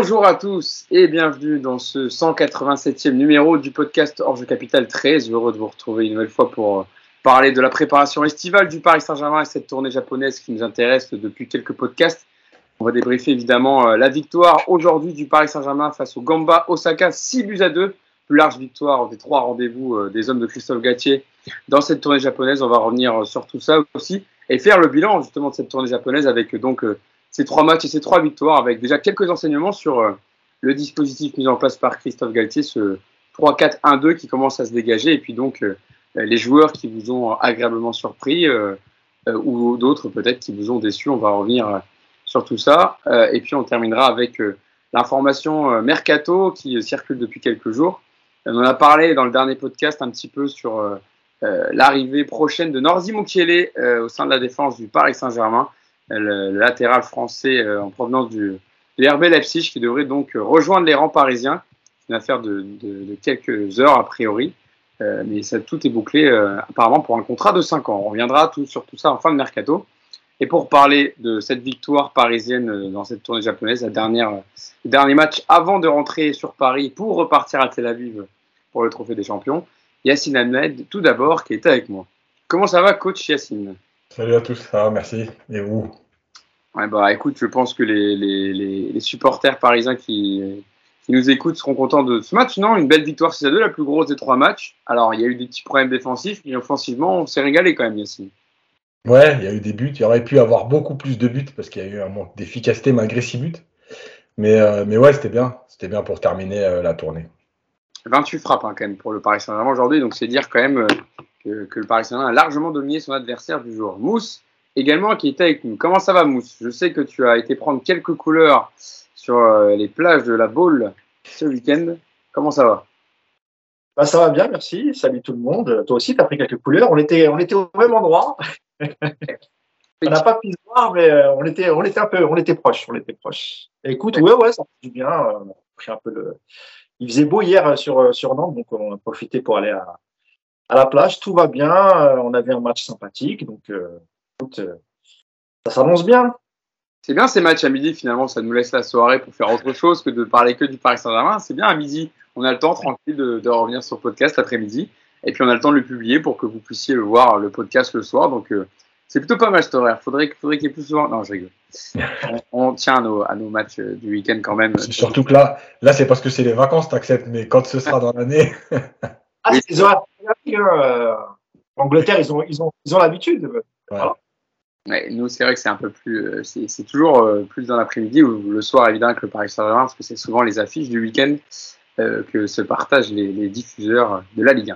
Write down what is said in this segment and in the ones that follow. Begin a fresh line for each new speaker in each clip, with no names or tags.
Bonjour à tous et bienvenue dans ce 187e numéro du podcast Orge Capital. Très heureux de vous retrouver une nouvelle fois pour parler de la préparation estivale du Paris Saint-Germain et cette tournée japonaise qui nous intéresse depuis quelques podcasts. On va débriefer évidemment euh, la victoire aujourd'hui du Paris Saint-Germain face au Gamba Osaka, 6 buts à 2. Plus large victoire des trois rendez-vous euh, des hommes de Christophe Gatier dans cette tournée japonaise. On va revenir sur tout ça aussi et faire le bilan justement de cette tournée japonaise avec donc ces trois matchs et ces trois victoires avec déjà quelques enseignements sur euh, le dispositif mis en place par Christophe Galtier, ce 3-4-1-2 qui commence à se dégager, et puis donc euh, les joueurs qui vous ont agréablement surpris, euh, ou d'autres peut-être qui vous ont déçu. On va revenir sur tout ça. et puis on terminera avec l'information Mercato qui circule depuis quelques jours. On en a parlé dans le dernier podcast un petit peu sur l'arrivée prochaine de Norzi Mukiele au sein de la défense du Paris Saint-Germain le, latéral français euh, en provenance du, RB Leipzig qui devrait donc rejoindre les rangs parisiens. C'est une affaire de, quelques heures a priori, euh, mais ça, tout est bouclé euh, apparemment pour un contrat de 5 ans. On reviendra tout, sur tout ça en fin de mercato. Et pour parler de cette victoire parisienne dans cette tournée japonaise, la dernière, le dernier match avant de rentrer sur Paris pour repartir à Tel Aviv pour le Trophée des Champions, Yacine Ahmed, tout d'abord, qui est avec moi. Comment ça va, coach Yacine?
Salut à tous, ça va, merci. Et vous?
Ouais, bah, Écoute, je pense que les, les, les supporters parisiens qui, qui, nous écoutent seront contents de ce match. Non, une belle victoire 6 à 2, la plus grosse des trois matchs. Alors, il y a eu des petits problèmes défensifs, mais offensivement, on s'est régalé quand même, Yassine.
Ouais, il y a eu des buts. Il y aurait pu avoir beaucoup plus de buts parce qu'il y a eu un manque d'efficacité malgré 6 buts. Mais, euh, mais ouais, c'était bien. C'était bien pour terminer euh, la tournée.
28 frappes hein, quand même pour le Paris Saint-Germain aujourd'hui. Donc, c'est dire quand même. Euh, que, le Paris Saint-Germain a largement dominé son adversaire du jour. Mousse, également, qui était avec nous. Comment ça va, Mousse? Je sais que tu as été prendre quelques couleurs sur euh, les plages de la Baule ce week-end. Comment ça va?
Bah, Ça va bien, merci. Salut tout le monde. Toi aussi, tu as pris quelques couleurs. On était, on était au même endroit. on n'a pas pu se voir, mais euh, on était, on était un peu, on était proches. On était proches. Écoute, ouais, ouais, ça fait du bien. Euh, un peu le... Il faisait beau hier sur, sur Nantes, donc on a profité pour aller à, à la plage, tout va bien. Euh, on avait un match sympathique, donc euh, euh, ça s'annonce bien.
C'est bien ces matchs à midi, finalement, ça nous laisse la soirée pour faire autre chose que de parler que du Paris Saint-Germain. C'est bien à midi, on a le temps tranquille de, revenir sur le podcast l'après-midi, et puis on a le temps de le publier pour que vous puissiez le voir, le podcast le soir. Donc c'est plutôt pas mal cet horaire. Faudrait, faudrait qu'il y ait plus souvent. Non, je rigole. on, tient à nos, à nos matchs du week-end quand même.
Surtout que là, là c'est parce que c'est les vacances, t'acceptes, mais quand ce sera dans l'année.
Ah, ont euh, L'Angleterre, ils ont, ils ont, ils ont l'habitude.
nous, c'est vrai que c'est un peu plus. Euh, c'est toujours euh, plus dans l'après-midi ou le soir, évidemment, que le Paris Saint-Germain, parce que c'est souvent les affiches du week-end que se partagent les, diffuseurs de la Ligue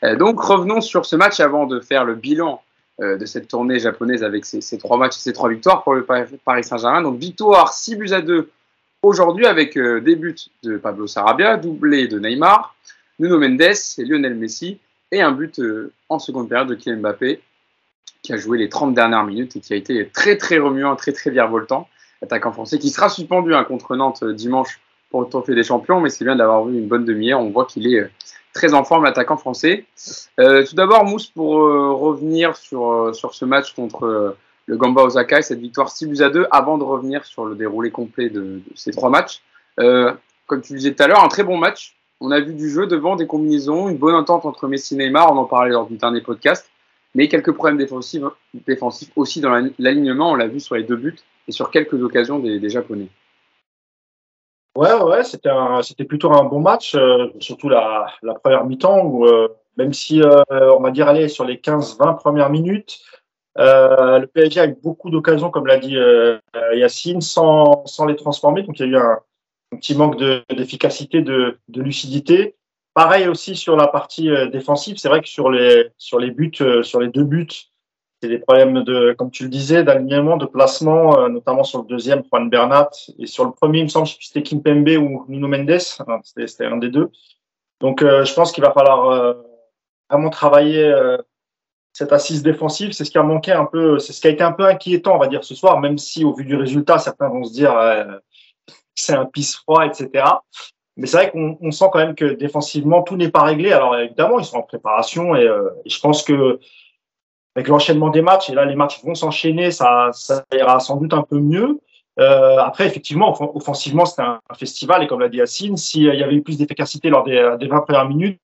1. donc, revenons sur ce match avant de faire le bilan de cette tournée japonaise avec ces, trois matchs et ces trois victoires pour le Paris Saint-Germain. Donc, victoire 6 buts à 2 aujourd'hui avec des buts de Pablo Sarabia, doublé de Neymar, Nuno Mendes et Lionel Messi, et un but euh, en seconde période de Kylian Mbappé, qui a joué les 30 dernières minutes et qui a été très très remuant, très très virevoltant, attaquant français, qui sera suspendu hein, contre Nantes euh, dimanche pour le Trophée des Champions, mais c'est bien d'avoir vu une bonne demi-heure, on voit qu'il est euh, très en forme, l'attaquant français. tout d'abord, Mousse, pour revenir sur, sur ce match contre le Gamba Osaka et cette victoire 6 buts à 2, avant de revenir sur le déroulé complet de, de ces trois matchs. comme tu disais tout à l'heure, un très bon match, on a vu du jeu devant, des combinaisons, une bonne entente entre Messi et Neymar, on en parlait lors du dernier podcast, mais quelques problèmes défensifs, aussi dans l'alignement, on l'a vu sur les deux buts et sur quelques occasions des, Japonais.
Ouais, ouais, c'était plutôt un bon match, euh, surtout la, première mi-temps où euh, même si euh, on va dire aller sur les 15-20 premières minutes, le PSG a eu beaucoup d'occasions, comme l'a dit Yacine, sans, sans les transformer. Donc il y a eu un, un petit manque d'efficacité, de, lucidité. Pareil aussi sur la partie euh, défensive. C'est vrai que sur les, sur les buts, euh, sur les deux buts, c'est des problèmes de, comme tu le disais, d'alignement, de placement, euh, notamment sur le deuxième, Juan Bernat, et sur le premier, il me semble, que c'était Kimpembe ou Nuno Mendes, c'était un des deux. Donc, je pense qu'il va falloir vraiment travailler cette assise défensive. C'est ce qui a manqué un peu, c'est ce qui a été un peu inquiétant, on va dire, ce soir, même si au vu du résultat, certains vont se dire, c'est un pisse froid, etc. Mais c'est vrai qu'on sent quand même que défensivement, tout n'est pas réglé. Alors évidemment, ils sont en préparation et, euh, je pense que avec l'enchaînement des matchs, et là les matchs vont s'enchaîner, ça, ça ira sans doute un peu mieux. Euh, après, effectivement, offensivement, c'était un, festival et comme l'a dit Yacine, s'il y avait eu plus d'efficacité lors des, des 20 premières minutes,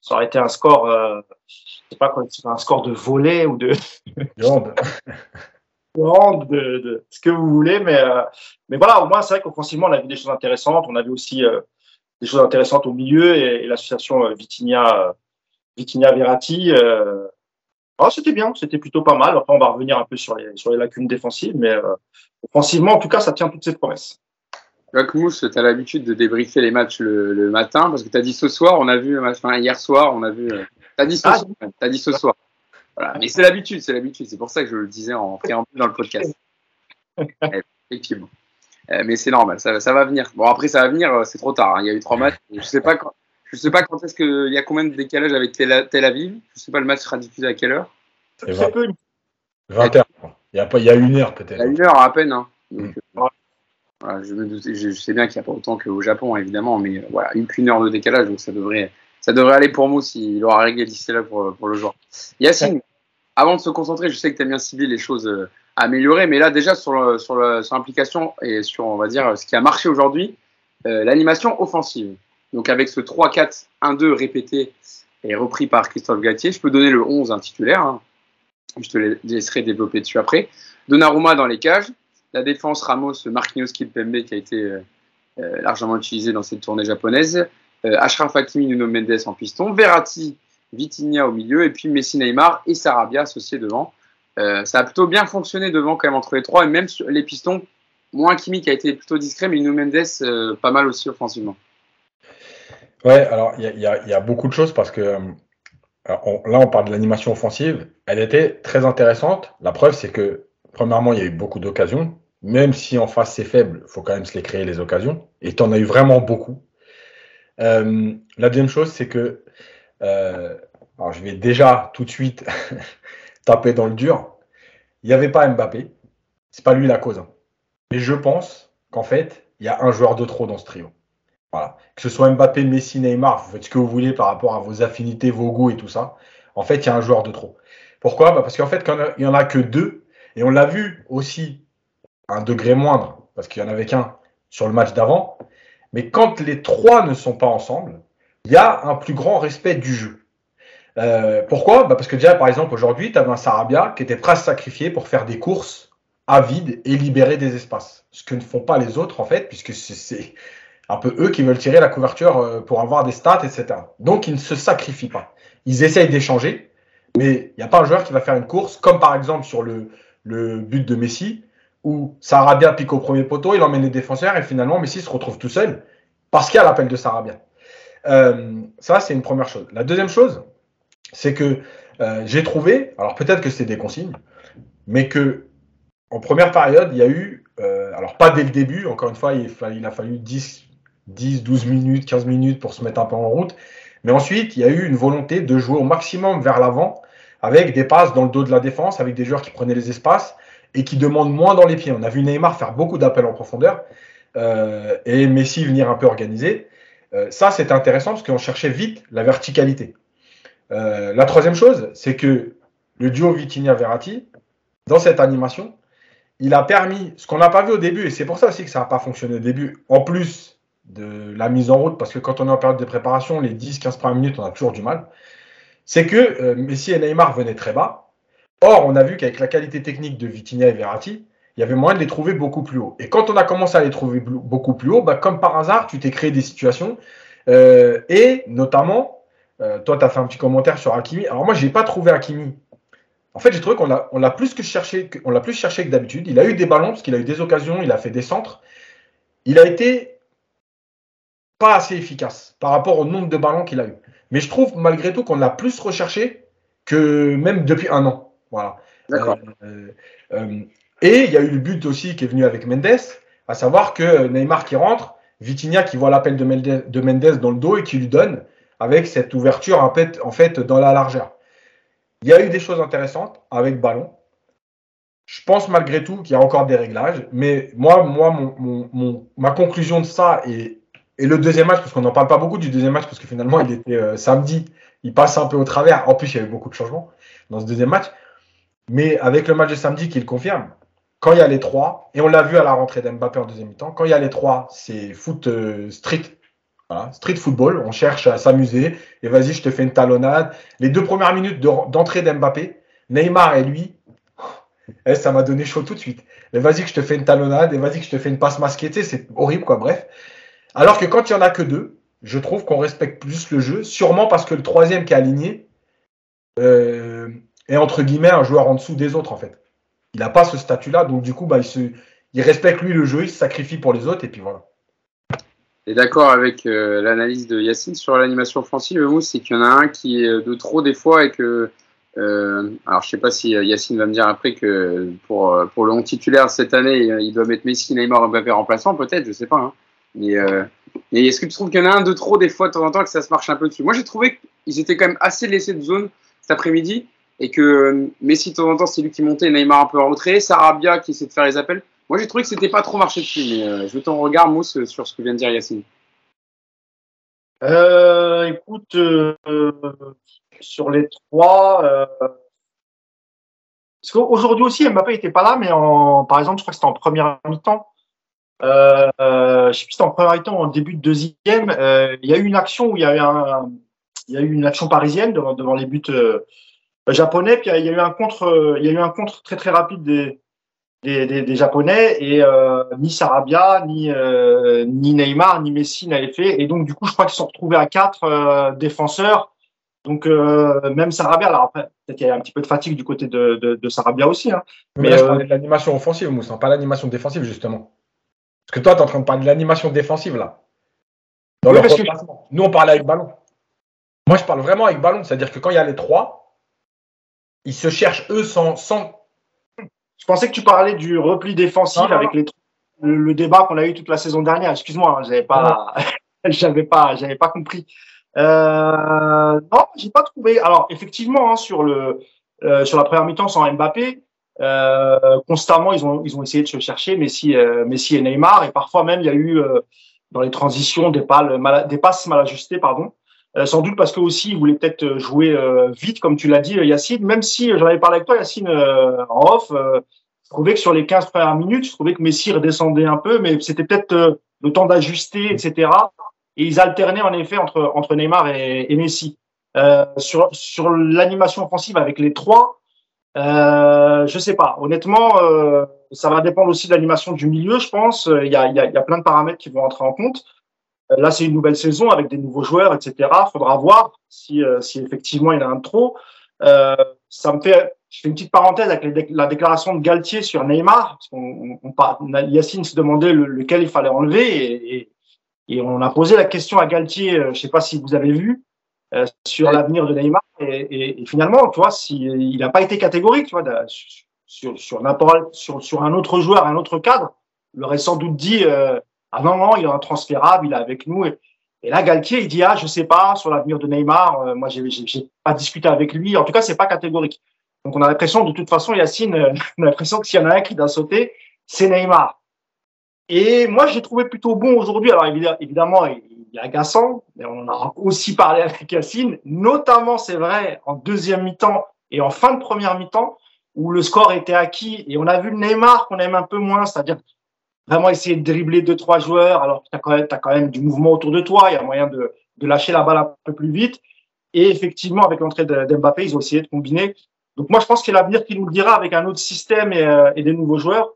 ça aurait été un score, euh, je sais pas quoi, un score de volet ou de de, de, ce que vous voulez, mais euh, mais voilà, au moins c'est vrai qu'offensivement on a vu des choses intéressantes, on a vu aussi euh, des choses intéressantes au milieu et, l'association euh, Vitinia Vitinia Verratti. Oh, c'était bien, c'était plutôt pas mal. Après, on va revenir un peu sur les, sur les lacunes défensives, mais offensivement, en tout cas, ça tient toutes ses promesses.
Jacques Mousse, tu as l'habitude de débriefer les matchs le, matin, parce que tu as dit ce soir, on a vu, enfin hier soir, on a vu. tu as dit ce ah, soir. As dit ce soir. Voilà. Mais c'est l'habitude, c'est l'habitude. C'est pour ça que je le disais en préambule dans le podcast. Effectivement. Euh, mais c'est normal, ça, ça, va venir. Bon, après, ça va venir, euh, c'est trop tard. Hein. Il y a eu trois matchs. Je sais pas quand, je sais pas quand est-ce qu'il y a combien de décalage avec Tel, Aviv. Je sais pas, le match sera diffusé à quelle heure?
20, 20 heures. Il y a, pas, il y a une heure peut-être. Il y a
une heure à peine. Hein. Mm. Euh, je, me je, sais bien qu'il n'y a pas autant qu'au Japon, évidemment, mais voilà, une, une heure de décalage, donc ça devrait, ça devrait aller pour moi s'il aura réglé d'ici là pour, pour, le joueur. Yacine, avant de se concentrer, je sais que tu as bien ciblé les choses euh, à améliorer, mais là déjà sur, sur, l'implication et sur, on va dire, ce qui a marché aujourd'hui, euh, l'animation offensive. Donc avec ce 3-4-1-2 répété et repris par Christophe Galtier, je peux donner le 11 un titulaire. Hein. Je te laisserai développer dessus après. Donnarumma dans les cages. La défense Ramos, Marquinhos, Kipembe qui a été euh, largement utilisé dans cette tournée japonaise. Ashraf Hakimi, Nuno Mendes en piston. Verratti, Vitinha au milieu, et puis Messi, Neymar et Sarabia associés devant. Euh, ça a plutôt bien fonctionné devant quand même entre les trois, et même sur les pistons, moins Kimi qui a été plutôt discret, mais Nuno Mendes euh, pas mal aussi offensivement.
Ouais, alors il y, a beaucoup de choses parce que euh, là on parle de l'animation offensive, elle était très intéressante. La preuve c'est que premièrement il y a eu beaucoup d'occasions, même si en face c'est faible, il faut quand même se les créer les occasions, et tu en as eu vraiment beaucoup. la deuxième chose c'est que euh, alors je vais déjà tout de suite taper dans le dur. Il n'y avait pas Mbappé. C'est pas lui la cause. Hein. Mais je pense qu'en fait, il y a un joueur de trop dans ce trio. Voilà. Que ce soit Mbappé, Messi, Neymar, vous faites ce que vous voulez par rapport à vos affinités, vos goûts et tout ça. En fait, il y a un joueur de trop. Pourquoi? Bah Parce qu'en fait, il n'y en a que deux, et on l'a vu aussi à un degré moindre, parce qu'il n'y en avait qu'un sur le match d'avant. Mais quand les trois ne sont pas ensemble, il y a un plus grand respect du jeu. Euh, pourquoi? Bah Parce que déjà, par exemple, aujourd'hui, tu avais un Sarabia qui était prêt à se sacrifier pour faire des courses à vide et libérer des espaces. Ce que ne font pas les autres, en fait, puisque c'est un peu eux qui veulent tirer la couverture euh, pour avoir des stats, etc. Donc, ils ne se sacrifient pas. Ils essayent d'échanger, mais il n'y a pas un joueur qui va faire une course, comme par exemple sur le, le but de Messi, où Sarabia pique au premier poteau, il emmène les défenseurs, et finalement, Messi se retrouve tout seul, parce qu'il y a l'appel de Sarabia. Euh, ça, c'est une première chose. La deuxième chose, c'est que euh, j'ai trouvé, alors peut-être que c'est des consignes, mais que en première période, il y a eu, euh, alors pas dès le début, encore une fois, il, a fallu 10, 10, 12 minutes, 15 minutes pour se mettre un peu en route, mais ensuite, il y a eu une volonté de jouer au maximum vers l'avant, avec des passes dans le dos de la défense, avec des joueurs qui prenaient les espaces et qui demandent moins dans les pieds. On a vu Neymar faire beaucoup d'appels en profondeur et Messi venir un peu organiser. Euh, ça, c'est intéressant parce qu'on cherchait vite la verticalité. Euh, la troisième chose, c'est que le duo Vitinha-Verratti, dans cette animation, il a permis, ce qu'on n'a pas vu au début, et c'est pour ça aussi que ça n'a pas fonctionné au début, en plus de la mise en route, parce que quand on est en période de préparation, les 10-15 premières minutes, on a toujours du mal, c'est que euh, Messi et Neymar venaient très bas. Or, on a vu qu'avec la qualité technique de Vitinha et Verratti, il y avait moyen de les trouver beaucoup plus haut. Et quand on a commencé à les trouver beaucoup plus haut, bah, comme par hasard, tu t'es créé des situations. Euh, et notamment, euh, toi, tu as fait un petit commentaire sur Hakimi. Alors moi, je n'ai pas trouvé Hakimi. En fait, j'ai trouvé qu'on l'a on l'a plus que cherché, on l'a plus cherché que d'habitude. Il a eu des ballons parce qu'il a eu des occasions, il a fait des centres. Il a été pas assez efficace par rapport au nombre de ballons qu'il a eu. Mais je trouve malgré tout qu'on l'a plus recherché que même depuis un an. Voilà.
D'accord.
Euh, et il y a eu le but aussi qui est venu avec Mendes, à savoir que Neymar qui rentre, Vitinha qui voit l'appel de Mendes dans le dos et qui lui donne avec cette ouverture en fait, en fait dans la largeur. Il y a eu des choses intéressantes avec ballon. Je pense malgré tout qu'il y a encore des réglages, mais moi, moi mon, ma conclusion de ça et, le deuxième match, parce qu'on n'en parle pas beaucoup du deuxième match, parce que finalement il était euh, samedi, il passe un peu au travers. En plus, il y avait beaucoup de changements dans ce deuxième match. Mais avec le match de samedi qui le confirme, quand il y a les trois, et on l'a vu à la rentrée d'Mbappé en deuxième mi-temps, quand il y a les trois, c'est foot euh, street. street football, on cherche à s'amuser, et vas-y, je te fais une talonnade. Les deux premières minutes d'entrée d'Mbappé, Neymar et lui, eh, ça m'a donné chaud tout de suite. Et vas-y que je te fais une talonnade, et vas-y je te fais une passe masquée, c'est horrible, quoi, bref. Alors que quand il n'y en a que deux, je trouve qu'on respecte plus le jeu, sûrement parce que le troisième qui est aligné euh, est entre guillemets un joueur en dessous des autres, en fait. Il n'a pas ce statut-là, donc du coup, bah, il, se, il respecte lui le jeu, il se sacrifie pour les autres, et puis voilà.
Et d'accord avec euh, l'analyse de Yacine sur l'animation offensive, Mousse, c'est qu'il y en a un qui est de trop des fois et que euh, alors, je sais pas si Yacine va me dire après que pour, pour le 11 titulaire cette année, il doit mettre Messi, Neymar, Mbappé remplaçant, peut-être, je sais pas. Hein. Mais, euh, mais est-ce que tu trouves qu'il y en a un de trop des fois de temps en temps que ça se marche un peu dessus? Moi, j'ai trouvé qu'ils étaient quand même assez laissés de zone cet après-midi et que euh, Messi de temps en temps c'est lui qui montait, Neymar un peu en retrait, Sarabia qui essaie de faire les appels. Moi, j'ai trouvé que c'était pas trop marché dessus, mais euh, je veux ton regard, Mousse, sur ce que vient de dire Yacine.
Euh, écoute, euh, sur les trois, euh, parce qu'aujourd'hui aussi, Mbappé n'était pas là, mais en, par exemple, je crois que c'était en première mi-temps. Euh, je sais plus, c'était en première mi-temps, en début de deuxième. Euh, il y a eu une action où il y a eu un, il y a eu une action parisienne devant, les buts euh, japonais, puis il y a eu un contre, il y a eu un contre très très rapide des, des, des, des Japonais et euh, ni Sarabia, ni, euh, ni Neymar, ni Messi n'avaient fait. Et donc, du coup, je crois qu'ils sont retrouvés à quatre euh, défenseurs. Donc, même Sarabia, alors après, peut-être qu'il y a un petit peu de fatigue du côté de, de, de Sarabia aussi. Hein.
Mais, là, je parlais de l'animation offensive, Moussa, pas l'animation défensive, justement. Parce que toi, tu es en train de parler de l'animation défensive, là. Dans
Oui,
le
parce que-
remplacement. Nous, on parle avec ballon. Moi, je parle vraiment avec ballon. C'est-à-dire que quand il y a les trois, ils se cherchent, eux, sans, sans
Je pensais que tu parlais du repli défensif
Non, non,
avec les, le, le débat qu'on a eu toute la saison dernière. Excuse-moi, hein, j'avais pas, j'avais pas, j'avais pas compris. Euh, non, j'ai pas trouvé. Alors effectivement, hein, sur le euh, sur la première mi-temps sans Mbappé, euh, constamment ils ont ils ont essayé de se chercher Messi, euh, Messi et Neymar et parfois même il y a eu dans les transitions des, mal, des passes mal ajustées, pardon. Euh, sans doute parce que aussi ils voulaient peut-être jouer euh, vite, comme tu l'as dit, Yacine. Même si j'en avais parlé avec toi, Yacine, euh, en off, euh, je trouvais que sur les 15 premières minutes, je trouvais que Messi redescendait un peu, mais c'était peut-être euh, le temps d'ajuster, etc. Et ils alternaient en effet entre, entre Neymar et, et Messi. Euh, sur sur l'animation offensive avec les trois, euh, je sais pas. Honnêtement, euh, ça va dépendre aussi de l'animation du milieu, je pense. Il y a, il y, a, il y a plein de paramètres qui vont entrer en compte. Euh, Là, c'est une nouvelle saison avec des nouveaux joueurs, etc. Faudra voir si, euh, si effectivement il a un trop. Euh, ça me fait, je fais une petite parenthèse avec la déclaration de Galtier sur Neymar. On, on a- Yacine se demandait le- lequel il fallait enlever et, et, on a posé la question à Galtier. euh, Je sais pas si vous avez vu euh, sur l'avenir de Neymar et, et, finalement, tu vois, si, il n'a pas été catégorique, tu vois, sur, sur sur, sur un autre joueur, un autre cadre, il aurait sans doute dit. Euh, ah non, non, il est intransférable, il est avec nous. Et, et là, Galtier, il dit, ah, je sais pas, sur l'avenir de Neymar, euh, moi, j'ai, pas discuté avec lui. En tout cas, c'est pas catégorique. Donc, on a l'impression, de toute façon, Yacine, euh, on a l'impression que s'il y en a un qui doit sauter, c'est Neymar. Et moi, j'ai trouvé plutôt bon aujourd'hui. Alors, évidemment, il est agaçant, mais on a aussi parlé avec Yacine, notamment, c'est vrai, en deuxième mi-temps et en fin de première mi-temps, où le score était acquis. Et on a vu Neymar qu'on aime un peu moins, c'est-à-dire vraiment essayer de dribbler deux, trois joueurs, alors que tu as, quand même- t'as quand même du mouvement autour de toi, il y a moyen de, de lâcher la balle un peu plus vite. Et effectivement, avec l'entrée d'Mbappé, ils ont essayé de combiner. Donc moi, je pense que l'avenir qui nous le dira avec un autre système et, euh, et des nouveaux joueurs.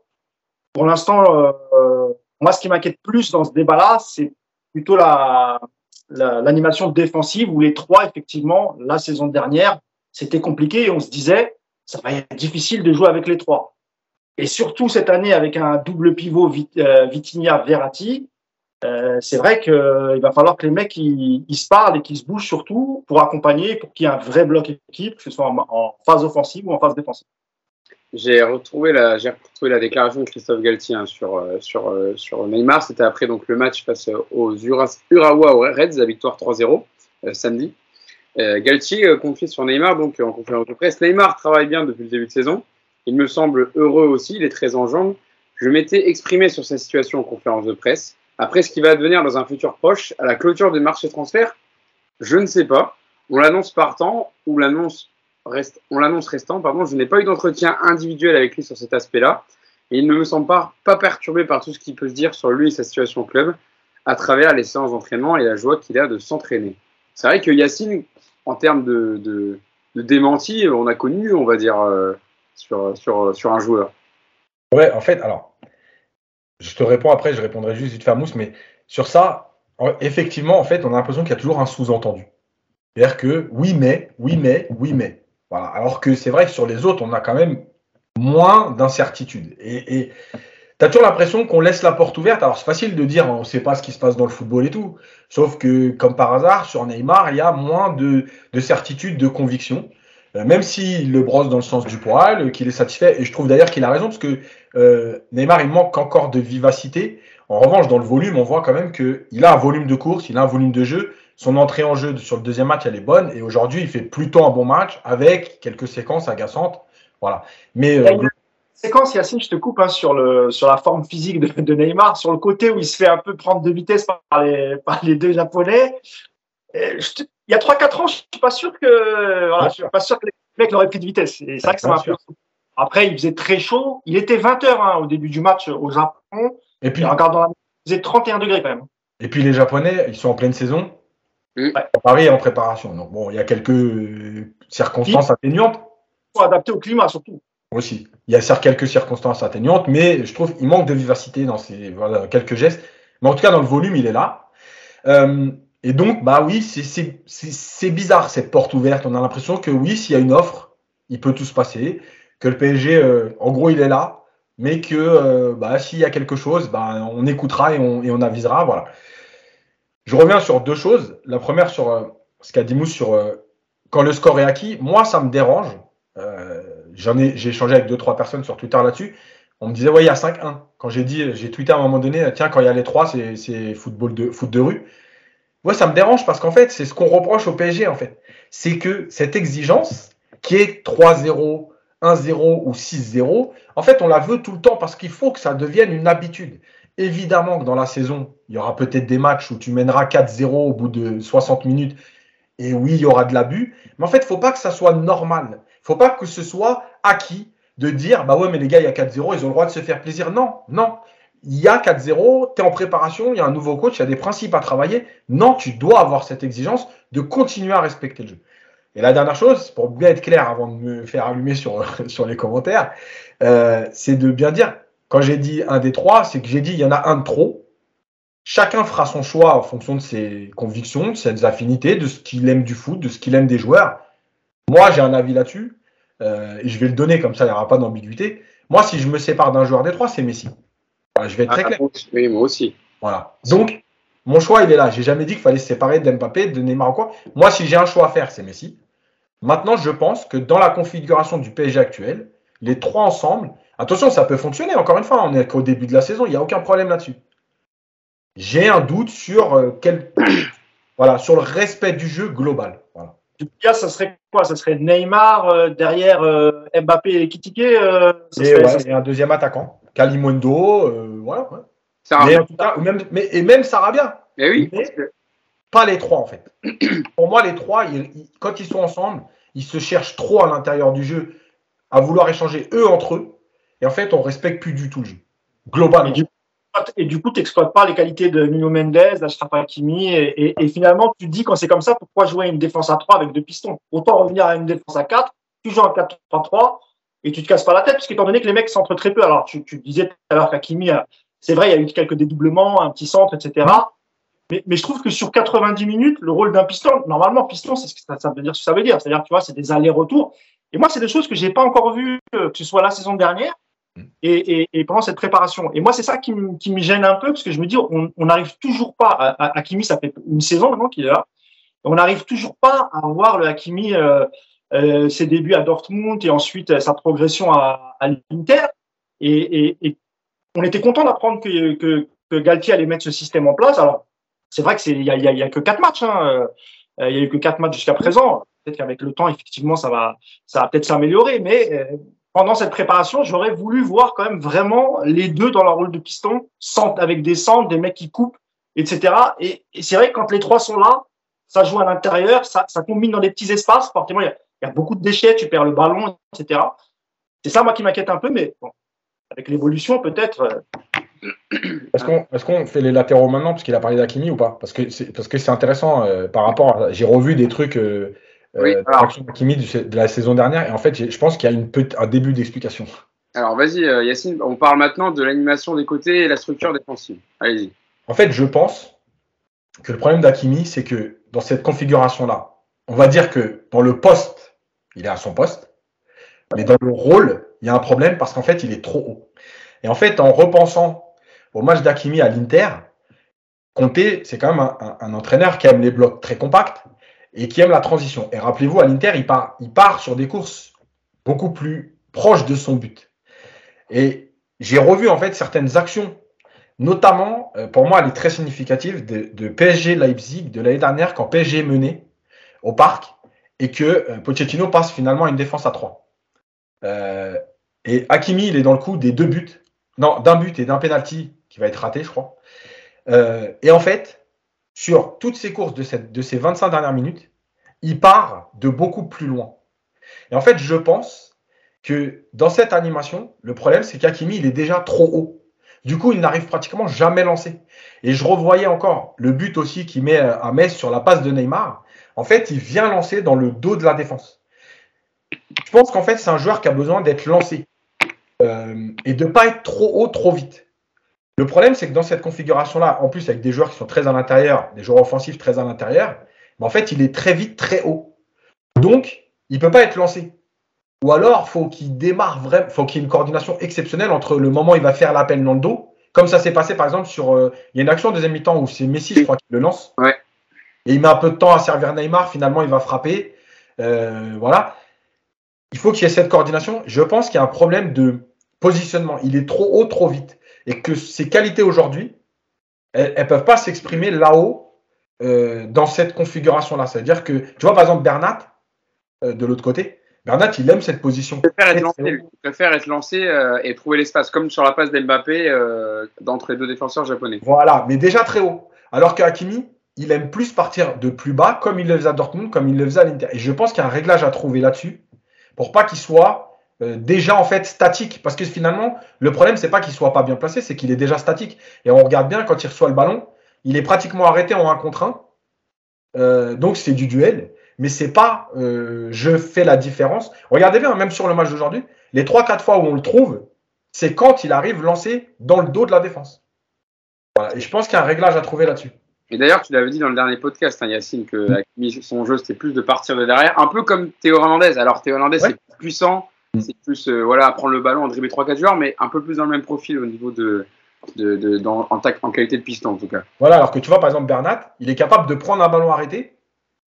Pour l'instant, euh, moi, ce qui m'inquiète plus dans ce débat-là, c'est plutôt la la- l'animation défensive où les trois, effectivement, la saison dernière, c'était compliqué et on se disait, ça va être difficile de jouer avec les trois. Et surtout cette année avec un double pivot Vit, euh, Vitinha-Verratti, euh, c'est vrai qu'il va falloir que les mecs ils, se parlent et qu'ils se bougent surtout pour accompagner, pour qu'il y ait un vrai bloc équipe, que ce soit en, phase offensive ou en phase défensive.
J'ai retrouvé la, déclaration de Christophe Galtier hein, sur, euh, sur, euh, Neymar. C'était après donc le match face aux Ura- Urawa Reds, la victoire 3-0 euh, samedi. Euh, Galtier euh, confie sur Neymar donc en conférence de presse. Neymar travaille bien depuis le début de saison. Il me semble heureux aussi. Il est très en jambes. Je m'étais exprimé sur sa situation en conférence de presse. Après ce qui va advenir dans un futur proche, à la clôture du marché transfert, je ne sais pas. On l'annonce partant ou l'annonce on l'annonce restant, pardon, je n'ai pas eu d'entretien individuel avec lui sur cet aspect-là. Et il ne me semble pas, perturbé par tout ce qui peut se dire sur lui et sa situation au club à travers les séances d'entraînement et la joie qu'il a de s'entraîner. C'est vrai que Yacine, en termes de, démenti, on a connu, on va dire, euh, sur, un joueur.
Ouais, en fait, alors, je te réponds après, je répondrai juste vite Mousse, mais sur ça, effectivement, en fait, on a l'impression qu'il y a toujours un sous-entendu. C'est-à-dire que oui, mais, oui, mais, oui, mais. Voilà. Alors que c'est vrai que sur les autres, on a quand même moins d'incertitude. Et tu as toujours l'impression qu'on laisse la porte ouverte. Alors c'est facile de dire on ne sait pas ce qui se passe dans le football et tout. Sauf que, comme par hasard, sur Neymar, il y a moins de, de certitude, de conviction. Euh, même s'il le brosse dans le sens du poil, qu'il est satisfait. Et je trouve d'ailleurs qu'il a raison, parce que euh, Neymar, il manque encore de vivacité. En revanche, dans le volume, on voit quand même qu'il a un volume de course, il a un volume de jeu. Son entrée en jeu sur le deuxième match, elle est bonne. Et aujourd'hui, il fait plutôt un bon match avec quelques séquences agaçantes. Voilà. Mais. Euh,
séquence, Yacine, je te coupe hein, sur, le, sur la forme physique de, Neymar, sur le côté où il se fait un peu prendre de vitesse par les, par les deux Japonais. Il y a 3-4 ans, je suis pas sûr que, voilà, je suis pas sûr que les mecs l'auraient pris de vitesse. c'est vrai que ça m'a Après, il faisait très chaud. Il était 20 heures hein, au début du match au Japon. Et puis, regardant la... il faisait 31 degrés quand même.
Et puis les Japonais, ils sont en pleine saison. Paris est en préparation. Donc bon, il y a quelques circonstances atténuantes.
Il faut adapter au climat surtout.
Aussi. Il y a certes quelques circonstances atténuantes, mais je trouve qu'il manque de vivacité dans ces voilà, quelques gestes. Mais en tout cas, dans le volume, il est là. Euh, et donc, bah oui, c'est bizarre cette porte ouverte. On a l'impression que oui, s'il y a une offre, il peut tout se passer. Que le PSG, euh, en gros, il est là, mais que euh, bah, s'il y a quelque chose, bah, on écoutera et on, et avisera. Voilà. Je reviens sur deux choses. La première sur euh, ce qu'a dit Mousse sur quand le score est acquis. Moi, ça me dérange. J'en ai, j'ai échangé avec deux trois personnes sur Twitter là-dessus. On me disait ouais, il y a 5-1. Quand j'ai dit, j'ai tweeté à un moment donné, tiens, quand il y a les trois, c'est football de foot de rue. Moi, ça me dérange parce qu'en fait, c'est ce qu'on reproche au PSG, en fait. C'est que cette exigence, qui est 3-0, 1-0 ou 6-0, en fait, on la veut tout le temps parce qu'il faut que ça devienne une habitude. Évidemment que dans la saison, il y aura peut-être des matchs où tu mèneras 4-0 au bout de 60 minutes. Et oui, il y aura de l'abus. Mais en fait, il ne faut pas que ça soit normal. Il ne faut pas que ce soit acquis de dire, bah ouais, mais les gars, il y a 4-0, ils ont le droit de se faire plaisir. Non, non il y a 4-0, tu es en préparation, il y a un nouveau coach, il y a des principes à travailler. Non, tu dois avoir cette exigence de continuer à respecter le jeu. Et la dernière chose, pour bien être clair avant de me faire allumer sur, sur les commentaires, euh, c'est de bien dire, quand j'ai dit un des trois, c'est que j'ai dit il y en a un de trop. Chacun fera son choix en fonction de ses convictions, de ses affinités, de ce qu'il aime du foot, de ce qu'il aime des joueurs. Moi, j'ai un avis là-dessus, euh, et je vais le donner comme ça, il n'y aura pas d'ambiguïté. Moi, si je me sépare d'un joueur des trois, c'est Messi je vais être très ah, clair.
Oui, moi aussi.
Voilà. Donc, mon choix, il est là. J'ai jamais dit qu'il fallait se séparer d'Mbappé, de Neymar ou quoi. Moi, si j'ai un choix à faire, c'est Messi. Maintenant, je pense que dans la configuration du PSG actuel, les trois ensemble, attention, ça peut fonctionner. Encore une fois, on est qu'au début de la saison, il n'y a aucun problème là-dessus. J'ai un doute sur euh, quel, voilà, sur le respect du jeu global. Voilà.
Du coup, ça serait quoi? Ça serait Neymar euh, derrière euh, Mbappé et Kitike et,
un deuxième attaquant. Kalimondo, euh, voilà. Mais en tout cas, même, mais, et même Sarabia.
Mais oui.
Pas les trois, en fait. Pour moi, les trois, quand ils sont ensemble, ils se cherchent trop à l'intérieur du jeu, à vouloir échanger eux entre eux. Et en fait, on respecte plus du tout le jeu. Globalement.
Et du, coup, tu n'exploites pas les qualités de Nuno Mendes, d'Ashraf Hakimi. Et, et, finalement, tu te dis, quand c'est comme ça, pourquoi jouer une défense à 3 avec deux pistons? Autant revenir à une défense à 4, tu joues en 4-3-3 et tu te casses pas la tête, parce qu'étant donné que les mecs centrent très peu, alors tu, tu disais tout à l'heure qu'Akimi, c'est vrai, il y a eu quelques dédoublements, un petit centre, etc. Mais, mais je trouve que sur 90 minutes, le rôle d'un piston, normalement, piston, c'est ce que ça, veut dire, ce que ça veut dire. C'est-à-dire, tu vois, c'est des allers-retours. Et moi, c'est des choses que j'ai pas encore vues, euh, que ce soit la saison dernière et, et, et pendant cette préparation. Et moi, c'est ça qui, qui, me gêne un peu, parce que je me dis, on n'arrive toujours pas, à, Hakimi, ça fait une saison maintenant qu'il est là, on n'arrive toujours pas à voir le Hakimi euh, euh, ses débuts à Dortmund et ensuite euh, sa progression à, à l'Inter. Et, et, et, on était content d'apprendre que, que, que, Galtier allait mettre ce système en place. Alors, c'est vrai que c'est il y a, y a, que quatre matchs. Hein. Euh, il y a eu que quatre matchs jusqu'à présent. Peut-être qu'avec le temps, effectivement, ça va, ça va peut-être s'améliorer. Mais pendant cette préparation, j'aurais voulu voir quand même vraiment les deux dans leur rôle de piston, avec des centres, des mecs qui coupent, etc. Et, et c'est vrai que quand les trois sont là, ça joue à l'intérieur, ça, ça combine dans des petits espaces. Forcément, a il y a beaucoup de déchets, tu perds le ballon, etc. C'est ça, moi, qui m'inquiète un peu, mais bon, avec l'évolution peut-être.
Est-ce qu'on fait les latéraux maintenant parce qu'il a parlé d'Akimi ou pas? Parce que c'est parce que c'est intéressant euh, par rapport. à... J'ai revu des trucs euh,
Oui,
euh,
alors.
du- de la saison dernière et en fait je pense qu'il y a une un début d'explication.
Alors vas-y, euh, Yacine, on parle maintenant de l'animation des côtés et la structure défensive. Allez-y.
En fait, je pense que le problème d'Akimi, c'est que dans cette configuration-là, on va dire que dans le poste, il est à son poste, mais dans le rôle, il y a un problème parce qu'en fait, il est trop haut. Et en fait, en repensant au match d'Akimi à l'Inter, Conte, c'est quand même un, entraîneur qui aime les blocs très compacts et qui aime la transition. Et rappelez-vous, à l'Inter, il part, il part sur des courses beaucoup plus proches de son but. Et j'ai revu en fait certaines actions Notamment, euh, pour moi, elle est très significative de, de PSG Leipzig de l'année dernière quand PSG menait au parc et que euh, Pochettino passe finalement une défense à 3. et Hakimi, il est dans le coup des deux buts, non, d'un but et d'un penalty qui va être raté, je crois. Euh, et en fait, sur toutes ces courses de ces 25 dernières minutes, il part de beaucoup plus loin. Et en fait, je pense que dans cette animation, le problème, c'est qu'Hakimi, il est déjà trop haut. Du coup, il n'arrive pratiquement jamais lancé. Et je revoyais encore le but aussi qu'il met à Metz sur la passe de Neymar. En fait, il vient lancer dans le dos de la défense. Je pense qu'en fait, c'est un joueur qui a besoin d'être lancé euh, et de ne pas être trop haut, trop vite. Le problème, c'est que dans cette configuration-là, en plus avec des joueurs qui sont très à l'intérieur, des joueurs offensifs très à l'intérieur, mais en fait, il est très vite, très haut. Donc, il ne peut pas être lancé. Ou alors, faut qu'il démarre vraiment, faut qu'il y ait une coordination exceptionnelle entre le moment où il va faire l'appel dans le dos, comme ça s'est passé par exemple sur. euh, il y a une action en deuxième mi-temps où c'est Messi, je crois, qui le lance. Et il met un peu de temps à servir Neymar, finalement, il va frapper. Euh, voilà. Il faut qu'il y ait cette coordination. Je pense qu'il y a un problème de positionnement. Il est trop haut, trop vite. Et que ses qualités aujourd'hui, elles ne peuvent pas s'exprimer là-haut euh, dans cette configuration-là. C'est-à-dire que, tu vois, par exemple, Bernat, euh, de l'autre côté, Bernat, il aime cette position.
Il préfère être lancé, lui. Il préfère être lancé euh, et trouver l'espace, comme sur la passe d'Mbappé d'entre les deux défenseurs japonais.
Voilà, mais déjà très haut. Alors qu'Hakimi, il aime plus partir de plus bas, comme il le faisait à Dortmund, comme il le faisait à l'Inter. Et je pense qu'il y a un réglage à trouver là-dessus, pour pas qu'il soit euh, déjà en fait statique. Parce que finalement, le problème, c'est pas qu'il soit pas bien placé, c'est qu'il est déjà statique. Et on regarde bien quand il reçoit le ballon, il est pratiquement arrêté en 1 contre 1. Euh, donc c'est du duel, mais c'est pas euh, je fais la différence. Regardez bien, même sur le match d'aujourd'hui, les 3-4 fois où on le trouve, c'est quand il arrive lancé dans le dos de la défense. Et je pense qu'il y a un réglage à trouver là-dessus.
Et d'ailleurs, tu l'avais dit dans le dernier podcast, hein, Yacine, que Hakimi, son jeu, c'était plus de partir de derrière, un peu comme Théo Hernandez. Alors, Théo Hernandez,
Ouais.
c'est plus puissant, c'est plus euh, voilà, prendre le ballon, dribbler 3-4 joueurs, mais un peu plus dans le même profil au niveau de, de, de- dans- en, qualité de piston, en tout cas.
Voilà, alors que tu vois, par exemple, Bernat, il est capable de prendre un ballon arrêté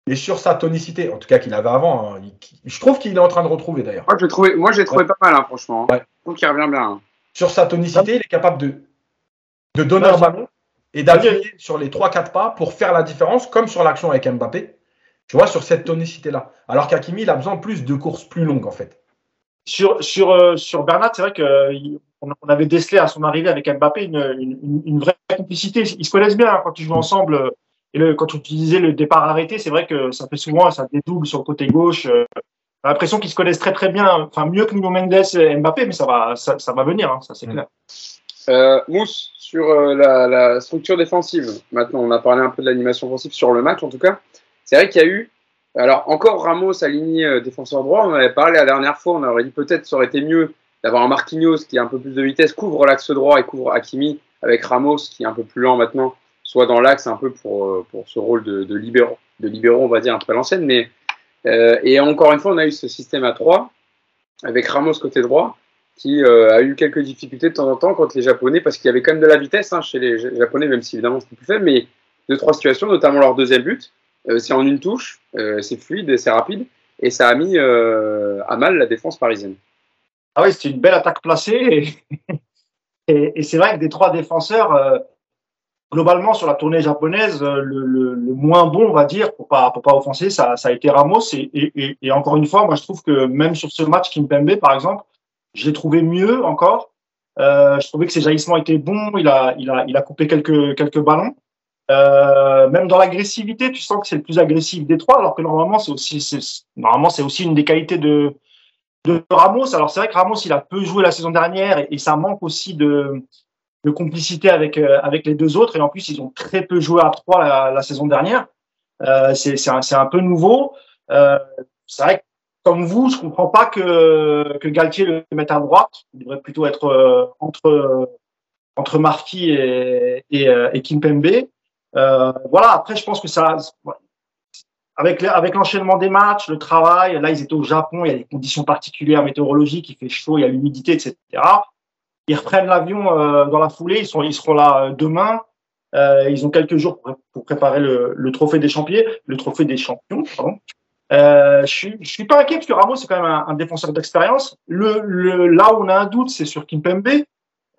et sur sa tonicité, en tout cas qu'il avait avant, hein, il- je trouve qu'il est en train de retrouver d'ailleurs.
Moi, je l'ai trouvé, moi, je trouvé pas mal, hein, franchement.
Ouais.
Je trouve qu'il revient bien.
Sur sa tonicité, il est capable de, de donner un ballon et d'appuyer sur les 3-4 pas pour faire la différence, comme sur l'action avec Mbappé, tu vois, sur cette tonicité-là. Alors qu'Akimi, il a besoin plus de courses plus longues, en fait.
Sur, sur, euh, sur Bernat, c'est vrai qu'on on avait décelé à son arrivée avec Mbappé une, une, une vraie complicité. Ils se connaissent bien hein, quand ils jouent ensemble. euh, Et le, quand tu utilisais le départ arrêté, c'est vrai que ça fait souvent, ça dédouble sur le côté gauche. euh, J'ai l'impression qu'ils se connaissent très très bien, enfin mieux que Nuno Mendes et Mbappé, mais ça va, ça, ça va venir, hein, ça c'est
Mm.
clair.
Euh, Mousse, sur euh, la, structure défensive, maintenant on a parlé un peu de l'animation offensive sur le match en tout cas. C'est vrai qu'il y a eu, alors encore Ramos aligné euh, défenseur droit, on avait parlé la dernière fois, on aurait dit peut-être ça aurait été mieux d'avoir un Marquinhos qui a un peu plus de vitesse, couvre l'axe droit et couvre Hakimi avec Ramos qui est un peu plus lent maintenant, soit dans l'axe un peu pour, euh, pour ce rôle de, de libéraux, de on va dire un peu à l'ancienne. Et encore une fois, on a eu ce système à 3 avec Ramos côté droit qui euh, a eu quelques difficultés de temps en temps contre les Japonais, parce qu'il y avait quand même de la vitesse hein, chez les Japonais, même si évidemment c'était plus faible, mais deux, trois situations, notamment leur deuxième but, euh, c'est en une touche, euh, c'est fluide c'est rapide, et ça a mis à mal la défense parisienne.
Ah oui, c'était une belle attaque placée. Et, c'est vrai que des trois défenseurs, globalement sur la tournée japonaise, le, moins bon, on va dire, pour pas pour pas offenser, ça, a été Ramos. Et, encore une fois, moi je trouve que même sur ce match Kimpembe, par exemple, je l'ai trouvé mieux encore. Euh, je trouvais que ses jaillissements étaient bons. Il a il a il a coupé quelques quelques ballons. Euh, même dans l'agressivité, tu sens que c'est le plus agressif des trois, alors que normalement c'est aussi c'est normalement c'est aussi une des qualités de Ramos. Alors c'est vrai que Ramos, il a peu joué la saison dernière et, ça manque aussi de, de complicité avec, euh, avec les deux autres. Et en plus, ils ont très peu joué à trois la, saison dernière. C'est un, un, peu nouveau. C'est vrai que comme vous, je comprends pas que, que Galtier le mette à droite. Il devrait plutôt être euh, entre entre Marquis et, et, et Kimpembe. Euh, voilà. Après, je pense que ça, avec, avec l'enchaînement des matchs, le travail, là, ils étaient au Japon, il y a des conditions particulières météorologiques, il fait chaud, il y a l'humidité, etc. Ils reprennent l'avion euh, dans la foulée, ils, sont, ils seront là euh, demain. Euh, ils ont quelques jours pour, pour préparer le, le, trophée des champions, le trophée des champions. Pardon. Euh, je, suis, suis pas inquiet parce que Ramos c'est quand même un, un défenseur d'expérience. Le, le, là où on a un doute, c'est sur Kimpembe.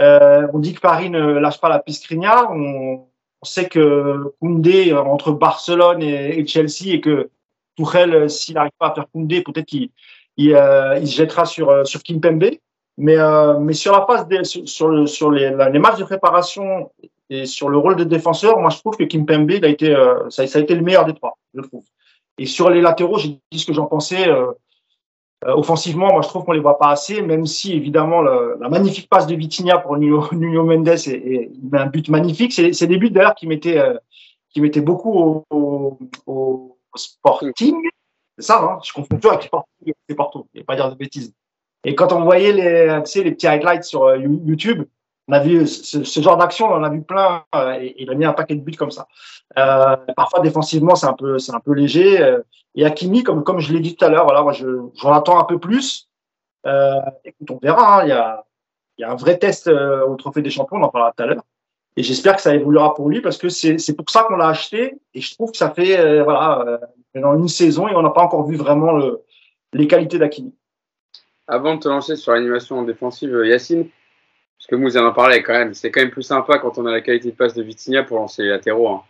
Euh, on dit que Paris ne lâche pas la piste On, on sait que Koundé entre Barcelone et, Chelsea et que Tuchel, euh, s'il n'arrive pas à faire Koundé, peut-être qu'il il, euh, il, se jettera sur euh, sur Kimpembe. Mais euh, mais sur la phase des, sur le, sur les, les matchs de préparation et sur le rôle de défenseur, moi je trouve que Kimpembe il a été ça, ça, a été le meilleur des trois, je trouve. Et sur les latéraux, j'ai dit ce que j'en pensais. Euh, offensivement, moi je trouve qu'on les voit pas assez, même si évidemment la, magnifique passe de Vitinha pour Nuno, Mendes est, un but magnifique. C'est des buts d'ailleurs qui mettaient euh, qui beaucoup au, Sporting. C'est ça, hein je confonds toujours avec Sporting et Porto. Vais pas dire de bêtises. Et quand on voyait les, les petits highlights sur euh, YouTube, on a vu ce, genre d'action, on en a vu plein, euh, et, il a mis un paquet de buts comme ça. Euh, parfois défensivement, c'est un peu, c'est un peu léger. Euh, et Hakimi, comme comme je l'ai dit tout à l'heure, voilà, je, j'en attends un peu plus. Euh, écoute, on verra. Hein, il y a, y a un vrai test au Trophée des Champions, on en parlera tout à l'heure. Et j'espère que ça évoluera pour lui parce que c'est, c'est pour ça qu'on l'a acheté. Et je trouve que ça fait voilà une saison et on n'a pas encore vu vraiment le, les qualités d'Hakimi.
Avant de te lancer sur l'animation défensive, Yacine, parce que Mousse en parlé quand même. C'est quand même plus sympa quand on a la qualité de passe de Vitinha pour lancer les latéraux. Hein.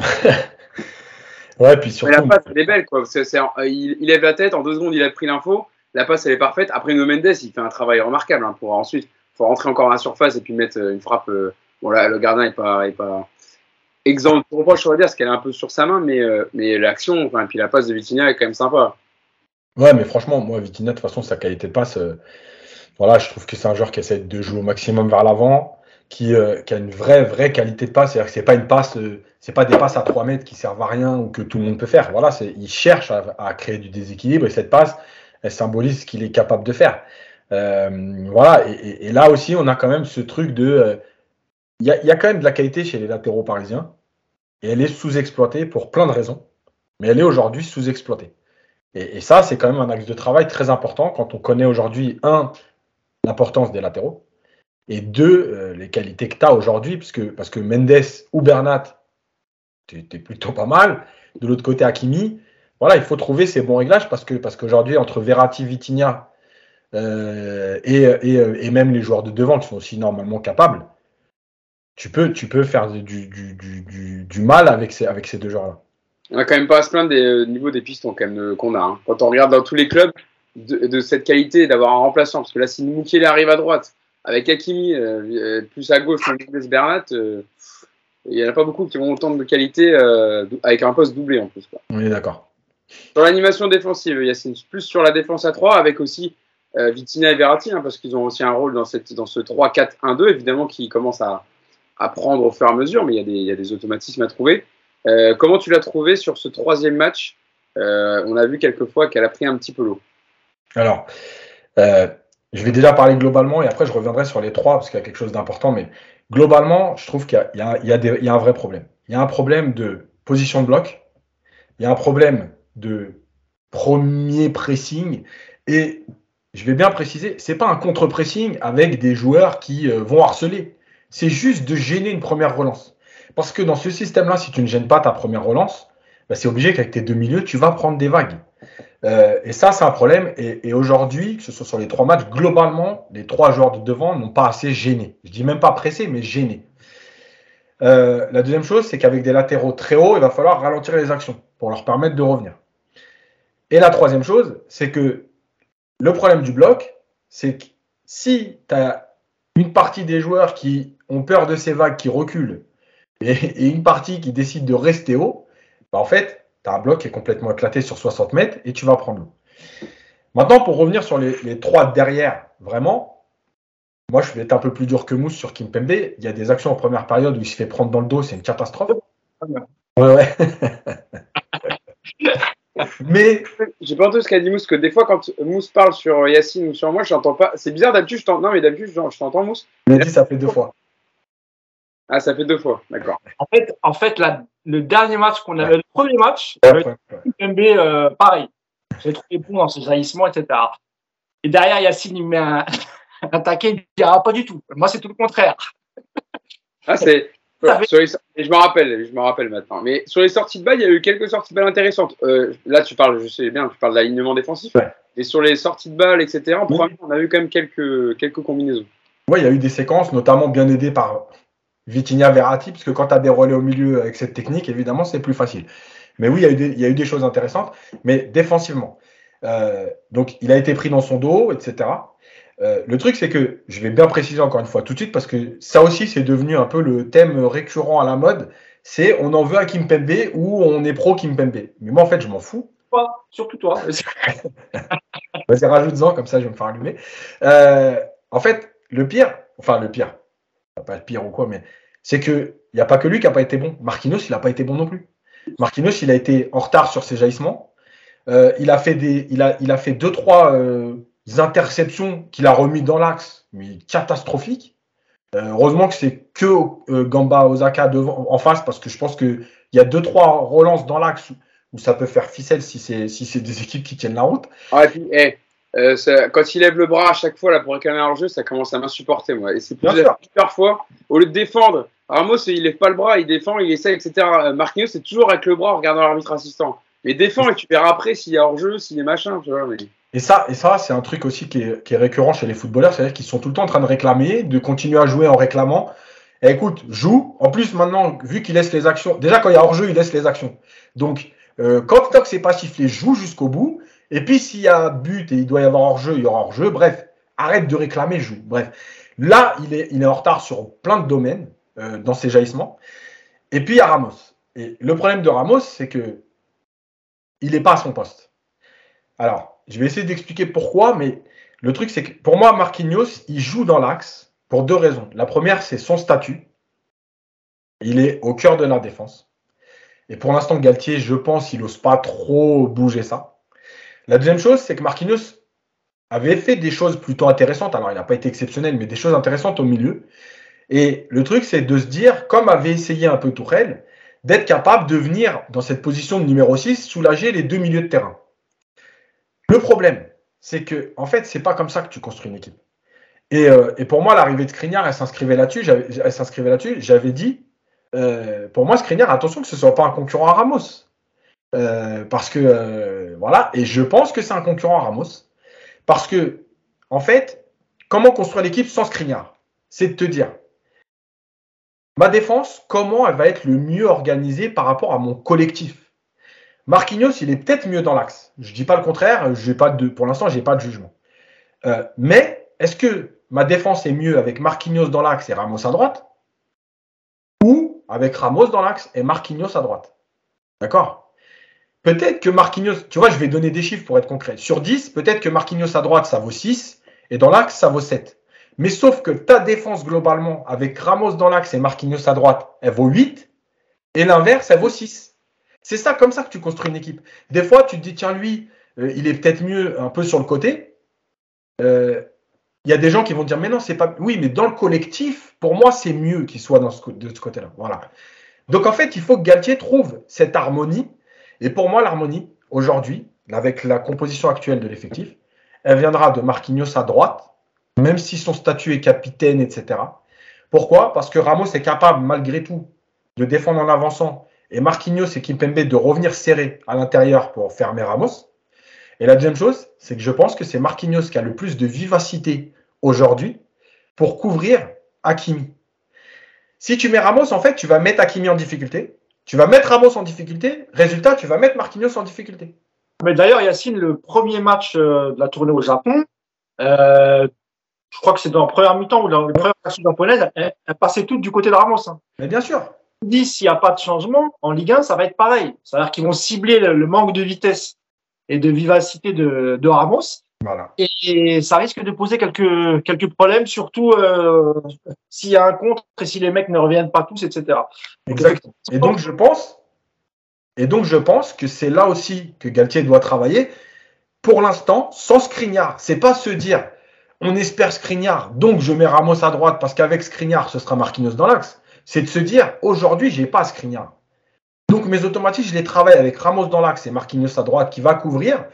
ouais, puis surtout.
Mais la passe, elle est belle, quoi. il, lève la tête, en deux secondes, il a pris l'info. La passe, elle est parfaite. Après, No Mendes, il fait un travail remarquable hein, pour ensuite faut rentrer encore à la surface et puis mettre euh, une frappe. Euh, bon, là, le gardien n'est pas, est pas exempt de reproche, on va dire, parce qu'elle est un peu sur sa main, mais, euh, mais l'action, enfin, et puis la passe de Vitinha est quand même sympa.
Ouais, mais franchement, moi, Vitinha, de toute façon, sa qualité de passe, voilà, je trouve que c'est un joueur qui essaie de jouer au maximum vers l'avant, qui, euh, qui, a une vraie, vraie qualité de passe. C'est-à-dire que c'est pas une passe, euh, c'est pas des passes à 3 mètres qui servent à rien ou que tout le monde peut faire. Voilà, il cherche à, créer du déséquilibre et cette passe, elle symbolise ce qu'il est capable de faire. Euh, voilà, et, là aussi, on a quand même ce truc de. Euh, il y, a, y, a, quand même de la qualité chez les latéraux parisiens et elle est sous-exploitée pour plein de raisons, mais elle est aujourd'hui sous-exploitée. Et, ça, c'est quand même un axe de travail très important quand on connaît aujourd'hui, un, l'importance des latéraux. Et deux, euh, les qualités que tu as aujourd'hui, parce que, parce que Mendes ou Bernat, tu es, plutôt pas mal. De l'autre côté, Hakimi, voilà, il faut trouver ces bons réglages parce que parce qu'aujourd'hui, entre Verratti, Vitinha euh, et, et, et, même les joueurs de devant qui sont aussi normalement capables, tu peux, tu peux faire du, du, du, du mal avec ces, avec ces deux joueurs-là.
On a quand même pas à se plaindre des euh, niveaux des pistons qu'on a. Hein. Quand on regarde dans tous les clubs, de, de cette qualité d'avoir un remplaçant. Parce que là, si Moukielé arrive à droite, avec Hakimi euh, euh plus à gauche, Mendes Bernat, euh, il n'y en a pas beaucoup qui ont autant de qualité euh, avec un poste doublé en plus. Quoi.
On est d'accord.
Sur l'animation défensive, Yacine, plus sur la défense à 3, avec aussi Vitina et Verratti, hein, parce qu'ils ont aussi un rôle dans, cette, dans ce 3-4-1-2, évidemment, qui commence à, à prendre au fur et à mesure, mais il y a des, il y a des automatismes à trouver. Comment tu l'as trouvé sur ce troisième match? On a vu quelquefois qu'elle a pris un petit peu l'eau.
Alors, euh, je vais déjà parler globalement et après je reviendrai sur les trois parce qu'il y a quelque chose d'important. Mais globalement, je trouve qu'il y, y, y, a un vrai problème. Il y a un problème de position de bloc, il y a un problème de premier pressing et je vais bien préciser, c'est pas un contre-pressing avec des joueurs qui euh, vont harceler. C'est juste de gêner une première relance. Parce que dans ce système-là, si tu ne gênes pas ta première relance, bah, c'est obligé qu'avec tes deux milieux, tu vas prendre des vagues. Euh, et ça, c'est un problème. Et, aujourd'hui, que ce soit sur les trois matchs, globalement, les trois joueurs de devant n'ont pas assez gêné. Je dis même pas pressé, mais gêné. Euh, la deuxième chose, c'est qu'avec des latéraux très hauts, il va falloir ralentir les actions pour leur permettre de revenir. Et la troisième chose, c'est que le problème du bloc, c'est que si tu as une partie des joueurs qui ont peur de ces vagues, qui reculent, et, et une partie qui décide de rester haut, bah en fait, tu as un bloc qui est complètement éclaté sur 60 mètres et tu vas prendre l'eau. Maintenant, pour revenir sur les, les trois derrière, vraiment, moi, je vais être un peu plus dur que Mousse sur Kimpembe. Il y a des actions en première période où il se fait prendre dans le dos, c'est une catastrophe. Ouais, ouais.
Mais j'ai pas entendu ce qu'a dit Mousse, que des fois quand Mousse parle sur Yacine ou sur moi, je n'entends pas. C'est bizarre d'habitude, je t'entends. Non, mais d'habitude, je t'entends Mousse.
Il a dit ça fait deux fois.
Ah, ça fait deux fois, d'accord.
En fait, en fait la, le dernier match qu'on avait, le premier match, ouais, ouais. euh, pareil. J'ai trouvé bon dans ses jaillissements, etc. Et derrière, Yacine, il met un, un taquet, il dit ah, pas du tout. Moi, c'est tout le contraire.
Ah, c'est. Les... Je me rappelle, je me rappelle maintenant. Mais sur les sorties de balle, il y a eu quelques sorties de balle intéressantes. Euh, là, tu parles, je sais bien, tu parles de l'alignement défensif. Ouais. Et sur les sorties de balle, etc., en premier, on a eu quand même quelques, quelques combinaisons.
Oui, il y a eu des séquences, notamment bien aidées par Vitinha Verratti, parce que quand tu as des relais au milieu avec cette technique, évidemment, c'est plus facile. Mais oui, il y, a eu des, il y a eu des choses intéressantes, mais défensivement. Euh, donc, il a été pris dans son dos, etc. Euh, le truc, c'est que je vais bien préciser encore une fois tout de suite parce que ça aussi, c'est devenu un peu le thème récurrent à la mode. C'est on en veut à Kimpembe ou on est pro Kimpembe. Mais moi, en fait, je m'en fous.
Pas, surtout toi.
Vas-y, rajoute-en, comme ça, je vais me faire allumer. Euh, en fait, le pire, enfin, le pire, pas le pire ou quoi, mais c'est qu'il n'y a pas que lui qui n'a pas été bon. Marquinhos, il n'a pas été bon non plus. Marquinhos, il a été en retard sur ses jaillissements. Euh, il a fait des, il a, il a fait deux trois euh, interceptions qu'il a remis dans l'axe, mais catastrophiques. Euh, heureusement que c'est que euh, Gamba Osaka devant, en face, parce que je pense qu'il y a deux trois relances dans l'axe où ça peut faire ficelle si c'est si des équipes qui tiennent la route.
Ah, hey, euh, ça, quand il lève le bras à chaque fois là, pour réclamer un jeu, ça commence à m'insupporter moi. Et c'est plusieurs fois, au lieu de défendre, Ramos il lève pas le bras, il défend, il essaie, etc. Marquinhos c'est toujours avec le bras en regardant l'arbitre assistant. Mais défend et tu verras après s'il y a hors-jeu, s'il est machin, tu vois. Mais...
Et ça, et ça c'est un truc aussi qui est, qui est récurrent chez les footballeurs, c'est-à-dire qu'ils sont tout le temps en train de réclamer, de continuer à jouer en réclamant. Et écoute, joue. En plus, maintenant, vu qu'il laisse les actions, déjà quand il y a hors-jeu, il laisse les actions. Donc, euh, quand tant que c'est pas sifflé, joue jusqu'au bout. Et puis, s'il y a but et il doit y avoir hors-jeu, il y aura hors-jeu. Bref, arrête de réclamer, joue. Bref, là, il est, en retard sur plein de domaines euh, dans ses jaillissements. Et puis, il y a Ramos. Et le problème de Ramos, c'est que il n'est pas à son poste. Alors, je vais essayer d'expliquer pourquoi, mais le truc, c'est que pour moi, Marquinhos, il joue dans l'axe pour deux raisons. La première, c'est son statut. Il est au cœur de la défense. Et pour l'instant, Galtier, je pense, il n'ose pas trop bouger ça. La deuxième chose, c'est que Marquinhos avait fait des choses plutôt intéressantes. Alors, il n'a pas été exceptionnel, mais des choses intéressantes au milieu. Et le truc, c'est de se dire, comme avait essayé un peu Tourelle, d'être capable de venir dans cette position de numéro 6 soulager les deux milieux de terrain. Le problème, c'est que en fait, c'est pas comme ça que tu construis une équipe. Et, euh, pour moi, l'arrivée de Skriniar, elle s'inscrivait là-dessus. J'avais dit, euh, pour moi, Skriniar, attention que ce soit pas un concurrent à Ramos, euh, parce que voilà. Et je pense que c'est un concurrent à Ramos, parce que en fait, comment construire l'équipe sans Skriniar? C'est de te dire, Ma défense, comment elle va être le mieux organisée par rapport à mon collectif? Marquinhos, il est peut-être mieux dans l'axe. Je ne dis pas le contraire, pour l'instant, je n'ai pas de jugement. Euh, mais est-ce que ma défense est mieux avec Marquinhos dans l'axe et Ramos à droite? Ou avec Ramos dans l'axe et Marquinhos à droite? D'accord? Peut-être que Marquinhos, tu vois, je vais donner des chiffres pour être concret. Sur 10, peut-être que Marquinhos à droite, ça vaut 6 et dans l'axe, ça vaut 7. Mais sauf que ta défense globalement, avec Ramos dans l'axe et Marquinhos à droite, elle vaut 8. Et l'inverse, elle vaut 6. C'est ça, comme ça que tu construis une équipe. Des fois, tu te dis, tiens, lui, euh, il est peut-être mieux un peu sur le côté. Euh, il y a des gens qui vont dire, mais non, c'est pas. Oui, mais dans le collectif, pour moi, c'est mieux qu'il soit dans ce, de ce côté-là. Voilà. Donc, en fait, il faut que Galtier trouve cette harmonie. Et pour moi, l'harmonie, aujourd'hui, avec la composition actuelle de l'effectif, elle viendra de Marquinhos à droite même si son statut est capitaine, etc. Pourquoi? Parce que Ramos est capable, malgré tout, de défendre en avançant et Marquinhos et Kimpembe de revenir serrer à l'intérieur pour fermer Ramos. Et la deuxième chose, c'est que je pense que c'est Marquinhos qui a le plus de vivacité aujourd'hui pour couvrir Hakimi. Si tu mets Ramos, en fait, tu vas mettre Hakimi en difficulté. Tu vas mettre Ramos en difficulté. Résultat, tu vas mettre Marquinhos en difficulté.
Mais d'ailleurs, Yacine, le premier match euh, de la tournée au Japon, euh, je crois que c'est dans la première mi-temps ou dans la première version japonaise, elle, elle, passait toute du côté de Ramos. Hein.
Mais bien sûr.
Dit s'il n'y a pas de changement, en Ligue 1, ça va être pareil. C'est-à-dire qu'ils vont cibler le, le, manque de vitesse et de vivacité de, de Ramos.
Voilà.
Et, ça risque de poser quelques, quelques problèmes, surtout euh, s'il y a un contre et si les mecs ne reviennent pas tous, etc.
Exact. Et donc, je pense, et donc, je pense que c'est là aussi que Galtier doit travailler. Pour l'instant, sans Skriniar, c'est pas se dire on espère Skriniar, donc je mets Ramos à droite parce qu'avec Skriniar, ce sera Marquinhos dans l'axe. C'est de se dire aujourd'hui, j'ai pas Skriniar. Donc mes automatiques, je les travaille avec Ramos dans l'axe et Marquinhos à droite qui va couvrir.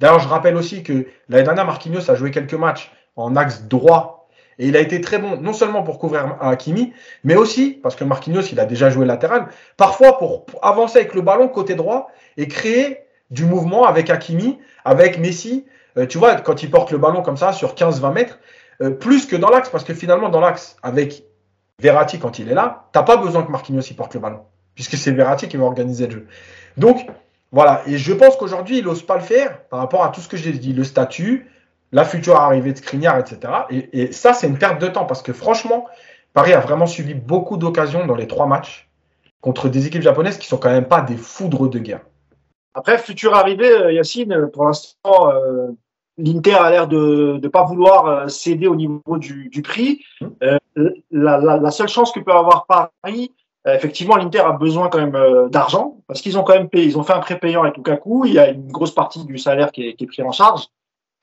D'ailleurs, je rappelle aussi que l'année dernière, Marquinhos a joué quelques matchs en axe droit et il a été très bon, non seulement pour couvrir Hakimi, mais aussi parce que Marquinhos, il a déjà joué latéral, parfois pour avancer avec le ballon côté droit et créer du mouvement avec Hakimi, avec Messi. Euh, tu vois, quand il porte le ballon comme ça sur 15-20 mètres, euh, plus que dans l'axe, parce que finalement, dans l'axe, avec Verratti quand il est là, t'as pas besoin que Marquinhos il porte le ballon puisque c'est Verratti qui va organiser le jeu. Donc, voilà. Et je pense qu'aujourd'hui, il n'ose pas le faire par rapport à tout ce que j'ai dit, le statut, la future arrivée de Skriniar, etc. Et, ça, c'est une perte de temps parce que franchement, Paris a vraiment subi beaucoup d'occasions dans les trois matchs contre des équipes japonaises qui sont quand même pas des foudres de guerre.
Après, future arrivée, euh, Yacine, pour l'instant, euh, l'Inter a l'air de ne pas vouloir euh, céder au niveau du, prix. Mmh. la, la, seule chance que peut avoir Paris, euh, effectivement, l'Inter a besoin quand même euh, d'argent parce qu'ils ont quand même payé, ils ont fait un prépayant avec Lukaku. Il y a une grosse partie du salaire qui est, qui est pris en charge.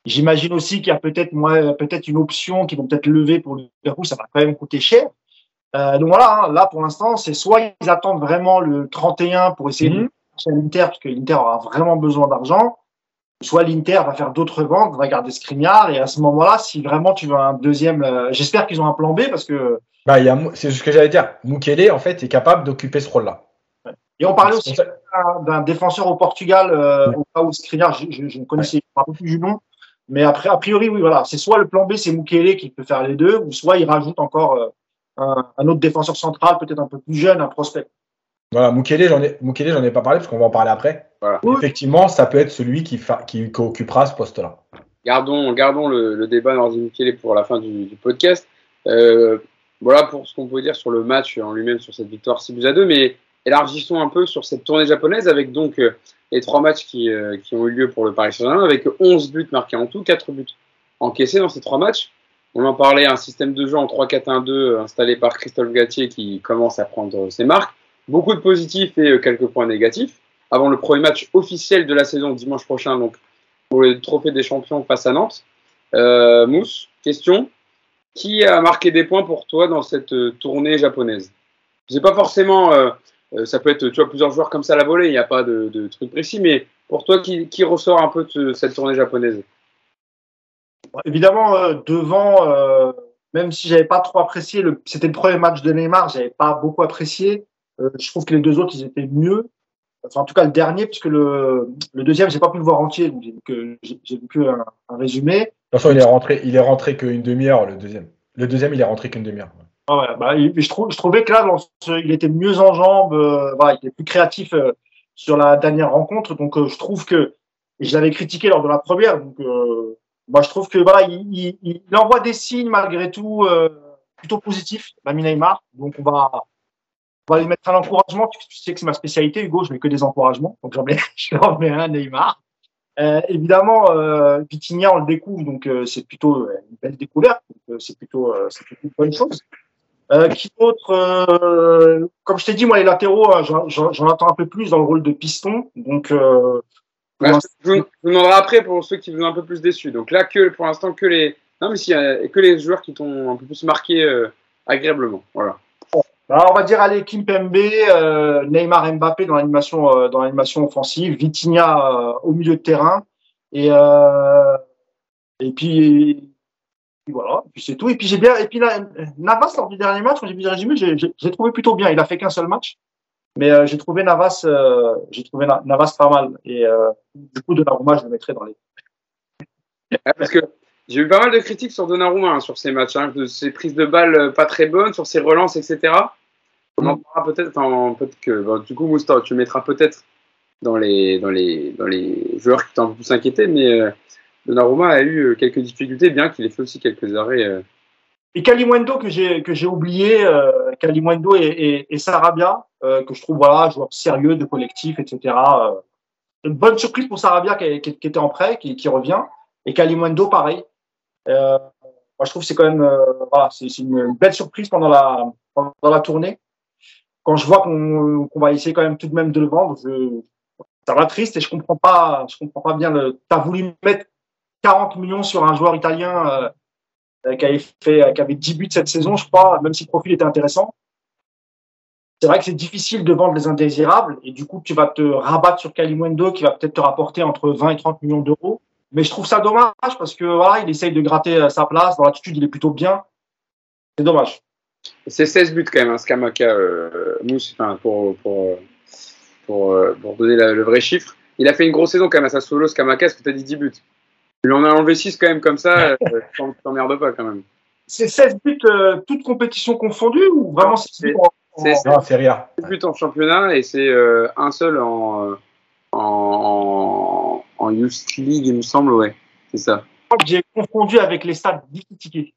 J'imagine aussi qu'il y a peut-être moi peut-être une option qui vont peut-être lever pour Lukaku. Ça va quand même coûter cher. Euh, donc voilà, hein, là pour l'instant, c'est soit ils attendent vraiment le 31 pour essayer de chercher mmh. l'Inter parce que l'Inter aura vraiment besoin d'argent, soit l'Inter va faire d'autres ventes, va garder Skriniar et à ce moment-là, si vraiment tu veux un deuxième, j'espère qu'ils ont un plan B parce que
bah, c'est ce que j'allais dire. Mukele, en fait, est capable d'occuper ce rôle-là.
Et on parlait aussi d'un défenseur au Portugal, euh, au cas où Skriniar, je, ne connaissais pas plus du nom. Mais après, a priori, oui, voilà. C'est soit le plan B, c'est Mukele qui peut faire les deux, ou soit il rajoute encore euh, un, autre défenseur central, peut-être un peu plus jeune, un prospect.
Voilà, Mukele, j'en ai, j'en ai pas parlé parce qu'on va en parler après. Effectivement, ça peut être celui qui, qui, occupera ce poste-là.
Gardons, gardons le, débat Nordi Mukele pour la fin du, podcast. Euh, voilà pour ce qu'on peut dire sur le match en lui-même, sur cette victoire 6 buts à 2, mais élargissons un peu sur cette tournée japonaise avec donc euh, les trois matchs qui, euh, qui, ont eu lieu pour le Paris Saint-Germain, avec 11 buts marqués en tout, 4 buts encaissés dans ces trois matchs. On en parlait, un système de jeu en 3-4-1-2 euh, installé par Christophe Gatier qui commence à prendre ses marques. Beaucoup de positifs et quelques points négatifs. Avant le premier match officiel de la saison dimanche prochain, donc pour le trophée des champions face à Nantes. Mousse, question? Qui a marqué des points pour toi dans cette euh, tournée japonaise? C'est pas forcément, euh, euh, ça peut être tu vois, plusieurs joueurs comme ça à la volée, il n'y a pas de, truc précis, mais pour toi, qui, qui ressort un peu de cette tournée japonaise?
Évidemment, devant, même si j'avais pas trop apprécié, c'était le premier match de Neymar, j'avais pas beaucoup apprécié. je trouve que les deux autres, ils étaient mieux. Enfin, en tout cas, le dernier, puisque le, le deuxième, j'ai pas pu le voir entier, donc j'ai vu que, un, un résumé
toute façon, il est rentré, il est rentré qu'une demi-heure, le deuxième. Le deuxième, il est rentré qu'une demi-heure.
Ah bah, je, je trouvais que là, il était mieux en jambes, euh, il était plus créatif euh, sur la dernière rencontre. Donc, euh, je trouve que, je l'avais critiqué lors de la première, moi, je trouve que voilà, il, il, envoie des signes malgré tout plutôt positifs, Mami Neymar. Donc, on va, on va lui mettre un encouragement. Tu sais que c'est ma spécialité, Hugo, je mets que des encouragements. Donc, j'en mets, je mets un Neymar. Euh, évidemment, euh, on le découvre, donc euh, c'est plutôt euh, une belle découverte. C'est plutôt, une bonne chose. qui d'autre Comme je t'ai dit, moi les latéraux, j'en attends un peu plus dans le rôle de piston. Donc,
ouais, je, vous, demanderai après pour ceux qui vous ont un peu plus déçus. Donc là, que pour l'instant que les, non mais si, que les joueurs qui t'ont un peu plus marqué agréablement. Voilà.
Alors, on va dire allez Kimpembe, euh, Neymar, Mbappé dans l'animation euh, dans l'animation offensive, Vitinha euh, au milieu de terrain et euh, et puis, voilà, puis c'est tout. Et puis j'ai bien et puis là, Navas lors du dernier match, j'ai vu le résumé, j'ai trouvé plutôt bien. Il a fait qu'un seul match, mais j'ai trouvé Navas j'ai trouvé Navas pas mal et du coup de Donnarumma je le mettrai dans les.
J'ai eu pas mal de critiques sur Donnarumma hein, sur ces matchs, hein, de ses prises de balles pas très bonnes, sur ses relances, etc. On en parlera peut-être, peut que, du coup, Moustapha, tu mettras peut-être dans les, dans, les, dans les joueurs qui t'ont un peu plus inquiété, mais euh, Donnarumma a eu euh, quelques difficultés, bien qu'il ait fait aussi quelques arrêts. Euh.
Et Kalimwendo que j'ai que j'ai oublié, euh, Kalimwendo et, et, et Sarabia, que je trouve voilà joueur sérieux de collectif, etc. une bonne surprise pour Sarabia qui, qui, qui était en prêt, qui, qui revient, et Kalimundo pareil. Euh, moi, je trouve que c'est quand même euh, voilà, c'est une belle surprise pendant la, pendant la tournée. Quand je vois qu'on qu'on va essayer quand même tout de même de le vendre, je, ça va triste et je comprends pas, je comprends pas bien. Le, t'as voulu mettre 40 millions sur un joueur italien euh, qui avait fait, qui avait 10 buts cette saison, je crois, même si le profil était intéressant. C'est vrai que c'est difficile de vendre les indésirables et du coup, tu vas te rabattre sur Kalimundo qui va peut-être te rapporter entre 20 et 30 millions d'euros. Mais je trouve ça dommage parce que voilà, il essaye de gratter euh, sa place. Dans l'attitude, il est plutôt bien. C'est dommage.
C'est 16 buts quand même, hein, Skamaka, euh, Mousse, enfin, pour, pour, pour, euh, pour donner la, le vrai chiffre. Il a fait une grosse saison quand même à sa solo, Skamaka, parce que tu as dit 10 buts. Il en a enlevé 6 quand même comme ça, euh, t'emmerdes pas quand même.
C'est 16 buts, euh, toutes compétitions confondues ou vraiment c'est
C'est-
rien.
16 buts en championnat et c'est euh, un seul en, en, en, en Youth League, il me semble, ouais. C'est ça.
Je crois que j'ai confondu avec les stades d'Ikitike.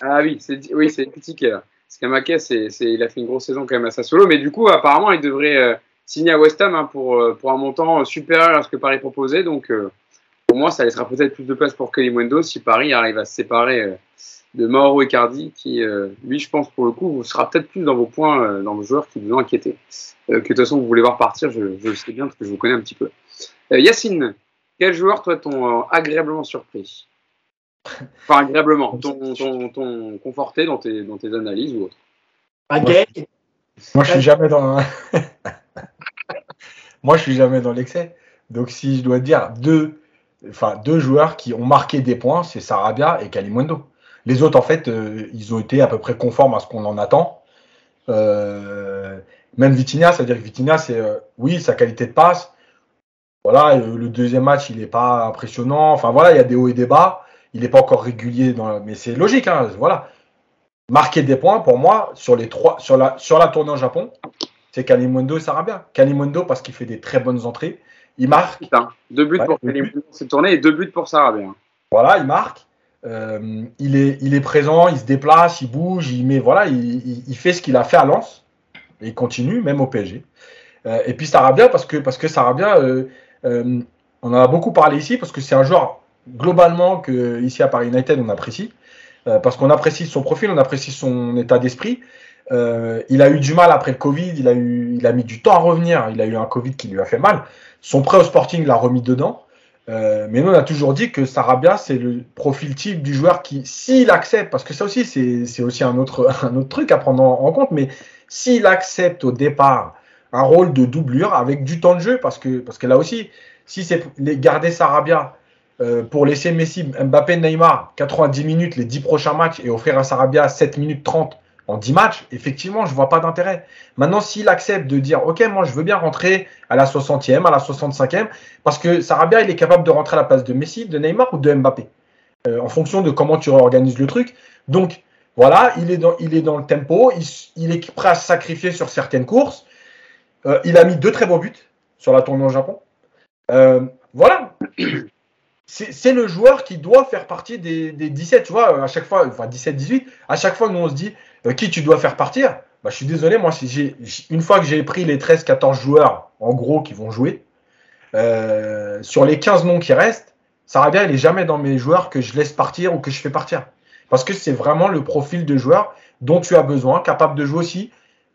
Ah oui, c'est oui, critiqué là. Skamaka, c'est, c'est, il a fait une grosse saison quand même à sa solo, mais du coup, apparemment, il devrait euh, signer à West Ham hein, pour, euh, pour un montant supérieur à ce que Paris proposait. Donc, euh, pour moi, ça laissera peut-être plus de place pour Kalimundo si Paris arrive à se séparer euh, de Mauro Icardi, qui, euh, lui, je pense, pour le coup, vous sera peut-être plus dans vos points, euh, dans vos joueurs qui vous ont inquiété. Euh, que de toute façon, vous voulez voir partir, je, je le sais bien parce que je vous connais un petit peu. Euh, Yacine, quel joueur, toi, t'ont euh, agréablement surpris? Enfin, agréablement, t'ont, t'ont conforté dans tes, dans tes analyses ou autre?
Gay,
Moi, je suis jamais dans. Moi, je suis jamais dans l'excès. Donc, si je dois dire deux, enfin, deux joueurs qui ont marqué des points, c'est Sarabia et Kalimundo. Les autres, en fait, euh, ils ont été à peu près conformes à ce qu'on en attend. Euh, même Vitinha, c'est-à-dire que Vitinha, c'est euh, oui, sa qualité de passe. Voilà, euh, le deuxième match, il n'est pas impressionnant. Enfin, voilà, il y a des hauts et des bas. Il n'est pas encore régulier, dans, mais c'est logique. Hein, voilà. Marquer des points, pour moi, sur, les trois, sur, la, sur la tournée au Japon, c'est Kalimundo et Sarabia. Kalimundo parce qu'il fait des très bonnes entrées. Il marque,
Putain, deux buts
Ouais,
pour Kalimundo cette tournée et deux buts pour Sarabia.
voilà, il marque. Euh, il, est, il est présent, il se déplace, il bouge, il met, voilà, il, il- il fait ce qu'il a fait à Lens et il continue même au PSG. Euh, et puis Sarabia parce que parce que Sarabia, euh, euh, on en a beaucoup parlé ici parce que c'est un joueur globalement que ici à Paris United on apprécie euh, parce qu'on apprécie son profil, on apprécie son état d'esprit. Euh, il a eu du mal après le Covid, il a mis du temps à revenir. Il a eu un Covid qui lui a fait mal. Son prêt au Sporting l'a remis dedans. Mais nous, on a toujours dit que Sarabia, c'est le profil type du joueur qui, s'il accepte, parce que ça aussi, c'est aussi un autre, un autre truc à prendre en, en compte, mais s'il accepte au départ un rôle de doublure avec du temps de jeu, parce que, parce que là aussi, si c'est garder Sarabia euh, pour laisser Messi, Mbappé, Neymar 90 minutes les 10 prochains matchs et offrir à Sarabia 7 minutes 30 en 10 matchs, effectivement, je vois pas d'intérêt. Maintenant, s'il accepte de dire, OK, moi, je veux bien rentrer à la 60e, à la 65e, parce que Sarabia, il est capable de rentrer à la place de Messi, de Neymar ou de Mbappé, euh, en fonction de comment tu réorganises le truc. Donc, voilà, il est dans, il est dans le tempo, il, il est prêt à se sacrifier sur certaines courses. Euh, il a mis deux très beaux buts sur la tournée au Japon. Euh, voilà. C'est le joueur qui doit faire partie des, des 17, tu vois, à chaque fois, enfin 17-18, à chaque fois, nous on se dit euh, qui tu dois faire partir? Bah, je suis désolé, moi, une fois que j'ai pris les 13-14 joueurs, en gros, qui vont jouer, sur les 15 noms qui restent, Sarabia, il est jamais dans mes joueurs que je laisse partir ou que je fais partir. Parce que c'est vraiment le profil de joueur dont tu as besoin, capable de jouer aussi,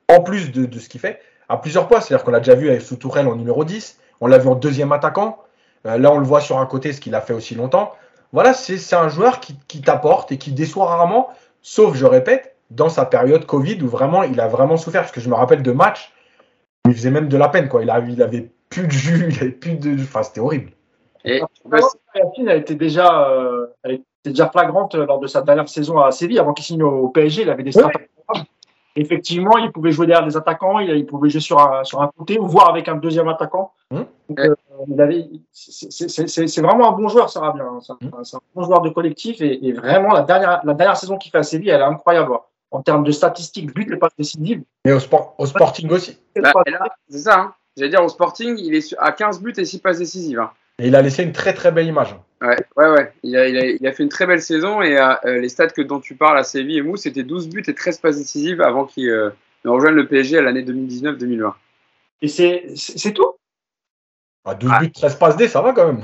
en plus de ce qu'il fait, à plusieurs postes. C'est-à-dire qu'on l'a déjà vu avec Soutourel en numéro 10, on l'a vu en deuxième attaquant, euh, là on le voit sur un côté, ce qu'il a fait aussi longtemps. Voilà, c'est un joueur qui, qui t'apporte et qui déçoit rarement, sauf, je répète, dans sa période Covid où vraiment il a vraiment souffert. Parce que je me rappelle de matchs où il faisait même de la peine, quoi. Il, a, il avait plus de jus, il avait plus de. Enfin, c'était horrible.
Et
Yacine, elle était déjà, euh, elle était déjà flagrante lors de sa dernière saison à Séville, avant qu'il signe au PSG. Il avait des stats incroyables. Effectivement, il pouvait jouer derrière des attaquants, il, il pouvait jouer sur un, sur un côté ou voir avec un deuxième attaquant. Donc, euh, il avait- c'est- vraiment un bon joueur, ça va bien. C'est un, bon joueur de collectif et, et vraiment la dernière, la dernière saison qu'il fait à Séville, elle est incroyable. En termes de statistiques, but et passes décisives.
Mais au, sport, au Sporting aussi.
bah, c'est ça, hein. j'allais dire au Sporting, il est à 15 buts et 6 passes décisives. hein.
Et il a laissé une très très belle image.
Ouais, ouais, ouais. Il a, il a, il a fait une très belle saison et euh, euh, les stats que, dont tu parles à Séville et Mousse, c'était 12 buts et 13 passes décisives avant qu'il euh, ne rejoigne le PSG à l'année 2019-2020.
Et c'est tout?
À 12 buts, 13 passes D, ça va quand même.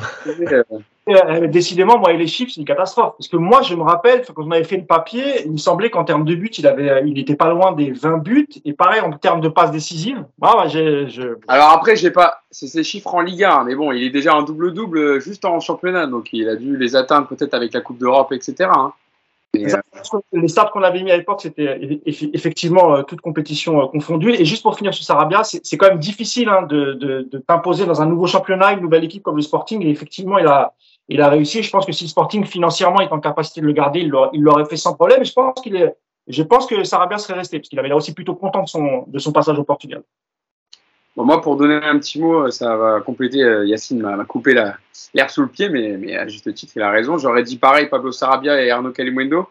Euh, décidément, moi et les chiffres, c'est une catastrophe. Parce que moi, je me rappelle, quand on avait fait le papier, il me semblait qu'en termes de buts, il avait, il était pas loin des 20 buts. Et pareil, en termes de passes décisives. Ah, je...
Alors après, j'ai pas, c'est ces chiffres en Ligue 1, mais bon, il est déjà un double-double juste en championnat. Donc il a dû les atteindre peut-être avec la Coupe d'Europe, etc. Hein.
Euh, les stats qu'on avait mis à l'époque, c'était effectivement euh, toute compétition euh, confondue. Et juste pour finir sur Sarabia, c'est quand même difficile hein, de, de, de t'imposer dans un nouveau championnat, une nouvelle équipe comme le Sporting. Et effectivement, il a, il a réussi. Je pense que si Sporting financièrement est en capacité de le garder, il l'aurait fait sans problème. Je pense qu'il est, je pense que Sarabia serait resté parce qu'il avait là aussi plutôt content de son, de son passage au Portugal.
Moi, pour donner un petit mot, ça va compléter. Yacine m'a coupé l'air sous le pied, mais, à juste titre, il a raison. J'aurais dit pareil, Pablo Sarabia et Arnaud Calimundo.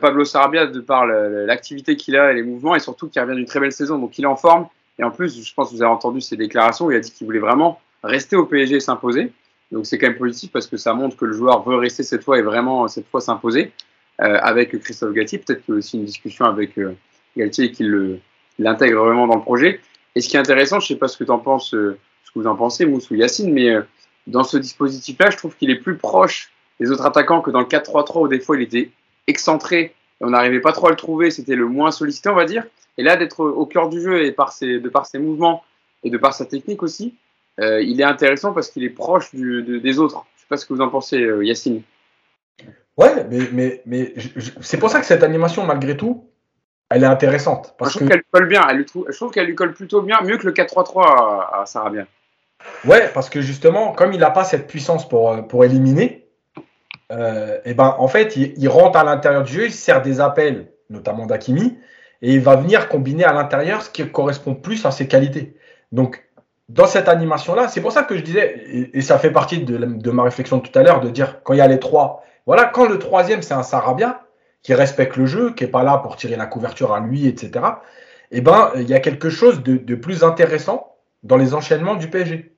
Pablo Sarabia, de par l'activité qu'il a et les mouvements, et surtout qu'il revient d'une très belle saison, donc il est en forme. Et en plus, je pense que vous avez entendu ses déclarations, il a dit qu'il voulait vraiment rester au PSG et s'imposer. Donc c'est quand même positif parce que ça montre que le joueur veut rester cette fois et vraiment cette fois s'imposer euh, avec Christophe Gatti. Peut-être qu'il y a aussi une discussion avec euh, Galtier qu'il l'intègre vraiment dans le projet. Et ce qui est intéressant, je ne sais pas ce que, euh, ce que vous en pensez, Mousse ou Yacine, mais euh, dans ce dispositif-là, je trouve qu'il est plus proche des autres attaquants que dans le 4-3-3 où des fois il était excentré et on n'arrivait pas trop à le trouver, c'était le moins sollicité, on va dire. Et là, d'être au cœur du jeu et de par ses mouvements et de par sa technique aussi, euh, il est intéressant parce qu'il est proche du, des autres. Je ne sais pas ce que vous en pensez, euh, Yacine.
Ouais, mais, mais, mais c'est pour ça que cette animation, malgré tout, elle est intéressante.
Parce je trouve qu'elle colle bien. Elle, je trouve qu'elle lui colle plutôt bien, mieux que le 4-3-3 à, à Sarabia.
Ouais, parce que justement, comme il n'a pas cette puissance pour, pour éliminer, euh, et ben en fait, il, rentre à l'intérieur du jeu, il sert des appels, notamment d'Akimi, et il va venir combiner à l'intérieur ce qui correspond plus à ses qualités. Donc, dans cette animation-là, c'est pour ça que je disais, et, ça fait partie de, ma réflexion de tout à l'heure, de dire quand il y a les trois, voilà, quand le troisième c'est un Sarabia qui respecte le jeu, qui est pas là pour tirer la couverture à lui, etc. Et ben, il y a quelque chose de, plus intéressant dans les enchaînements du PSG.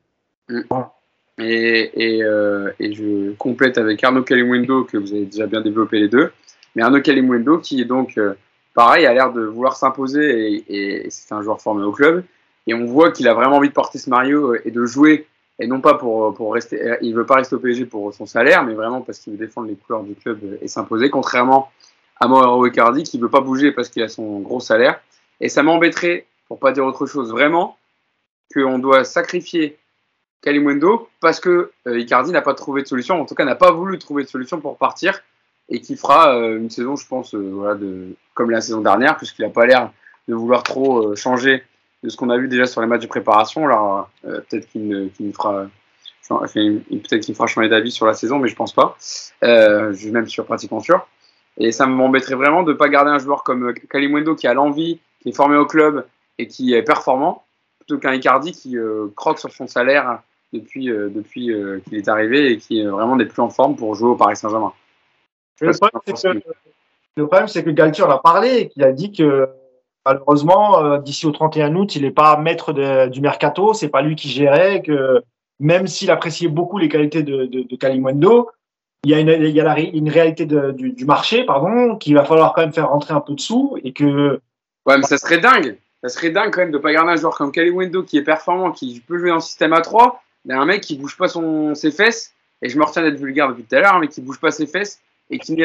Mm. Et, euh, et, je complète avec Arnaud Calimundo, que vous avez déjà bien développé les deux. Mais Arnaud Calimundo, qui est donc, euh, pareil, a l'air de vouloir s'imposer, et, c'est un joueur formé au club. Et on voit qu'il a vraiment envie de porter ce Mario et de jouer, et non pas pour, pour rester, il veut pas rester au PSG pour son salaire, mais vraiment parce qu'il veut défendre les couleurs du club et s'imposer, contrairement à Mauro Icardi, qui veut pas bouger parce qu'il a son gros salaire. Et ça m'embêterait, pour pas dire autre chose, vraiment, qu'on doit sacrifier Kalimundo parce que euh, Icardi n'a pas trouvé de solution, en tout cas n'a pas voulu trouver de solution pour partir et qui fera euh, une saison, je pense, euh, voilà, de, comme la saison dernière, puisqu'il n'a pas l'air de vouloir trop changer de ce qu'on a vu déjà sur les matchs de préparation. Alors peut-être qu'il ne, fera peut-être qu'il fera changer d'avis sur la saison, mais je pense pas. je suis même sur pratiquement sûr. Et ça m'embêterait vraiment de ne pas garder un joueur comme Kalimundo qui a l'envie, qui est formé au club et qui est performant, plutôt qu'un Icardi qui croque sur son salaire depuis, euh, depuis euh, qu'il est arrivé et qui est vraiment des plus en forme pour jouer au Paris Saint-Germain.
Le, problème, c'est que Galtier en a parlé et qu'il a dit que malheureusement, euh, d'ici au 31 août, il n'est pas maître du mercato, c'est pas lui qui gérait, que même s'il appréciait beaucoup les qualités de, de, il y a une, une réalité du, marché, pardon, qu'il va falloir quand même faire rentrer un peu de sous et que.
Ouais, mais ça serait dingue. Ça serait dingue quand même de pas garder un joueur comme Kalimwendo qui est performant, qui peut jouer en système à 3 il y a un mec qui bouge pas son, ses fesses, et je me retiens d'être vulgaire depuis tout à l'heure, mais qui bouge pas ses fesses et qui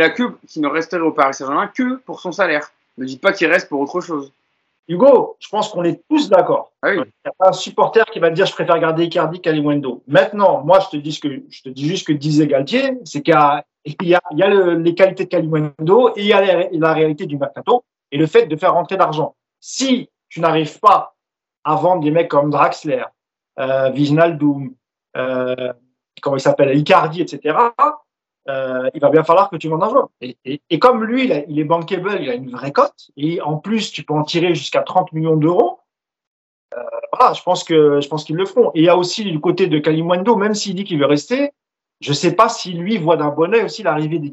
qui ne resterait au Paris Saint-Germain que pour son salaire. Ne dites pas qu'il reste pour autre chose.
Hugo, je pense qu'on est tous d'accord.
Ah il n'y
a pas un supporter qui va dire je préfère garder Icardi qu'Alimundo. Maintenant, moi, je te dis ce que je te dis juste que disait Galtier, c'est qu'il y a, il y les qualités de Calimundo et il y a la, réalité du mercato et le fait de faire rentrer l'argent. Si tu n'arrives pas à vendre des mecs comme Draxler, euh, euh, comment il s'appelle, Icardi, etc., euh, il va bien falloir que tu vendes un joueur. Et, et, comme lui, il, est bankable, il a une vraie cote, et en plus, tu peux en tirer jusqu'à 30 millions d'euros. Euh, voilà, je pense que je pense qu'ils le feront. Et il y a aussi le côté de Kalimwendo, même s'il dit qu'il veut rester, je ne sais pas si lui voit d'un bon oeil aussi l'arrivée des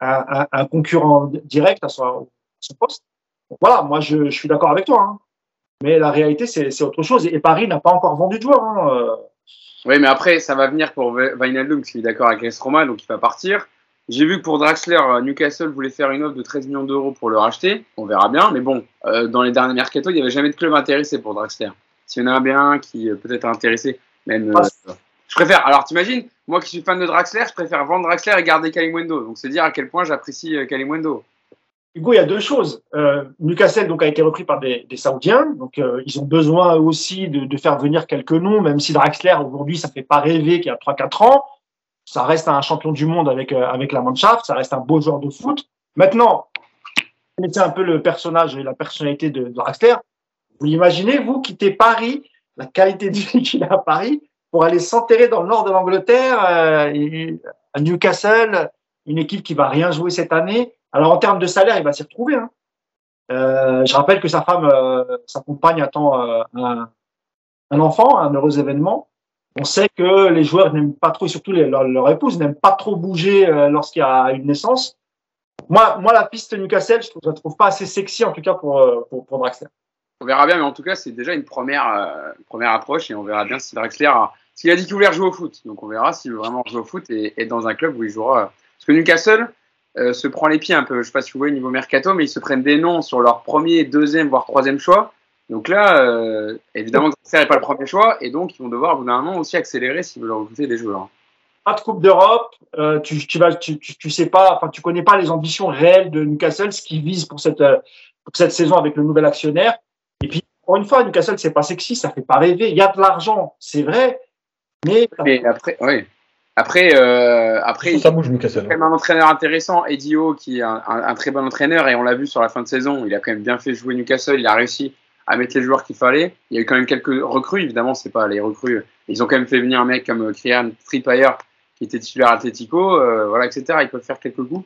un, un, un, concurrent direct à son, son poste. voilà, moi je, suis d'accord avec toi. Hein. Mais la réalité, c'est autre chose. Et Paris n'a pas encore vendu de joueurs. Hein. Euh.
Oui, mais après, ça va venir pour Wijnaldum, parce qu'il est d'accord avec S Roma, donc il va partir. J'ai vu que pour Draxler, euh, Newcastle voulait faire une offre de 13 millions d'euros pour le racheter. On verra bien. Mais bon, euh, dans les derniers mercato, il n'y avait jamais de club intéressé pour Draxler. S'il y en a un bien qui peut-être intéressé, Même, euh, je préfère. Alors, t'imagines, moi qui suis fan de Draxler, je préfère vendre Draxler et garder Kalimwendo. Donc, c'est dire à quel point j'apprécie euh, Kalimwendo.
Hugo, il y a deux choses. Euh, Newcastle donc a été repris par des, des Saoudiens, donc euh, ils ont besoin aussi de, de, faire venir quelques noms, même si Draxler aujourd'hui ça fait pas rêver qu'il y a 3-4 ans. Ça reste un champion du monde avec euh, avec la Mannschaft, ça reste un beau joueur de foot. Maintenant, c'est un peu le personnage et la personnalité de, Draxler. Vous imaginez vous quitter Paris, la qualité de vie qu'il a à Paris, pour aller s'enterrer dans le nord de l'Angleterre, euh, à Newcastle, une équipe qui va rien jouer cette année alors en termes de salaire, il va s'y retrouver. Hein. Euh, je rappelle que sa femme, euh, sa compagne attend euh, un, enfant, un heureux événement. On sait que les joueurs n'aiment pas trop, et surtout les, leur, leur, épouse n'aime pas trop bouger lorsqu'il y a une naissance. Moi, moi, la piste Newcastle, je ne la trouve pas assez sexy en tout cas pour, pour, Draxler.
On verra bien, mais en tout cas, c'est déjà une première, première approche et on verra bien si Draxler a. S'il a dit qu'il voulait jouer au foot. Donc on verra s'il veut vraiment jouer au foot et être dans un club où il jouera. Parce que Newcastle, euh, se prend les pieds un peu. Je sais pas si vous voyez niveau mercato, mais ils se prennent des noms sur leur premier, deuxième, voire troisième choix. Donc là, euh, évidemment, ça n'est pas le premier choix, et donc ils vont devoir, au bout d'un moment, aussi accélérer s'ils veulent recruter des joueurs.
Pas de Coupe d'Europe, euh, tu, tu, vas, tu, tu, tu, sais pas, enfin, tu connais pas les ambitions réelles de Newcastle, ce qu'ils visent pour cette, pour cette saison avec le nouvel actionnaire. Et puis, encore une fois, Newcastle, c'est pas sexy, ça fait pas rêver. Il y a de l'argent, c'est vrai, mais.
Mais après, oui. Après, euh, après,
ça bouge
y a un entraîneur intéressant, Eddie Howe, qui est un, un, un, très bon entraîneur, et on l'a vu sur la fin de saison. Il a quand même bien fait jouer Newcastle. Il a réussi à mettre les joueurs qu'il fallait. Il y a eu quand même quelques recrues, évidemment, c'est pas les recrues. Ils ont quand même fait venir un mec comme Krian Trippier, qui était titulaire Atletico, euh, voilà, etc. Ils peuvent faire quelques coups.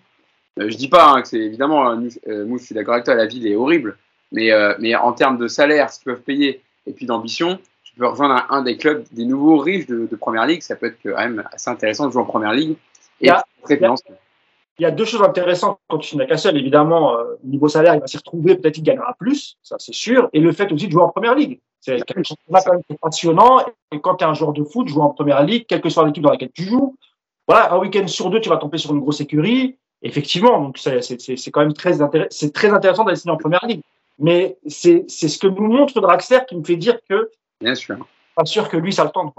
Euh, je dis pas hein, que c'est évidemment, euh, Mousse, je suis d'accord avec toi, la ville est horrible, mais, euh, mais en termes de salaire, ce qu'ils peuvent payer, et puis d'ambition, peux rejoindre un, un, des clubs, des nouveaux riches de, de, Première Ligue. Ça peut être quand même assez intéressant de jouer en Première Ligue.
Et il y a, très il y a, il y a deux choses intéressantes quand tu es Newcastle. Évidemment, euh, niveau salaire, il va s'y retrouver. Peut-être qu'il gagnera plus, ça c'est sûr. Et le fait aussi de jouer en Première Ligue. C'est quelque chose quand même passionnant. Et quand tu es un joueur de foot, jouer en Première Ligue, quelle que soit l'équipe dans laquelle tu joues, voilà, un week-end sur deux, tu vas tomber sur une grosse écurie. Effectivement, donc c'est quand même très, intéressant, très intéressant d'aller signer en Première Ligue. Mais c'est ce que nous montre Draxler qui me fait dire que
Bien sûr.
Pas sûr que lui, ça le tente.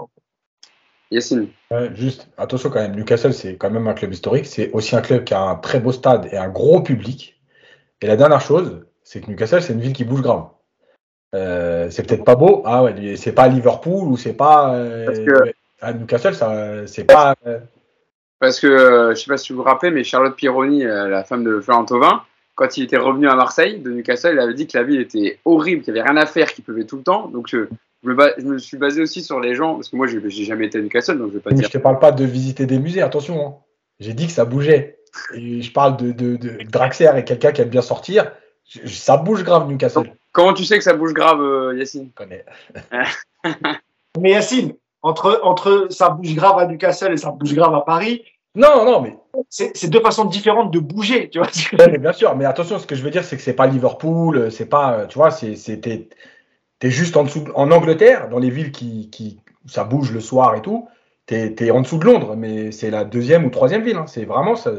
Yacine.
Ouais, juste, attention quand même, Newcastle, c'est quand même un club historique. C'est aussi un club qui a un très beau stade et un gros public. Et la dernière chose, c'est que Newcastle, c'est une ville qui bouge grave. Euh, c'est peut-être pas beau. Ah ouais, c'est pas Liverpool ou c'est pas. Euh, Parce que... À Newcastle, c'est pas. Euh...
Parce que, euh, je sais pas si vous vous rappelez, mais Charlotte Pironi, euh, la femme de Florent Thauvin, quand il était revenu à Marseille, de Newcastle, il avait dit que la ville était horrible, qu'il n'y avait rien à faire, qu'il pleuvait tout le temps. Donc, je, je me, je me, suis basé aussi sur les gens, parce que moi, j'ai jamais été à Newcastle, donc je vais pas
Mais
dire.
Je te parle pas de visiter des musées, attention. Hein. J'ai dit que ça bougeait. Et je parle de, de, de Draxler et quelqu'un qui aime bien sortir. Je, ça bouge grave, Newcastle. Donc,
comment tu sais que ça bouge grave, euh, Yacine?
Je connais.
Mais Yacine, entre, entre ça bouge grave à Newcastle et ça bouge grave à Paris,
non, non, mais.
C'est deux façons différentes de bouger, tu vois.
Ouais, mais bien sûr, mais attention, ce que je veux dire, c'est que c'est pas Liverpool, c'est pas, tu vois, c'est, t'es, t'es juste en dessous, en Angleterre, dans les villes qui, qui, ça bouge le soir et tout, t'es, t'es en dessous de Londres, mais c'est la deuxième ou troisième ville, hein. c'est vraiment ça.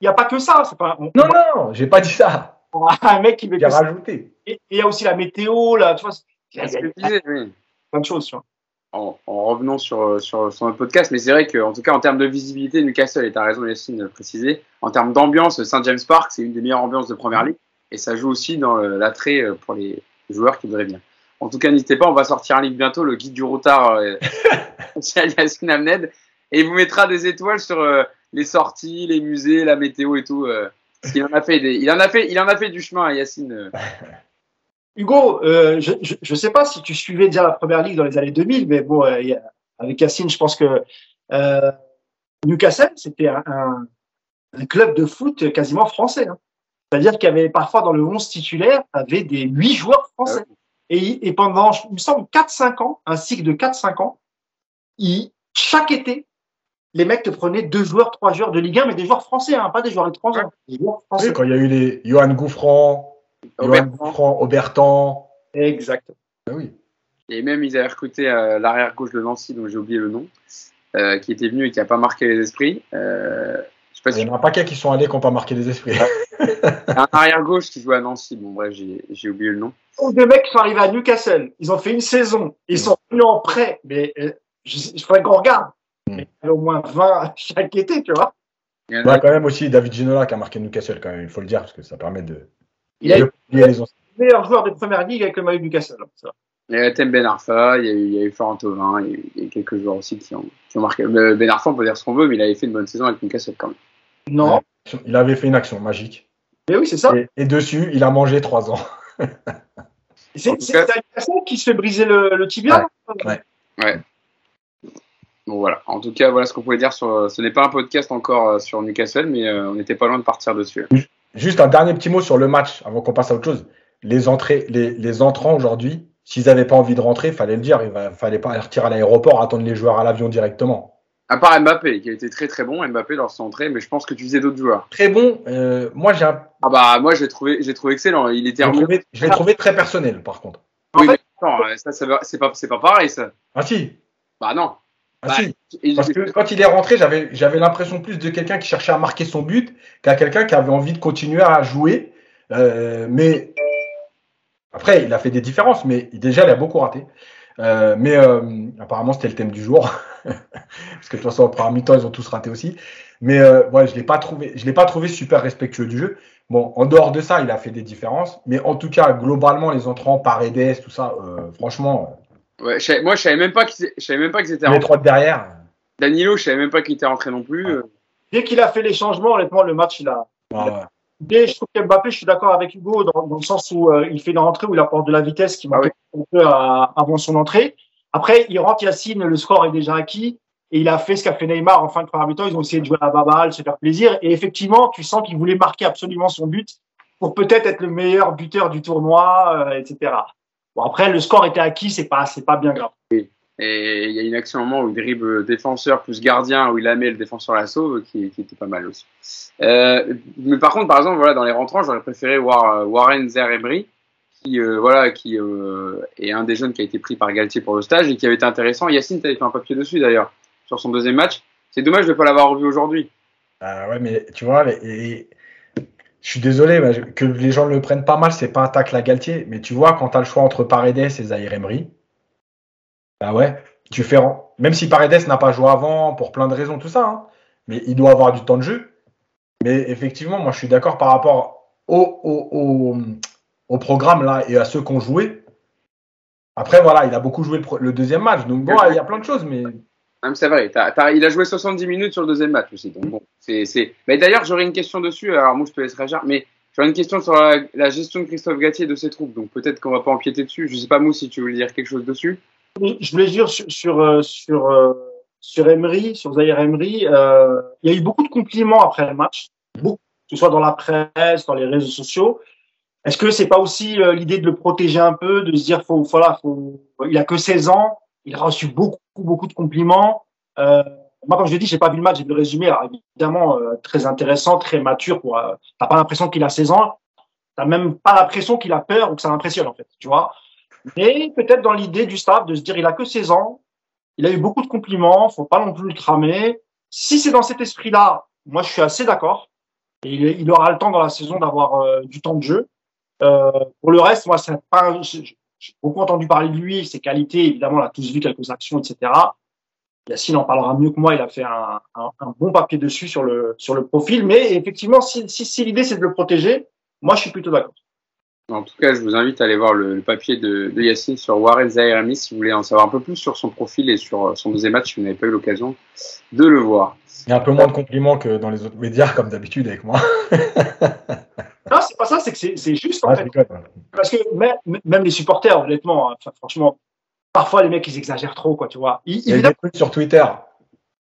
Il n'y a pas que ça, c'est pas.
Non, non, j'ai pas dit ça.
Un mec qui veut.
Il a rajouté.
Et il y a aussi la météo, là, tu vois.
Oui.
plein de choses, tu vois
en, en, revenant sur, sur, sur, notre podcast, mais c'est vrai qu'en tout cas, en termes de visibilité, Newcastle, et tu as raison, Yacine, de le préciser, en termes d'ambiance, Saint James Park, c'est une des meilleures ambiances de première ligue, et ça joue aussi dans l'attrait pour les joueurs qui voudraient bien. En tout cas, n'hésitez pas, on va sortir un livre bientôt, le guide du routard, euh, Yacine Amned, et il vous mettra des étoiles sur euh, les sorties, les musées, la météo et tout. Euh, parce qu'il en a fait des, il en a fait, il en a fait du chemin, Yacine.
Hugo, euh, je ne sais pas si tu suivais déjà la première ligue dans les années 2000, mais bon, euh, avec Yacine, je pense que euh, Newcastle, c'était un, un, un, club de foot quasiment français. Hein. C'est-à-dire qu'il y avait parfois dans le 11 titulaire, avait des 8 joueurs français. Ouais. Et, et, pendant, il me semble, 4-5 ans, un cycle de 4-5 ans, il, chaque été, les mecs te prenaient deux joueurs, trois joueurs de Ligue 1, mais des joueurs français, hein, pas des joueurs étrangers. Des joueurs
français. Oui, quand il y a eu les Johan Gouffran, Aubertan. Aubertan.
Exact.
Ah oui.
Et même, ils avaient recruté euh, l'arrière gauche de Nancy, dont j'ai oublié le nom, euh, qui était venu et qui n'a pas marqué les esprits. Euh,
pas Il y en a un paquet qui sont allés qui n'ont pas marqué les esprits.
un arrière gauche qui joue à Nancy. Bon, bref, j'ai oublié le nom.
Deux mecs qui sont arrivés à Newcastle. Ils ont fait une saison. Ils sont venus en prêt. Mais je, je ferais qu'on regarde. Mm. Mais il y avait au moins 20 chaque été, tu vois.
Il y a quand même aussi David Ginola qui a marqué Newcastle, quand même, il faut le dire, parce que ça permet de.
Il a été le meilleur joueur de première ligue avec le maillot Newcastle. Ça.
Il y a Tem Ben Arfa, il y a eu, il y a eu Florent Thauvin, il y, a eu, il y a eu quelques joueurs aussi qui ont, qui ont marqué. Ben Arfa, on peut dire ce qu'on veut, mais il avait fait une bonne saison avec Newcastle quand même.
Non.
Il avait fait une action magique.
Mais oui, c'est ça.
Et, et, dessus, il a mangé trois ans.
c'est Newcastle qui se fait briser le, le tibia
Ouais.
ouais. Bon voilà. En tout cas, voilà ce qu'on pouvait dire sur. Ce n'est pas un podcast encore sur Newcastle, mais euh, on n'était pas loin de partir dessus.
Juste un dernier petit mot sur le match avant qu'on passe à autre chose. Les entrées, les, les entrants aujourd'hui, s'ils n'avaient pas envie de rentrer, fallait le dire. Il ne fallait pas retirer à l'aéroport, attendre les joueurs à l'avion directement.
À part Mbappé, qui a été très très bon, Mbappé dans son entrée, mais je pense que tu disais d'autres joueurs.
Très bon. Euh, moi j'ai. Un...
Ah bah moi j'ai trouvé, j'ai trouvé excellent. Il était.
Je l'ai trouvé, je trouvé, très personnel par contre.
Oui, en fait, mais attends, ça, ça c'est pas, c'est pas pareil ça.
Ah si.
Bah non.
Ah, bah, si. Parce que quand il est rentré, j'avais, j'avais l'impression plus de quelqu'un qui cherchait à marquer son but qu'à quelqu'un qui avait envie de continuer à jouer. Euh, mais après, il a fait des différences, mais déjà, il a beaucoup raté. Euh, mais euh, apparemment, c'était le thème du jour. Parce que de toute façon, en première mi-temps, ils ont tous raté aussi. Mais euh, ouais, je l'ai pas trouvé, je l'ai pas trouvé super respectueux du jeu. Bon, en dehors de ça, il a fait des différences. Mais en tout cas, globalement, les entrants par EDS, tout ça, euh, franchement.
Ouais, je savais, moi, je savais même pas qu'ils, je savais même pas qu'ils étaient.
Les trois de derrière.
Danilo, je savais même pas qu'il était rentré non plus.
Ouais. Dès qu'il a fait les changements, honnêtement, le match, il a.
Ouais.
Dès, je trouve qu'Mbappé, je suis d'accord avec Hugo dans, dans, le sens où euh, il fait une rentrée où il apporte de la vitesse qui manquait ah oui. un peu à, avant son entrée. Après, il rentre Yacine, le score est déjà acquis. Et il a fait ce qu'a fait Neymar en fin de première mi-temps. Ils ont essayé de jouer à la baballe, se faire plaisir. Et effectivement, tu sens qu'il voulait marquer absolument son but pour peut-être être le meilleur buteur du tournoi, euh, etc. Bon, après, le score était acquis, c'est pas, c'est pas bien grave.
Oui. Et il y a une action au moment où il dribble défenseur plus gardien, où il a mis le défenseur la sauve, qui, était pas mal aussi. Euh, mais par contre, par exemple, voilà, dans les rentrants, j'aurais préféré voir Warren Zer-Emery, qui, euh, voilà, qui euh, est un des jeunes qui a été pris par Galtier pour le stage et qui avait été intéressant. Yacine, tu avais fait un papier dessus d'ailleurs, sur son deuxième match. C'est dommage de ne pas l'avoir revu aujourd'hui.
Ah ouais, mais tu vois, les, je suis désolé que les gens le prennent pas mal, c'est pas un tacle à Galtier. Mais tu vois, quand tu as le choix entre Paredes et Zahir Emery, bah ouais, tu fais. Même si Paredes n'a pas joué avant pour plein de raisons, tout ça, hein, mais il doit avoir du temps de jeu. Mais effectivement, moi je suis d'accord par rapport au, au, au, programme là et à ceux qui ont joué. Après, voilà, il a beaucoup joué le, deuxième match. Donc bon, il y a plein de choses, mais.
C'est vrai, il a joué 70 minutes sur le deuxième match aussi. Donc bon. Mais d'ailleurs, j'aurais une question dessus. Alors moi, je te laisse réagir, mais j'aurais une question sur la, gestion de Christophe Gatier de ses troupes. Donc peut-être qu'on va pas empiéter dessus. Je sais pas, Mousse, si tu voulais dire quelque chose dessus.
Je voulais dire sur sur sur, euh, sur Emery, sur Zahir Emery, euh, il y a eu beaucoup de compliments après le match, beaucoup, que ce soit dans la presse, dans les réseaux sociaux. Est-ce que c'est pas aussi euh, l'idée de le protéger un peu, de se dire faut voilà, faut, il a que 16 ans, il a reçu beaucoup beaucoup de compliments. Euh, moi, comme je l'ai dit, j'ai pas vu le match, j'ai vu le résumé. Évidemment, euh, très intéressant, très mature. Pour, euh, t'as pas l'impression qu'il a 16 ans, t'as même pas l'impression qu'il a peur ou que ça l'impressionne en fait, tu vois. Mais peut-être dans l'idée du staff de se dire il a que 16 ans, il a eu beaucoup de compliments, faut pas non plus le cramer. Si c'est dans cet esprit-là, moi je suis assez d'accord. Il, il, aura le temps dans la saison d'avoir euh, du temps de jeu. Euh, pour le reste, moi, c'est pas, j'ai beaucoup entendu parler de lui, ses qualités. Évidemment, on a tous vu quelques actions, etc. Yacine en parlera mieux que moi. Il a fait un, un, un, bon papier dessus sur le sur le profil. Mais effectivement, si, si, si l'idée c'est de le protéger, moi je suis plutôt d'accord.
En tout cas, je vous invite à aller voir le, le papier de, de, Yacine sur Warren Zairami si vous voulez en savoir un peu plus sur son profil et sur son deuxième match si vous n'avez pas eu l'occasion de le voir.
Il y a un peu moins de compliments que dans les autres médias, comme d'habitude avec moi.
non, c'est pas ça, c'est que c'est juste en fait. Parce que même, même, les supporters, honnêtement, enfin, franchement, parfois les mecs ils exagèrent trop, quoi, tu vois.
Ils, Il y a des trucs sur Twitter.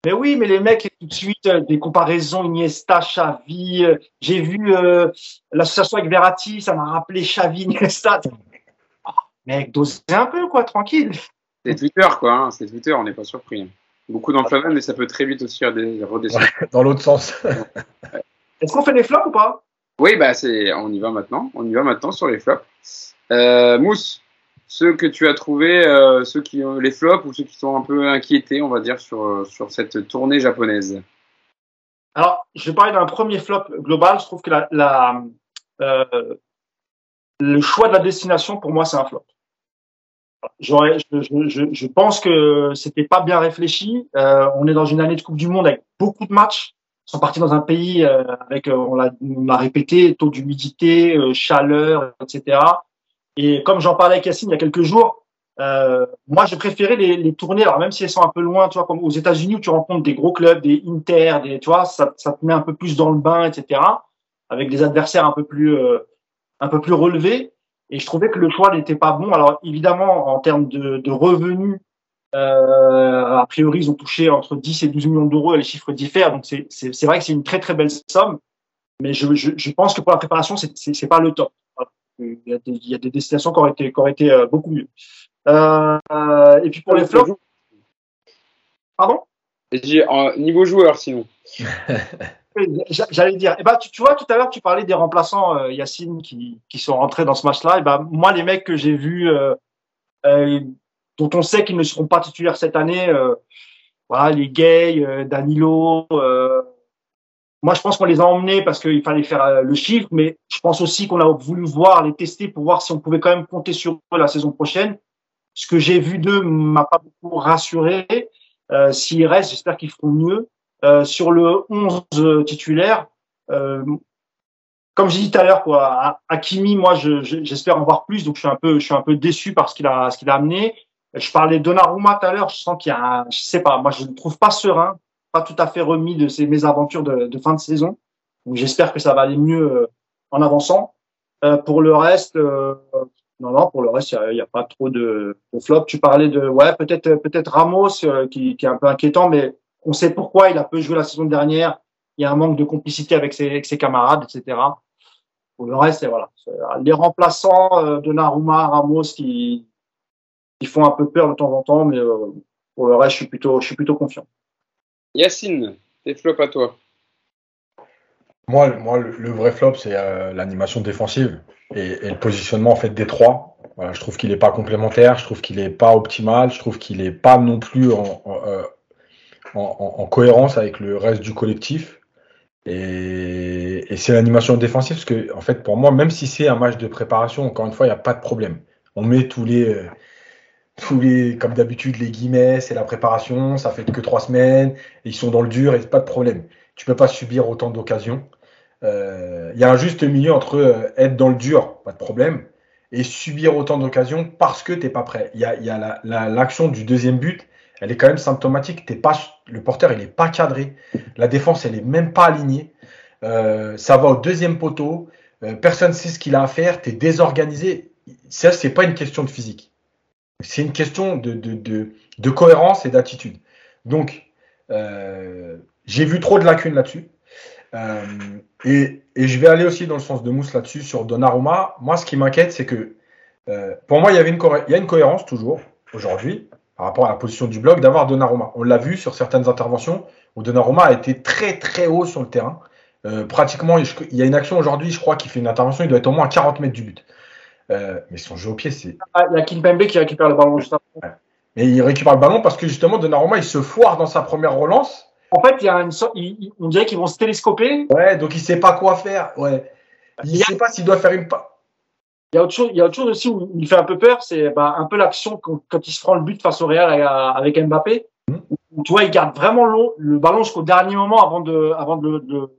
Mais oui, mais les mecs, tout de suite, euh, des comparaisons Iniesta, Xavi. Euh, J'ai vu euh, l'association avec Verratti, ça m'a rappelé Xavi, Iniesta. Oh, mec, dosez un peu, quoi, tranquille.
C'est Twitter, quoi. Hein, c'est Twitter, on n'est pas surpris. Beaucoup d'enflammes, mais ça peut très vite aussi redescendre.
Ouais, dans l'autre sens.
ouais. Est-ce qu'on fait des flops ou pas?
Oui, bah c'est, on y va maintenant. On y va maintenant sur les flops. Euh, Mousse, ceux que tu as trouvés, euh, ceux qui ont les flops ou ceux qui sont un peu inquiétés, on va dire, sur, sur cette tournée japonaise
Alors, je vais parler d'un premier flop global. Je trouve que euh, le choix de la destination, pour moi, c'est un flop. je, pense que c'était pas bien réfléchi. Euh, on est dans une année de Coupe du Monde avec beaucoup de matchs. Ils sont partis dans un pays euh, avec, euh, on l'a répété, taux d'humidité, chaleur, etc. Et comme j'en parlais avec Yacine il y a quelques jours, moi j'ai préféré les, les tournées, alors même si elles sont un peu loin, tu vois, comme aux États-Unis où tu rencontres des gros clubs, des Inter, des, tu vois, ça, ça te met un peu plus dans le bain, etc. Avec des adversaires un peu plus, un peu plus relevés. Et je trouvais que le choix n'était pas bon. Alors évidemment, en termes de, de revenus, euh, a priori, ils ont touché entre 10 et 12 millions d'euros. Les chiffres diffèrent, donc c'est vrai que c'est une très très belle somme. Mais je, je, je pense que pour la préparation, c'est pas le top. Il, y a des, il y a des destinations qui auraient été, qui auraient été euh, beaucoup mieux. Euh, et puis pour les flops. Pardon?
Niveau joueur, sinon.
J'allais dire, eh ben, tu, tu, vois, tout à l'heure, tu parlais des remplaçants, euh, Yacine, qui, qui sont rentrés dans ce match-là. Et eh ben, moi, les mecs que j'ai vus, euh, euh, dont on sait qu'ils ne seront pas titulaires cette année, euh, voilà, les Gay, euh, Danilo, moi, je pense qu'on les a emmenés parce qu'il fallait faire le chiffre, mais je pense aussi qu'on a voulu voir, les tester pour voir si on pouvait quand même compter sur eux la saison prochaine. Ce que j'ai vu d'eux m'a pas beaucoup rassuré. S'ils restent, j'espère qu'ils feront mieux. Euh, sur le 11 titulaire, euh, comme j'ai dit tout à l'heure, quoi, Hakimi, moi, j'espère en voir plus, donc je suis un peu, je suis un peu déçu par ce qu'il a, ce qu'il a amené. Je parlais de Donnarumma tout à l'heure, je sens qu'il y a, un, je sais pas, moi, je ne trouve pas serein, pas tout à fait remis de ses mésaventures de, de fin de saison. Donc j'espère que ça va aller mieux euh, en avançant. Euh, pour le reste, euh, non, non, pour le reste, il n'y a, a, pas trop de, de flop. Tu parlais de, ouais, peut-être, peut-être Ramos qui, qui est un peu inquiétant, mais on sait pourquoi il a peu joué la saison dernière. Il y a un manque de complicité avec ses, avec ses camarades, etc. Pour le reste, voilà. Les remplaçants euh, de Naruma, Ramos, qui, qui font un peu peur de temps en temps, mais euh, pour le reste, je suis plutôt, je suis plutôt confiant.
Yacine, tes flops à toi.
Moi, le, vrai flop, c'est euh, l'animation défensive et, le positionnement en fait des trois. Voilà, je trouve qu'il n'est pas complémentaire, je trouve qu'il n'est pas optimal, je trouve qu'il n'est pas non plus en, en, en, cohérence avec le reste du collectif. Et, c'est l'animation défensive, parce que, en fait, pour moi, même si c'est un match de préparation, encore une fois, il n'y a pas de problème. On met tous les, euh, tous les, comme d'habitude, les guillemets, c'est la préparation, ça fait que trois semaines, ils sont dans le dur et pas de problème. Tu peux pas subir autant d'occasions. Euh, il y a un juste milieu entre euh, être dans le dur, pas de problème, et subir autant d'occasions parce que tu n'es pas prêt. Il y a, y a l'action du deuxième but, elle est quand même symptomatique. T'es pas, le porteur, il n'est pas cadré. La défense, elle est même pas alignée. Euh, ça va au deuxième poteau. Euh, personne ne sait ce qu'il a à faire. Tu es désorganisé. Ça, c'est pas une question de physique. C'est une question de, cohérence et d'attitude. Donc, euh, j'ai vu trop de lacunes là-dessus. Et, et, je vais aller aussi dans le sens de Mousse là-dessus sur Donnarumma. Moi, ce qui m'inquiète, c'est que pour moi, il y, avait une il a une cohérence toujours aujourd'hui par rapport à la position du bloc d'avoir Donnarumma. On l'a vu sur certaines interventions où Donnarumma a été très très haut sur le terrain. Euh, pratiquement, il y a une action aujourd'hui, je crois, qui fait une intervention, il doit être au moins à 40 mètres du but. Euh, mais son jeu au pied, c'est.
Ah, il y a Kimpembe qui récupère le ballon juste après.
Mais il récupère le ballon parce que justement, Donnarumma, il se foire dans sa première relance.
En fait, il y a une sorte, on dirait qu'ils vont se télescoper.
Ouais, donc il sait pas quoi faire. Ouais. Il ne sait pas s'il doit faire une.
Il y a autre chose, il y a autre chose aussi où il fait un peu peur, c'est bah, un peu l'action quand, quand, il se prend le but face au Real avec Mbappé. Mmh. Où, tu vois, il garde vraiment long, le ballon jusqu'au dernier moment avant de, avant de, de,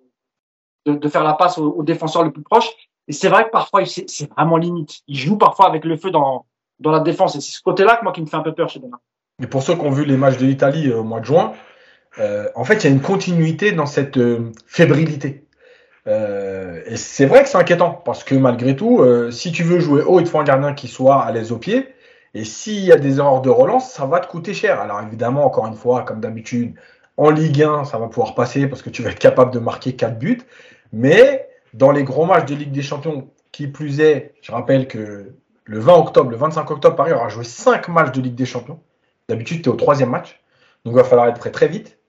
de, de faire la passe au, au, défenseur le plus proche. Et c'est vrai que parfois, c'est vraiment limite. Il joue parfois avec le feu dans, dans la défense. Et c'est ce côté-là que moi qui me fait un peu peur chez Donnarumma.
Et pour ceux qui ont vu les matchs de l'Italie euh, au mois de juin, euh, en fait, il y a une continuité dans cette euh, fébrilité. Euh, et c'est vrai que c'est inquiétant parce que malgré tout, euh, si tu veux jouer haut, il te faut un gardien qui soit à l'aise au pied. Et s'il y a des erreurs de relance, ça va te coûter cher. Alors évidemment, encore une fois, comme d'habitude, en Ligue 1, ça va pouvoir passer parce que tu vas être capable de marquer 4 buts. Mais dans les gros matchs de Ligue des Champions, qui plus est, je rappelle que le 20 octobre, le 25 octobre, Paris aura joué 5 matchs de Ligue des Champions. D'habitude, tu es au troisième match. Donc il va falloir être prêt très vite.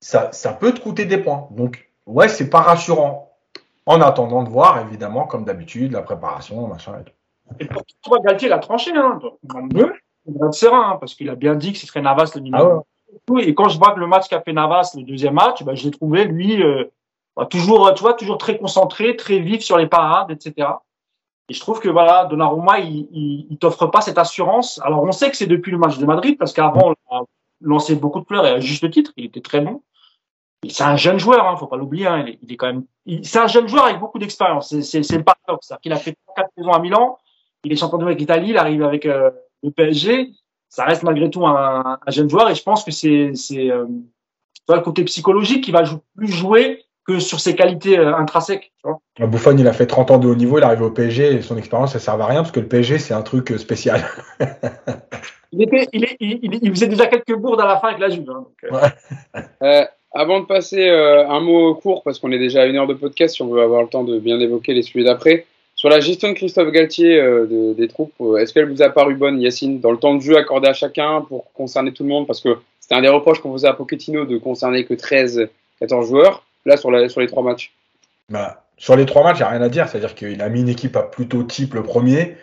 Ça, ça peut te coûter des points. Donc ouais, c'est pas rassurant. En attendant de voir, évidemment, comme d'habitude, la préparation, machin et tout.
Et pour toi, Galtier, il a tranché, hein. Il serein, hein, parce qu'il a bien dit que ce serait Navas le numéro. Ah Et quand je vois que le match qu'a fait Navas, le deuxième match, bah, je l'ai trouvé, lui, euh, toujours, tu vois, toujours très concentré, très vif sur les parades, etc. Et je trouve que voilà, Donnarumma, il, il, il t'offre pas cette assurance. Alors on sait que c'est depuis le match de Madrid, parce qu'avant, on a lancé beaucoup de pleurs et à juste titre, il était très bon. C'est un jeune joueur, hein, faut pas l'oublier. Hein, il, est, il, est, quand même. C'est un jeune joueur avec beaucoup d'expérience. C'est le paradoxe. qu'il a fait quatre saisons à Milan. Il est champion de avec l'Italie. Il arrive avec euh, le PSG. Ça reste malgré tout un, un, jeune joueur et je pense que c'est c'est euh, le côté psychologique qui va plus jouer que sur ses qualités euh, intrinsèques.
Tu Bouffon, il a fait 30 ans de haut niveau, il est arrivé au PSG et son expérience, ça ne sert à rien parce que le PSG, c'est un truc euh, spécial.
il, était, il, il, il, faisait déjà quelques bourdes à la fin avec la Juve. Hein, donc,
euh. Ouais. euh, avant de passer euh, un mot court, parce qu'on est déjà à une heure de podcast, si on veut avoir le temps de bien évoquer les sujets d'après, sur la gestion de Christophe Galtier euh, de, des troupes, est-ce qu'elle vous a paru bonne, Yacine, dans le temps de jeu accordé à chacun pour concerner tout le monde? Parce que c'était un des reproches qu'on faisait à Pochettino de concerner que 13, 14 joueurs là sur, les trois matchs
bah, Sur les trois matchs, il n'y a rien à dire. C'est-à-dire qu'il a mis une équipe à plutôt type le premier.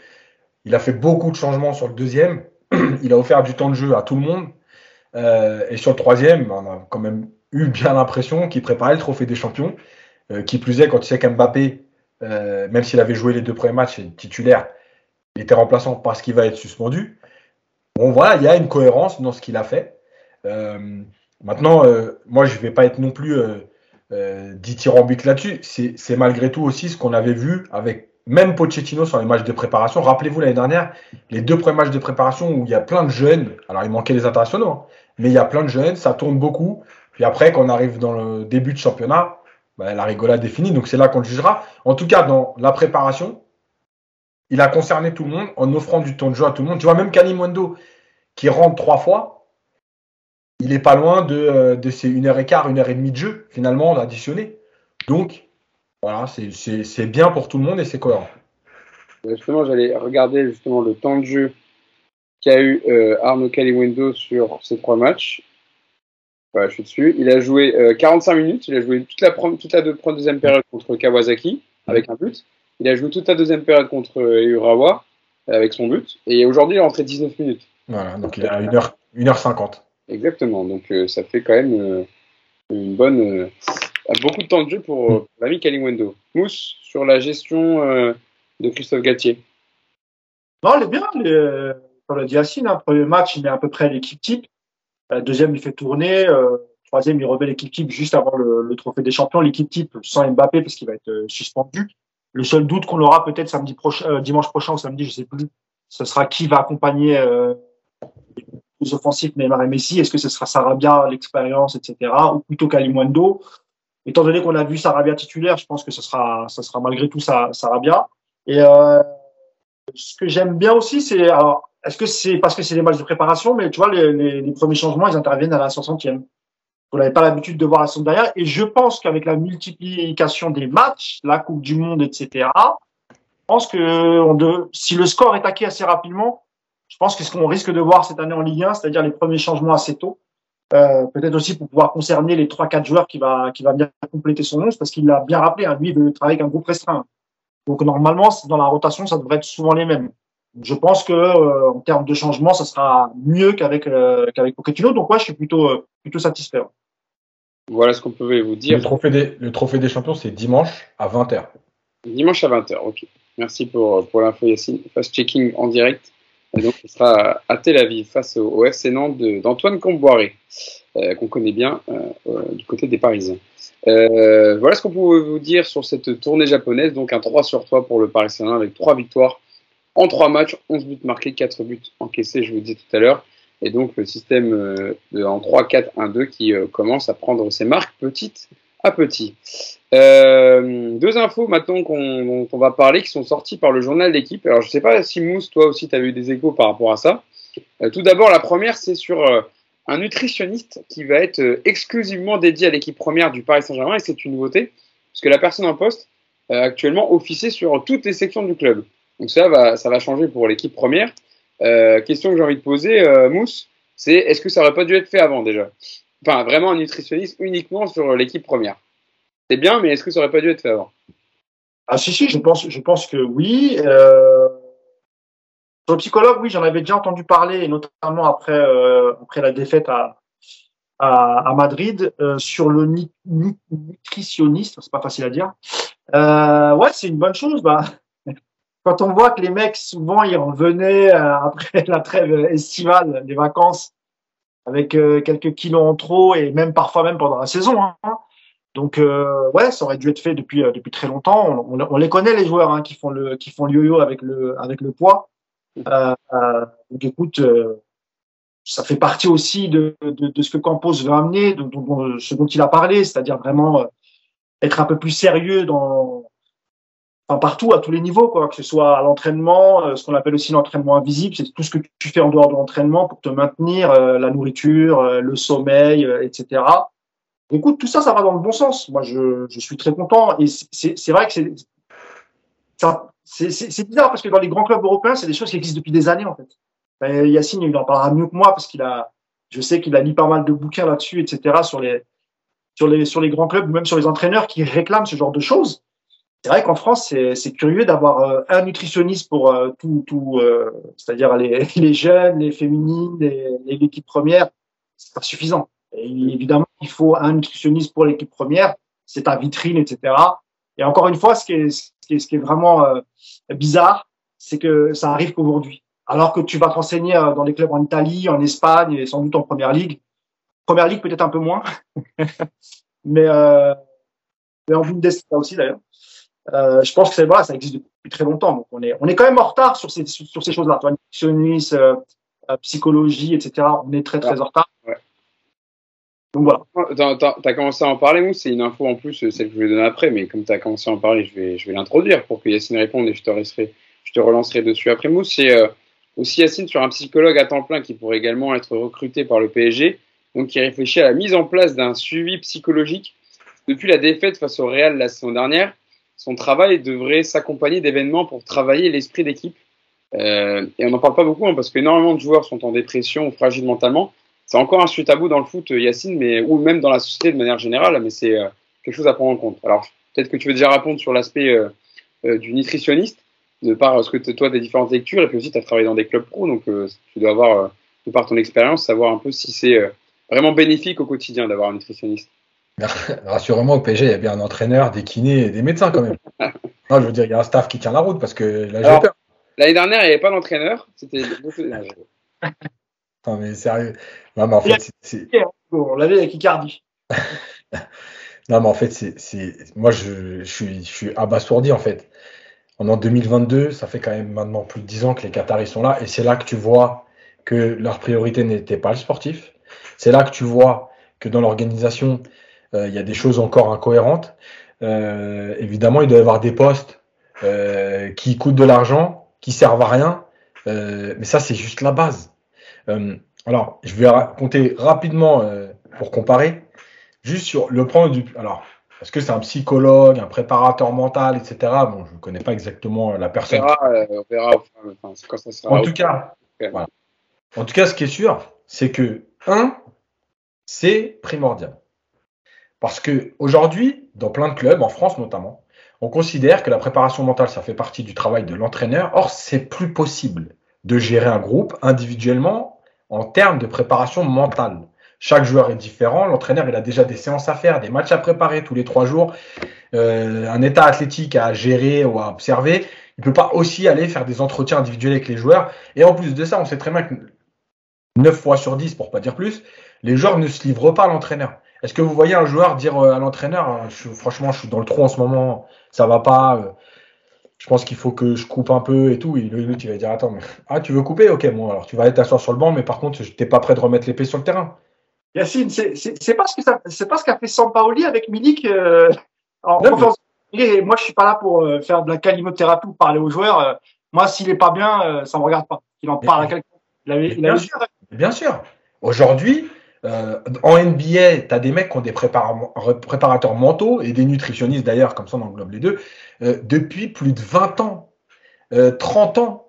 Il a fait beaucoup de changements sur le deuxième. il a offert du temps de jeu à tout le monde. Euh, et sur le troisième, on a quand même eu bien l'impression qu'il préparait le trophée des champions. Euh, qui plus est, quand tu sais qu'Mbappé, euh, même s'il avait joué les deux premiers matchs titulaire, il était remplaçant parce qu'il va être suspendu. Bon, voilà, il y a une cohérence dans ce qu'il a fait. Maintenant, moi, je ne vais pas être non plus euh, dithyrambique là-dessus. C'est malgré tout aussi ce qu'on avait vu avec même Pochettino sur les matchs de préparation. Rappelez-vous l'année dernière, les deux premiers matchs de préparation où il y a plein de jeunes. Alors, il manquait les internationaux, hein, mais il y a plein de jeunes, ça tourne beaucoup. Puis après, quand on arrive dans le début de championnat, bah, la rigolade est finie. Donc, c'est là qu'on le jugera. En tout cas, dans la préparation, il a concerné tout le monde en offrant du temps de jeu à tout le monde. Tu vois, même Kanimondo, qui rentre trois fois, il est pas loin de, euh, de ces 1 heure et quart, 1 heure et demie de jeu, finalement, on additionné. Donc, voilà, c'est bien pour tout le monde et c'est cohérent.
Justement, j'allais regarder justement le temps de jeu qu'a eu euh, Arnaud Caliwendo sur ces trois matchs. Voilà, je suis dessus. Il a joué euh, 45 minutes. Il a joué toute la, toute la deux, deuxième période contre Kawasaki avec un but. Il a joué toute la deuxième période contre Urawa avec son but. Et aujourd'hui, il est rentré 19 minutes.
Voilà, donc il a 1h, 1h50.
Exactement. Donc euh, ça fait quand même euh, une bonne, euh, beaucoup de temps de jeu pour, l'ami Kaliwendo. Mousse sur la gestion de Christophe Galtier.
Non, elle est bien. Les, comme l'a dit hein, premier match, il met à peu près l'équipe type. deuxième, il fait tourner. troisième, il remet l'équipe type juste avant le, trophée des champions. L'équipe type sans Mbappé parce qu'il va être suspendu. Le seul doute qu'on aura peut-être samedi prochain, dimanche prochain ou samedi, je sais plus, ce sera qui va accompagner plus offensifs Neymar et Messi Est-ce que ce sera Sarabia, l'expérience, etc. Ou plutôt Kalimundo Étant donné qu'on a vu Sarabia titulaire, je pense que ce sera, ce sera malgré tout Sarabia. Et euh, ce que j'aime bien aussi, c'est alors est-ce que c'est parce que c'est des matchs de préparation, mais tu vois, les, premiers changements, ils interviennent à la 60e. Vous n'avez pas l'habitude de voir la sonde derrière. Et je pense qu'avec la multiplication des matchs, la Coupe du Monde, etc., je pense que si le score est acquis assez rapidement, je pense que ce qu'on risque de voir cette année en Ligue 1, c'est-à-dire les premiers changements assez tôt, euh, peut-être aussi pour pouvoir concerner les 3-4 joueurs qui va, qui va bien compléter son 11, parce qu'il l'a bien rappelé, hein, lui, il veut travailler avec un groupe restreint. Donc normalement, dans la rotation, ça devrait être souvent les mêmes. Je pense que euh, en termes de changement, ça sera mieux qu'avec euh, qu'avec Pochettino. Donc ouais, je suis plutôt euh, plutôt satisfait.
Voilà ce qu'on pouvait vous dire.
Le trophée des, le trophée des champions, c'est dimanche à 20h.
Dimanche à 20h, ok. Merci pour, pour l'info Yacine. Fast checking en direct. Et donc, ce sera à Tel Aviv face au, au FC Nantes d'Antoine Comboiré, euh, qu'on connaît bien euh, euh, du côté des Parisiens. Euh, voilà ce qu'on pouvait vous dire sur cette tournée japonaise. Donc, un 3 sur 3 pour le Paris Saint-Germain avec 3 victoires en 3 matchs, 11 buts marqués, 4 buts encaissés, je vous dis tout à l'heure. Et donc, le système en 3-4-1-2 qui commence à prendre ses marques petites à petit. Euh, deux infos maintenant qu'on, va parler qui sont sorties par le journal d'équipe. Alors je ne sais pas si Mousse, toi aussi, tu as eu des échos par rapport à ça. Euh, tout d'abord, la première, c'est sur euh, un nutritionniste qui va être euh, exclusivement dédié à l'équipe première du Paris Saint-Germain et c'est une nouveauté parce que la personne en poste actuellement officie sur toutes les sections du club. Donc ça va, ça va changer pour l'équipe première. question que j'ai envie de poser, Mousse, c'est est-ce que ça aurait pas dû être fait avant déjà? Enfin, vraiment un nutritionniste uniquement sur l'équipe première. C'est bien, mais est-ce que ça aurait pas dû être fait avant?
Ah si, si, je pense, je pense que oui. Euh... Sur le psychologue, oui, j'en avais déjà entendu parler, notamment après, euh, après la défaite à, à, Madrid, euh, sur le ni, ni, nutritionniste, c'est pas facile à dire. Euh, ouais, c'est une bonne chose. Bah, quand on voit que les mecs, souvent, ils revenaient euh, après la trêve estivale, les vacances, avec euh, quelques kilos en trop et même parfois même pendant la saison. Hein. Donc euh, ouais, ça aurait dû être fait depuis depuis très longtemps. On, on, les connaît les joueurs hein, qui font le qui font le yo-yo avec le avec le poids. Euh, donc écoute, ça fait partie aussi de, de, de, ce que Campos veut amener, de, de ce dont il a parlé, c'est-à-dire vraiment être un peu plus sérieux dans enfin partout à tous les niveaux quoi que ce soit à l'entraînement euh, ce qu'on appelle aussi l'entraînement invisible c'est tout ce que tu fais en dehors de l'entraînement pour te maintenir euh, la nourriture euh, le sommeil etc écoute tout ça ça va dans le bon sens moi je, suis très content et c'est vrai que c'est bizarre parce que dans les grands clubs européens c'est des choses qui existent depuis des années en fait ben, Yacine il en parlera mieux que moi parce qu'il a je sais qu'il a lu pas mal de bouquins là-dessus etc sur les sur les sur les grands clubs ou même sur les entraîneurs qui réclament ce genre de choses c'est vrai qu'en France, c'est curieux d'avoir euh, un nutritionniste pour euh, tout, tout euh, c'est-à-dire les, les, jeunes, les féminines, l'équipe première. C'est pas suffisant. Et évidemment, il faut un nutritionniste pour l'équipe première. C'est ta vitrine, etc. Et encore une fois, ce qui est, ce qui est, ce qui est vraiment bizarre, c'est que ça arrive qu'aujourd'hui. Alors que tu vas t'enseigner dans les clubs en Italie, en Espagne et sans doute en première ligue. Première ligue peut-être un peu moins, mais, euh, mais en Bundesliga aussi d'ailleurs. Euh, je pense que c'est voilà, ça existe depuis très longtemps. Donc on est, on est quand même en retard sur ces, sur ces choses-là. Toi, nutritionniste, euh, euh, psychologie, etc. On est très très en retard. Ouais.
Donc. Tu as, commencé à en parler, Mousse. C'est une info en plus, celle que je vais donner après, mais comme tu as commencé à en parler, je vais, je vais l'introduire pour que Yacine réponde et je te, relancerai, je te relancerai dessus après. Mousse, c'est euh, aussi Yacine sur un psychologue à temps plein qui pourrait également être recruté par le PSG, donc qui réfléchit à la mise en place d'un suivi psychologique depuis la défaite face au Real la saison dernière son travail devrait s'accompagner d'événements pour travailler l'esprit d'équipe. Euh, et on n'en parle pas beaucoup hein, parce qu'énormément de joueurs sont en dépression ou fragiles mentalement. C'est encore un suite à bout dans le foot, Yacine, mais, ou même dans la société de manière générale, mais c'est euh, quelque chose à prendre en compte. Alors, peut-être que tu veux déjà répondre sur l'aspect euh, du nutritionniste, de par ce que toi, des différentes lectures, et puis aussi tu as travaillé dans des clubs pro, donc tu dois avoir, de par ton expérience, savoir un peu si c'est vraiment bénéfique au quotidien d'avoir un nutritionniste.
Rassurez-moi, au PSG, il y a bien un entraîneur, des kinés et des médecins quand même. non, je veux dire, il y a un staff qui tient la route parce que là, j'ai peur.
L'année dernière, il n'y avait pas d'entraîneur. C'était.
non, mais sérieux. Non, mais en fait, c'est.
On l'avait avec Icardi.
non, mais en fait, c'est. Moi, je, je, suis, je suis abasourdi en fait. En 2022, ça fait quand même maintenant plus de 10 ans que les Qataris sont là et c'est là que tu vois que leur priorité n'était pas le sportif. C'est là que tu vois que dans l'organisation, euh, il y a des choses encore incohérentes. Euh, évidemment, il doit y avoir des postes euh, qui coûtent de l'argent, qui servent à rien, mais ça, c'est juste la base. Alors, je vais raconter rapidement pour comparer, juste sur le point du. Alors, est-ce que c'est un psychologue, un préparateur mental, etc. Bon, je ne connais pas exactement la personne. On verra, quand ça sera. En tout cas, voilà. En tout cas, ce qui est sûr, c'est que, un, c'est primordial. Parce que aujourd'hui, dans plein de clubs, en France notamment, on considère que la préparation mentale, ça fait partie du travail de l'entraîneur. Or, c'est plus possible de gérer un groupe individuellement en termes de préparation mentale. Chaque joueur est différent. L'entraîneur, il a déjà des séances à faire, des matchs à préparer tous les trois jours, euh, un état athlétique à gérer ou à observer. Il ne peut pas aussi aller faire des entretiens individuels avec les joueurs. Et en plus de ça, on sait très bien que 9 fois sur 10, pour pas dire plus, les joueurs ne se livrent pas à l'entraîneur. Est-ce que vous voyez un joueur dire euh, à l'entraîneur, hein, franchement, je suis dans le trou en ce moment, ça va pas, euh, je pense qu'il faut que je coupe un peu et tout. Et lui, tu vas dire, attends, mais, ah, tu veux couper? Ok, bon, alors tu vas aller t'asseoir sur le banc, mais par contre, tu n'es pas prêt de remettre l'épée sur le terrain.
Yacine, c'est pas ce que c'est pas ce qu'a fait Sampaoli avec Milik euh, en conférence. Moi, je suis pas là pour faire de la calimothérapie ou parler aux joueurs. moi, s'il est pas bien, ça me regarde pas. Il en parle à quelqu'un.
Bien, sûr, bien sûr. Aujourd'hui, euh, en NBA, tu as des mecs qui ont des préparateurs mentaux et des nutritionnistes d'ailleurs, comme ça on englobe les deux, euh, depuis plus de 20 ans, 30 euh, ans.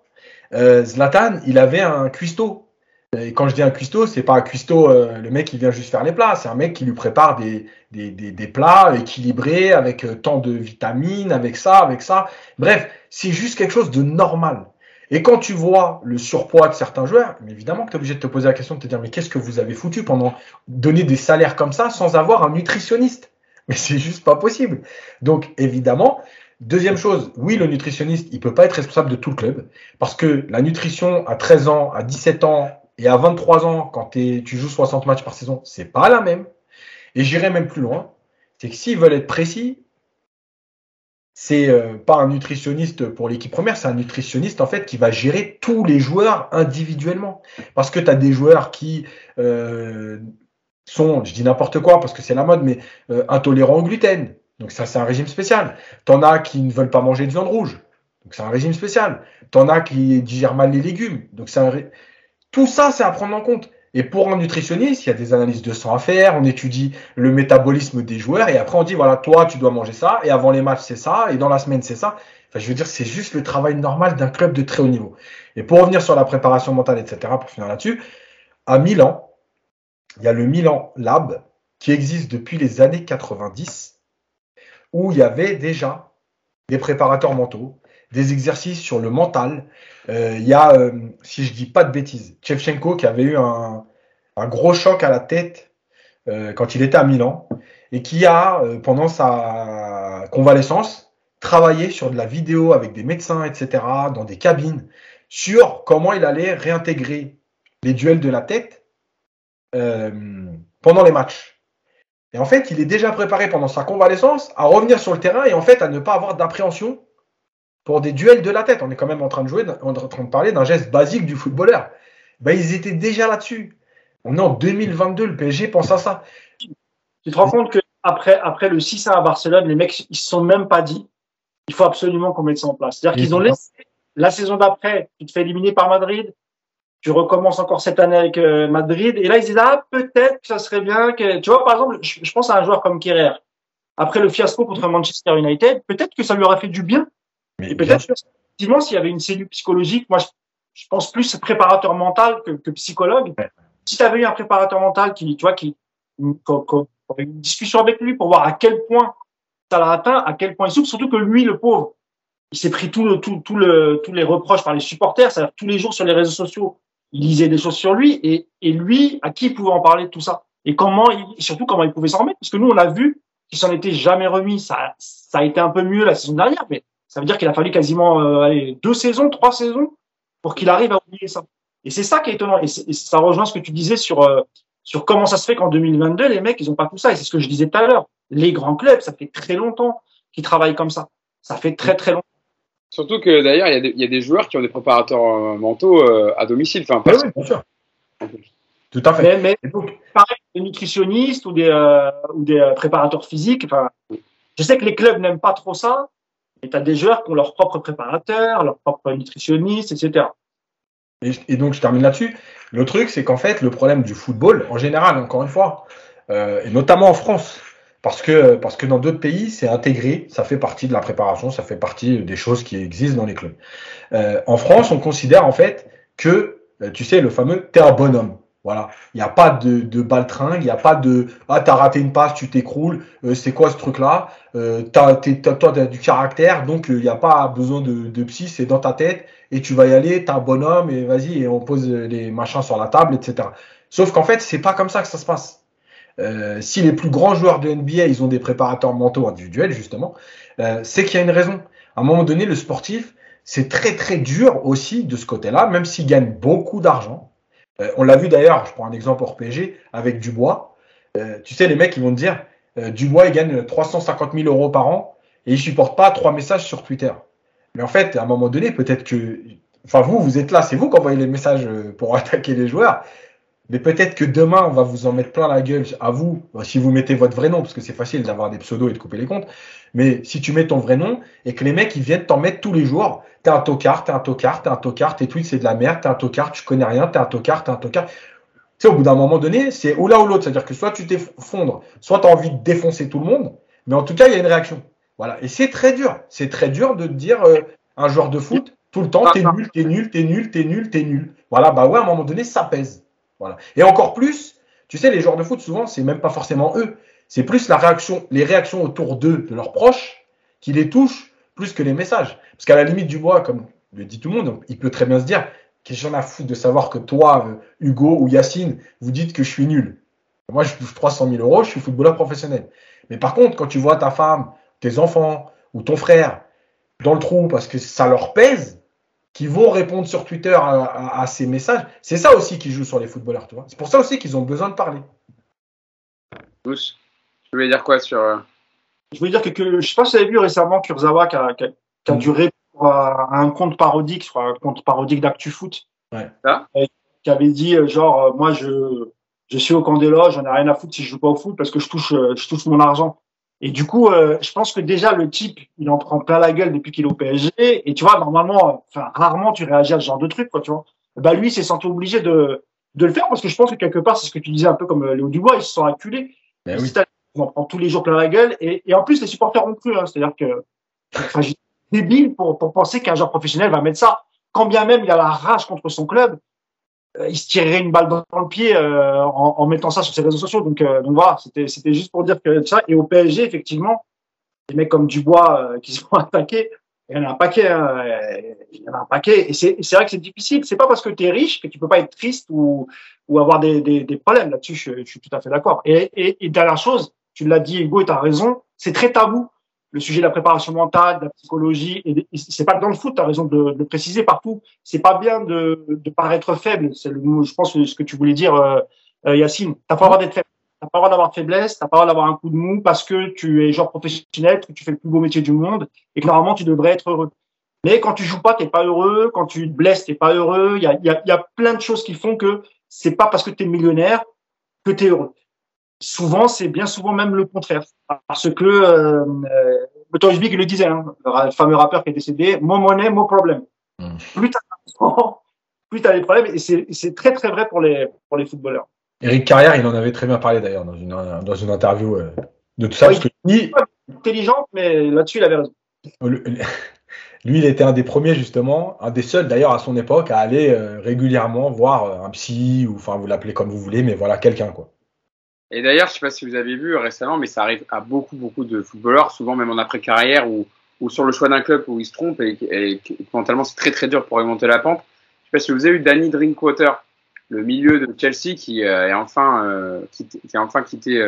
Zlatan, il avait un cuistot. Et quand je dis un cuistot, c'est pas un cuistot, le mec qui vient juste faire les plats, c'est un mec qui lui prépare des, des, des, des plats équilibrés avec tant de vitamines, avec ça, avec ça. Bref, c'est juste quelque chose de normal. Et quand tu vois le surpoids de certains joueurs, évidemment que tu es obligé de te poser la question de te dire mais qu'est-ce que vous avez foutu pendant donner des salaires comme ça sans avoir un nutritionniste? Mais c'est juste pas possible. Donc évidemment, Deuxième chose, oui, le nutritionniste, il peut pas être responsable de tout le club parce que la nutrition à 13 ans, à 17 ans et à 23 ans, quand tu joues 60 matchs par saison, c'est pas la même. Et j'irai même plus loin, c'est que s'ils veulent être précis, c'est euh, pas un nutritionniste pour l'équipe première, c'est un nutritionniste en fait qui va gérer tous les joueurs individuellement. Parce que tu as des joueurs qui euh, sont, je dis n'importe quoi parce que c'est la mode, mais euh, intolérants au gluten. Donc ça, c'est un régime spécial. T'en as qui ne veulent pas manger de viande rouge. Donc c'est un régime spécial. T'en as qui digèrent mal les légumes. Donc c'est un... Tout ça, c'est à prendre en compte. Et pour un nutritionniste, il y a des analyses de sang à faire, on étudie le métabolisme des joueurs et après on dit voilà, toi tu dois manger ça et avant les matchs c'est ça et dans la semaine c'est ça. Enfin, je veux dire, c'est juste le travail normal d'un club de très haut niveau. Et pour revenir sur la préparation mentale, etc., pour finir là-dessus, à Milan, il y a le Milan Lab qui existe depuis les années 90 où il y avait déjà des préparateurs mentaux, des exercices sur le mental, euh, il y a, euh, si je dis pas de bêtises, Chevchenko qui avait eu un, gros choc à la tête euh, quand il était à Milan et qui a, pendant sa convalescence, travaillé sur de la vidéo avec des médecins, etc., dans des cabines, sur comment il allait réintégrer les duels de la tête pendant les matchs. Et en fait, il est déjà préparé pendant sa convalescence à revenir sur le terrain et en fait à ne pas avoir d'appréhension pour des duels de la tête. On est quand même en train de jouer, en train de parler d'un geste basique du footballeur. Ben, ils étaient déjà là-dessus. On est en 2022, le PSG pense à ça.
Tu te rends compte que après, après le 6-1 à Barcelone, les mecs, ils se sont même pas dit, il faut absolument qu'on mette ça en place. C'est-à-dire qu'ils ont laissé la saison d'après, tu te fais éliminer par Madrid, tu recommences encore cette année avec euh, Madrid, et là ils disent ah peut-être que ça serait bien que, tu vois par exemple, je, pense à un joueur comme Kerrer. Après le fiasco contre Manchester United, peut-être que ça lui aurait fait du bien. Et peut-être effectivement, s'il y avait une cellule psychologique, moi, je, pense plus préparateur mental que, que psychologue. Si tu avais eu un préparateur mental qui, tu vois, qui, une, une discussion avec lui pour voir à quel point ça l'a atteint, à quel point il souffre, surtout que lui, le pauvre, il s'est pris tout le, tout, tout le, tous les reproches par les supporters, c'est-à-dire tous les jours sur les réseaux sociaux, il lisait des choses sur lui, et, lui, à qui il pouvait en parler de tout ça Et comment, il, surtout comment il pouvait s'en remettre Parce que nous, on a vu qu'il s'en était jamais remis. Ça, ça a été un peu mieux la saison dernière, mais ça veut dire qu'il a fallu quasiment euh, deux saisons, trois saisons pour qu'il arrive à oublier ça. Et c'est ça qui est étonnant. Et, ça rejoint ce que tu disais sur euh, comment ça se fait qu'en 2022 les mecs ils ont pas tout ça. Et c'est ce que je disais tout à l'heure. Les grands clubs, ça fait très longtemps qu'ils travaillent comme ça. Ça fait très très longtemps.
Surtout que d'ailleurs il y, y, a des joueurs qui ont des préparateurs euh, mentaux à domicile. Enfin,
oui, bien sûr. Tout à fait.
Mais, mais pareil, des nutritionnistes ou des ou des préparateurs physiques. Enfin, je sais que les clubs n'aiment pas trop ça, et tu as des joueurs qui ont leur propre préparateur, leur propre nutritionniste, etc.
Et, donc, je termine là-dessus. Le truc, c'est qu'en fait, le problème du football, en général, encore une fois, euh, et notamment en France, parce que, parce que dans d'autres pays, c'est intégré, ça fait partie de la préparation, ça fait partie des choses qui existent dans les clubs. Euh, en France, on considère en fait que, euh, tu sais, le fameux t'es un bonhomme. Voilà, il n'y a pas de, de baltringue, il n'y a pas de ah t'as raté une passe, tu t'écroules, euh, c'est quoi ce truc-là? Euh, t'as, Toi t'as du caractère, donc il euh, n'y a pas besoin de, de psy, c'est dans ta tête et tu vas y aller, t'es un bonhomme et vas-y et on pose les machins sur la table, etc. Sauf qu'en fait c'est pas comme ça que ça se passe. Euh, si les plus grands joueurs de NBA ils ont des préparateurs mentaux individuels justement, euh, c'est qu'il y a une raison. À un moment donné le sportif c'est très très dur aussi de ce côté-là, même s'il gagne beaucoup d'argent euh, on l'a vu d'ailleurs, je prends un exemple hors PSG, avec Dubois. Tu sais, les mecs, ils vont te dire, Dubois, il gagne 350 000 euros par an et il supporte pas trois messages sur Twitter. Mais en fait, à un moment donné, peut-être que, enfin vous, vous êtes là, c'est vous qui envoyez les messages pour attaquer les joueurs. Mais peut-être que demain, on va vous en mettre plein la gueule à vous, si vous mettez votre vrai nom, parce que c'est facile d'avoir des pseudos et de couper les comptes. Mais si tu mets ton vrai nom et que les mecs, ils viennent t'en mettre tous les jours, t'es un tocard, t'es un tocard, t'es un tocard, tes tweets, c'est de la merde, t'es un tocard, tu connais rien, t'es un tocard, t'es un tocard. Tu sais, au bout d'un moment donné, c'est ou l'un ou l'autre. C'est-à-dire que soit tu t'effondres, soit tu as envie de défoncer tout le monde. Mais en tout cas, il y a une réaction. Voilà. Et c'est très dur. C'est très dur de dire, euh, un joueur de foot, tout le temps, t'es nul, t'es nul, t'es nul, t'es nul, t'es nul. Voilà. Bah ouais, à un moment donné, ça pèse. Voilà. Et encore plus, tu sais, les joueurs de foot, souvent, c'est même pas forcément eux. C'est plus la réaction, les réactions autour d'eux, de leurs proches, qui les touchent plus que les messages. Parce qu'à la limite du bois, comme le dit tout le monde, il peut très bien se dire qu'est-ce que j'en ai de savoir que toi, euh, Hugo ou Yacine, vous dites que je suis nul. Moi, je touche 300 000 euros, je suis footballeur professionnel. Mais par contre, quand tu vois ta femme, tes enfants ou ton frère dans le trou parce que ça leur pèse, qui vont répondre sur Twitter à, ces messages. C'est ça aussi qui joue sur les footballeurs, tu vois. C'est pour ça aussi qu'ils ont besoin de parler.
Tous. Tu voulais dire quoi sur. Euh,
je voulais dire que, je ne sais pas si vous avez vu récemment Kurzawa qui a, qui a, dû répondre à un compte parodique, soit un compte parodique d'ActuFoot.
Ouais.
Ah. Qui avait dit, euh, genre, euh, moi, je, je suis au camp des loges, j'en ai rien à foutre si je joue pas au foot parce que je touche, je touche mon argent. Et du coup, euh, je pense que déjà le type, il en prend plein la gueule depuis qu'il est au PSG. Et tu vois, normalement, enfin rarement tu réagis à ce genre de truc, quoi, tu vois. Bah lui, s'est senti obligé de de le faire parce que je pense que quelque part, c'est ce que tu disais un peu comme euh, Léo Dubois, ils se sont acculés.
Ben oui.
Ils en prend tous les jours plein la gueule. Et, et en plus, les supporters ont cru. Hein, C'est-à-dire que enfin, débile pour pour penser qu'un joueur professionnel va mettre ça. Quand bien même il a la rage contre son club, il se tirerait une balle dans le pied euh, en, en, mettant ça sur ses réseaux sociaux. Donc, euh, donc voilà, c'était c'était juste pour dire que ça. Et au PSG, effectivement, des mecs comme Dubois qui se font attaquer, il y en a un paquet. Hein, il y en a un paquet. Et c'est c'est vrai que c'est difficile. C'est pas parce que tu es riche que tu peux pas être triste ou ou avoir des des, des problèmes là-dessus. Je, je, suis tout à fait d'accord. Et, et, et dernière chose, tu l'as dit, Hugo, et tu as raison. C'est très tabou le sujet de la préparation mentale, de la psychologie, et c'est pas que dans le foot, tu as raison de, de, le préciser partout. C'est pas bien de, de paraître faible. C'est je pense ce que tu voulais dire, euh, euh Yacine. T'as pas le droit d'être faible. T'as pas le droit d'avoir de faiblesse. T'as pas le droit d'avoir un coup de mou parce que tu es genre professionnel, que tu fais le plus beau métier du monde et que normalement tu devrais être heureux. Mais quand tu joues pas, t'es pas heureux. Quand tu te blesses, t'es pas heureux. Il y a, y, y a plein de choses qui font que c'est pas parce que tu es millionnaire que tu es heureux. Souvent, c'est bien souvent même le contraire. Parce que euh, Big, il le disait, hein, le fameux rappeur qui est décédé, mon monnaie, mon problème. Mm. Plus plus t'as les problèmes, et c'est très très vrai pour les, pour les footballeurs.
Eric Carrière, il en avait très bien parlé d'ailleurs dans une, dans une interview euh, de tout ça.
parce que lui, intelligent, mais là-dessus, il avait raison.
Lui, il était un des premiers justement, un des seuls d'ailleurs à son époque à aller euh, régulièrement voir euh, un psy ou enfin vous l'appelez comme vous voulez, mais voilà quelqu'un quoi.
Et d'ailleurs, je ne sais pas si vous avez vu récemment, mais ça arrive à beaucoup, beaucoup de footballeurs, souvent même en après-carrière ou, ou sur le choix d'un club où ils se trompent et, et, mentalement c'est très très dur pour remonter la pente. Je ne sais pas si vous avez vu Danny Drinkwater, le milieu de Chelsea qui euh, est enfin euh, qui a enfin quitté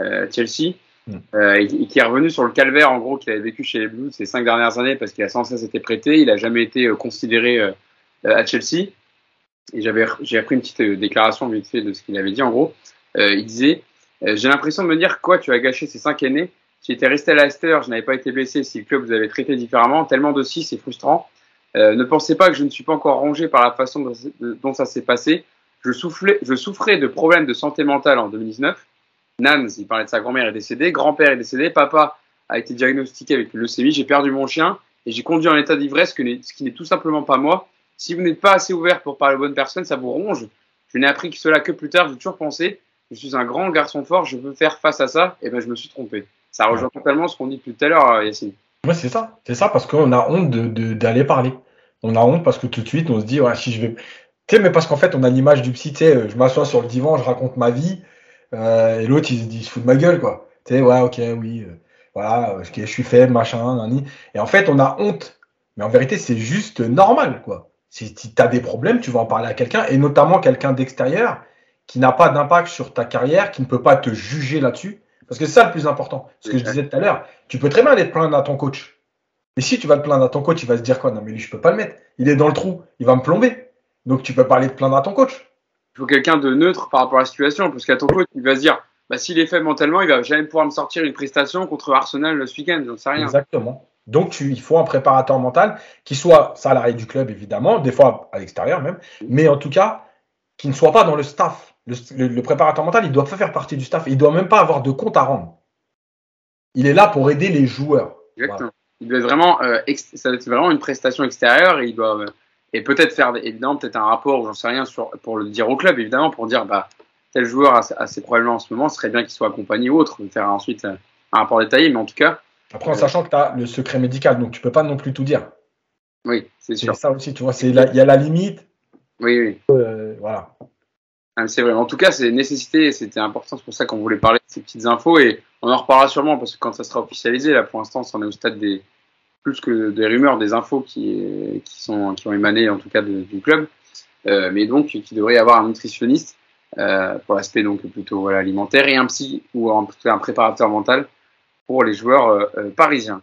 euh, Chelsea mm. et, qui est revenu sur le calvaire en gros qu'il avait vécu chez les Blues ces cinq dernières années parce qu'il a sans cesse été prêté, il n'a jamais été considéré à Chelsea. Et j'avais j'ai appris une petite déclaration vite fait de ce qu'il avait dit en gros. Euh, il disait euh, J'ai l'impression de me dire quoi, tu as gâché ces cinq années. Si j'étais resté à Leicester, je n'avais pas été blessé, si le club vous avait traité différemment, tellement de si, c'est frustrant. Euh, ne pensez pas que je ne suis pas encore rongé par la façon dont ça s'est passé. Je, soufflais, je souffrais de problèmes de santé mentale en 2019. Nans, il parlait de sa grand-mère est décédée, grand-père est décédé, papa a été diagnostiqué avec le leucémie, j'ai perdu mon chien et j'ai conduit en état d'ivresse, ce qui n'est tout simplement pas moi. Si vous n'êtes pas assez ouvert pour parler aux bonnes personnes, ça vous ronge. Je n'ai appris que cela que plus tard, j'ai toujours pensé je suis un grand garçon fort, je veux faire face à ça, et ben je me suis trompé. Ça rejoint totalement ce qu'on dit depuis tout à l'heure, euh, Yacine.
Ouais, c'est ça, c'est ça, parce qu'on a honte d'aller de, parler. On a honte parce que tout de suite, on se dit, ouais, si je vais. Tu sais, mais parce qu'en fait, on a l'image du psy, tu sais, euh, je m'assois sur le divan, je raconte ma vie, euh, et l'autre, il, il, se fout de ma gueule, quoi. Tu sais, ouais, ok, oui, euh, voilà, je, je suis faible, machin, nani. Et en fait, on a honte. Mais en vérité, c'est juste normal, quoi. Si tu as des problèmes, tu vas en parler à quelqu'un, et notamment quelqu'un d'extérieur qui n'a pas d'impact sur ta carrière, qui ne peut pas te juger là-dessus. Parce que c'est ça le plus important. Ce que je disais tout à l'heure, tu peux très bien aller te plaindre à ton coach. Et si tu vas te plaindre à ton coach, il va se dire quoi? Non, mais lui, je peux pas le mettre. Il est dans le trou, il va me plomber. Donc tu peux pas aller te plaindre à ton coach.
Il faut quelqu'un de neutre par rapport à la situation, parce qu'à ton coach, il va se dire bah, s'il est faible mentalement, il va jamais pouvoir me sortir une prestation contre Arsenal ce week-end, j'en sais rien.
Exactement. Donc tu, il faut un préparateur mental qui soit salarié du club, évidemment, des fois à l'extérieur même, mais en tout cas, qui ne soit pas dans le staff le, préparateur mental, il doit pas faire partie du staff. Il doit même pas avoir de compte à rendre. Il est là pour aider les joueurs.
Exactement. Il doit vraiment, euh, ça doit être vraiment une prestation extérieure et il doit, euh, et peut-être faire évidemment peut-être un rapport, j'en sais rien, sur, pour le dire au club évidemment, pour dire bah tel joueur a, a ces problèmes en ce moment, ce serait bien qu'il soit accompagné ou autre, faire ensuite euh, un rapport détaillé, mais en tout cas.
Après en sachant que tu as le secret médical, donc tu peux pas non plus tout dire.
Oui, c'est sûr.
C'est ça aussi, tu vois, il y a la limite.
Oui, oui.
voilà.
Ah, c'est vrai. En tout cas, c'est nécessité, c'était important. C'est pour ça qu'on voulait parler de ces petites infos et on en reparlera sûrement parce que quand ça sera officialisé, là, pour l'instant, on est au stade des plus que des rumeurs, des infos qui, qui sont qui ont émané en tout cas du club, euh, mais donc qui devrait y avoir un nutritionniste euh, pour l'aspect donc plutôt voilà, alimentaire et un psy ou un, un préparateur mental pour les joueurs euh, euh parisiens.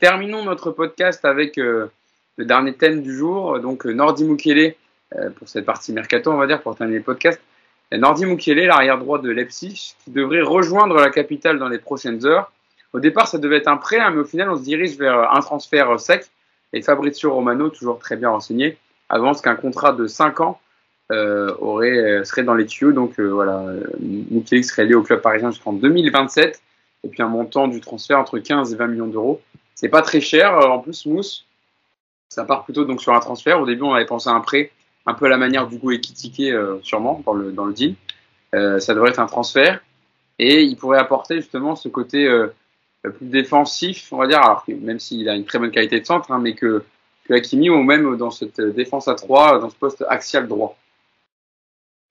terminons notre podcast avec le dernier thème du jour, donc Nordi Mukele, pour cette partie mercato, on va dire, pour terminer le podcast. Nordi Mukele, l'arrière droit de Leipzig, qui devrait rejoindre la capitale dans les prochaines heures. Au départ, ça devait être un prêt, hein, mais au final, on se dirige vers un transfert sec. Et Fabrizio Romano, toujours très bien renseigné, avance qu'un contrat de 5 ans euh, aurait, serait dans les tuyaux. Donc euh, voilà, Mukele serait lié au club parisien jusqu'en 2027. Et puis un montant du transfert entre 15 et 20 millions d'euros. C'est pas très cher. En plus, Mousse, ça part plutôt donc sur un transfert. Au début, on avait pensé à un prêt un peu à la manière du goût Ekitike, euh, sûrement, dans le, dans le deal. Euh, ça devrait être un transfert. Et il pourrait apporter justement ce côté euh, plus défensif, on va dire, alors même s'il a une très bonne qualité de centre, hein, mais que, que Hakimi, ou même dans cette défense à 3, dans ce poste axial droit.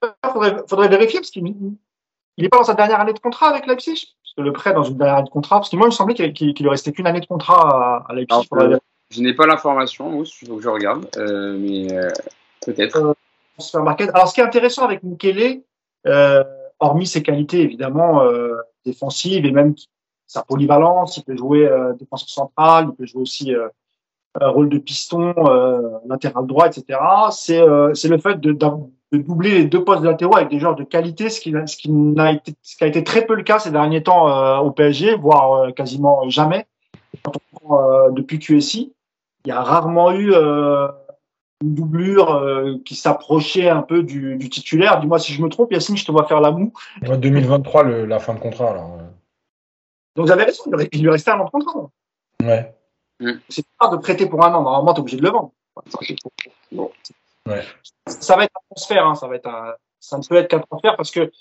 Il faudrait, faudrait, vérifier, parce qu'il n'est pas dans sa dernière année de contrat avec Leipzig Parce que le prêt dans une dernière année de contrat, parce que moi, il me semblait qu'il qu lui restait qu'une année de contrat à, Leipzig.
Alors, je n'ai pas l'information, il faut que je regarde, euh, mais Euh,
Alors, ce qui est intéressant avec Mukele, euh, hormis ses qualités évidemment euh, défensives et même sa polyvalence, il peut jouer défenseur central, il peut jouer aussi un rôle de piston, latéral droit, etc. C'est le fait de, doubler les deux postes latéraux avec des joueurs de qualité, ce qui, n'a été, a été très peu le cas ces derniers temps au PSG, voire quasiment jamais. Depuis QSI, il y a rarement eu une doublure euh, qui s'approchait un peu du, du titulaire. Dis-moi si je me trompe, Yacine, je te vois faire la moue.
2023, le, la fin de contrat. Alors.
Donc vous avez raison, il lui restait un an de contrat.
Ouais.
C'est pas de prêter pour un an, normalement tu es obligé de le vendre.
Ouais.
Ça va être un transfert, hein, ça, va être un, ça ne peut être qu'un transfert parce que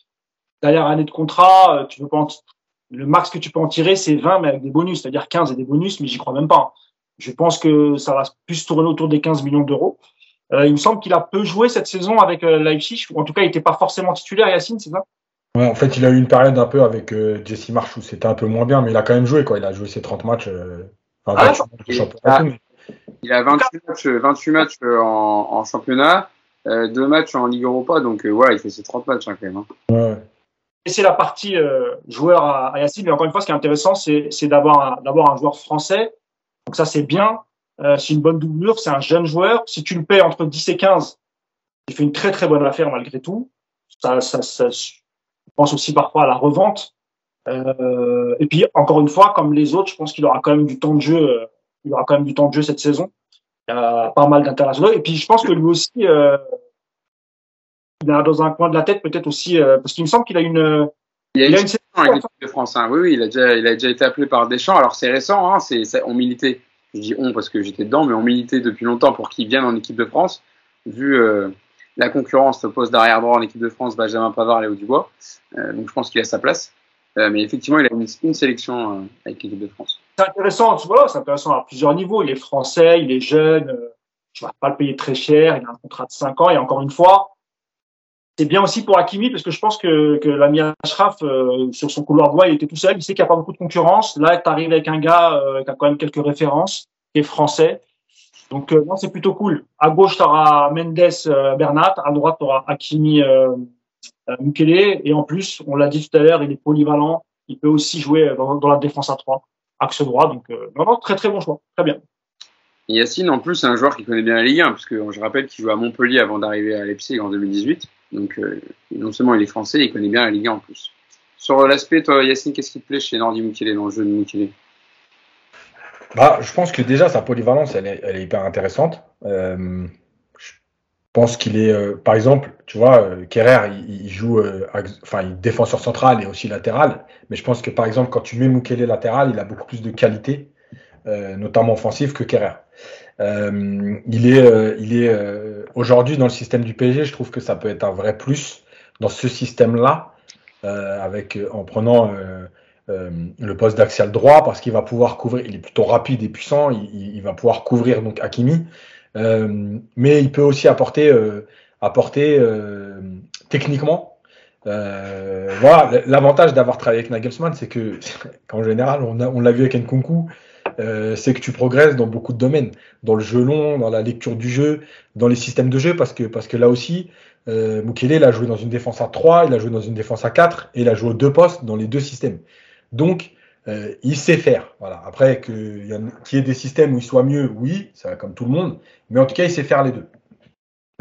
derrière année de contrat, euh, tu peux pas en, le max que tu peux en tirer, c'est 20, mais avec des bonus, c'est-à-dire 15 et des bonus, mais j'y crois même pas. Je pense que ça va plus tourner autour des 15 millions d'euros. Euh, il me semble qu'il a peu joué cette saison avec euh, Leipzig, ou en tout cas, il n'était pas forcément titulaire, Yacine, c'est ça?
Ouais, en fait, il a eu une période un peu avec euh, Jesse Marsh où c'était un peu moins bien, mais il a quand même joué. Quoi. Il a joué ses 30 matchs. Euh, enfin,
ah, il, a, il, a, 28 matchs, 28 matchs en, en championnat, euh, deux matchs en Ligue Europa, donc voilà, il fait ses 30 matchs hein, quand même. Hein.
Ouais.
Et c'est la partie joueur à, à Yacine, mais encore une fois, ce qui est intéressant, c'est d'avoir un, un joueur français donc ça, c'est bien. Euh, c'est une bonne doublure, c'est un jeune joueur. Si tu le payes entre 10 et 15, il fait une très très bonne affaire malgré tout. Ça, ça, ça je pense aussi parfois à la revente. Euh, et puis encore une fois, comme les autres, je pense qu'il aura quand même du temps de jeu. Euh, il aura quand même du temps de jeu cette saison. Il y a pas mal d'internationaux. Et puis je pense que lui aussi, euh, il a dans un coin de la tête peut-être aussi, euh, parce qu'il me semble qu'il a une
il a, une, une avec l'équipe de France. Hein. Oui, oui, il a, déjà, il a déjà été appelé par Deschamps. Alors c'est récent, hein, c'est, on militait, je dis on parce que j'étais dedans, mais on militait depuis longtemps pour qu'il vienne en équipe de France, vu euh, la concurrence au poste d'arrière droit en équipe de France, Benjamin Pavard, Léo Dubois. Euh, donc je pense qu'il a sa place. Euh, mais effectivement, il a une, une sélection euh, avec l'équipe de France.
C'est intéressant, voilà, c'est intéressant à plusieurs niveaux. Il est français, il est jeune, euh, tu vas pas le payer très cher, il a un contrat de 5 ans, et encore une fois, c'est bien aussi pour Hakimi parce que je pense que, que l'ami Ashraf euh, sur son couloir droit il était tout seul. Il sait qu'il n'y a pas beaucoup de concurrence. Là tu arrives avec un gars euh, qui a quand même quelques références qui est français. Donc euh, non c'est plutôt cool. À gauche tu auras Mendes euh, Bernat. À droite tu auras Hakimi Mukele. Et en plus on l'a dit tout à l'heure il est polyvalent. Il peut aussi jouer dans, dans la défense à 3 axe droit. Donc non, non très très bon choix. Très bien
Yacine, en plus, c'est un joueur qui connaît bien la Ligue 1, puisque je rappelle qu'il joue à Montpellier avant d'arriver à Leipzig en 2018. Donc, euh, non seulement il est français, il connaît bien la Ligue 1 en plus. Sur l'aspect, toi, Yacine, qu'est-ce qui te plaît chez Nordi Mukele dans le jeu de Mukele
bah, Je pense que déjà, sa polyvalence, elle est, hyper intéressante. Euh, je pense qu'il est, euh, par exemple, tu vois, Kerrer, il, joue, enfin, il défenseur central et aussi latéral. Mais je pense que, par exemple, quand tu mets Mukele latéral, il a beaucoup plus de qualité, notamment offensive, que Kerrer. Euh, il est, euh, il est euh, aujourd'hui dans le système du PSG. Je trouve que ça peut être un vrai plus dans ce système-là, avec en prenant le poste d'axial droit parce qu'il va pouvoir couvrir. Il est plutôt rapide et puissant. Il, il va pouvoir couvrir donc Hakimi, mais il peut aussi apporter, apporter techniquement. voilà, l'avantage d'avoir travaillé avec Nagelsmann, c'est que, qu'en général, on, a, on l'a vu avec Nkunku, euh, c'est que tu progresses dans beaucoup de domaines, dans le jeu long, dans la lecture du jeu, dans les systèmes de jeu, parce que, parce que là aussi, euh, Mukele, il a joué dans une défense à 3, il a joué dans une défense à 4, et il a joué aux deux postes dans les deux systèmes. Donc, Euh, il sait faire. Voilà. Après, qu'il y, ait des systèmes où il soit mieux, oui, ça comme tout le monde. Mais en tout cas, il sait faire les deux.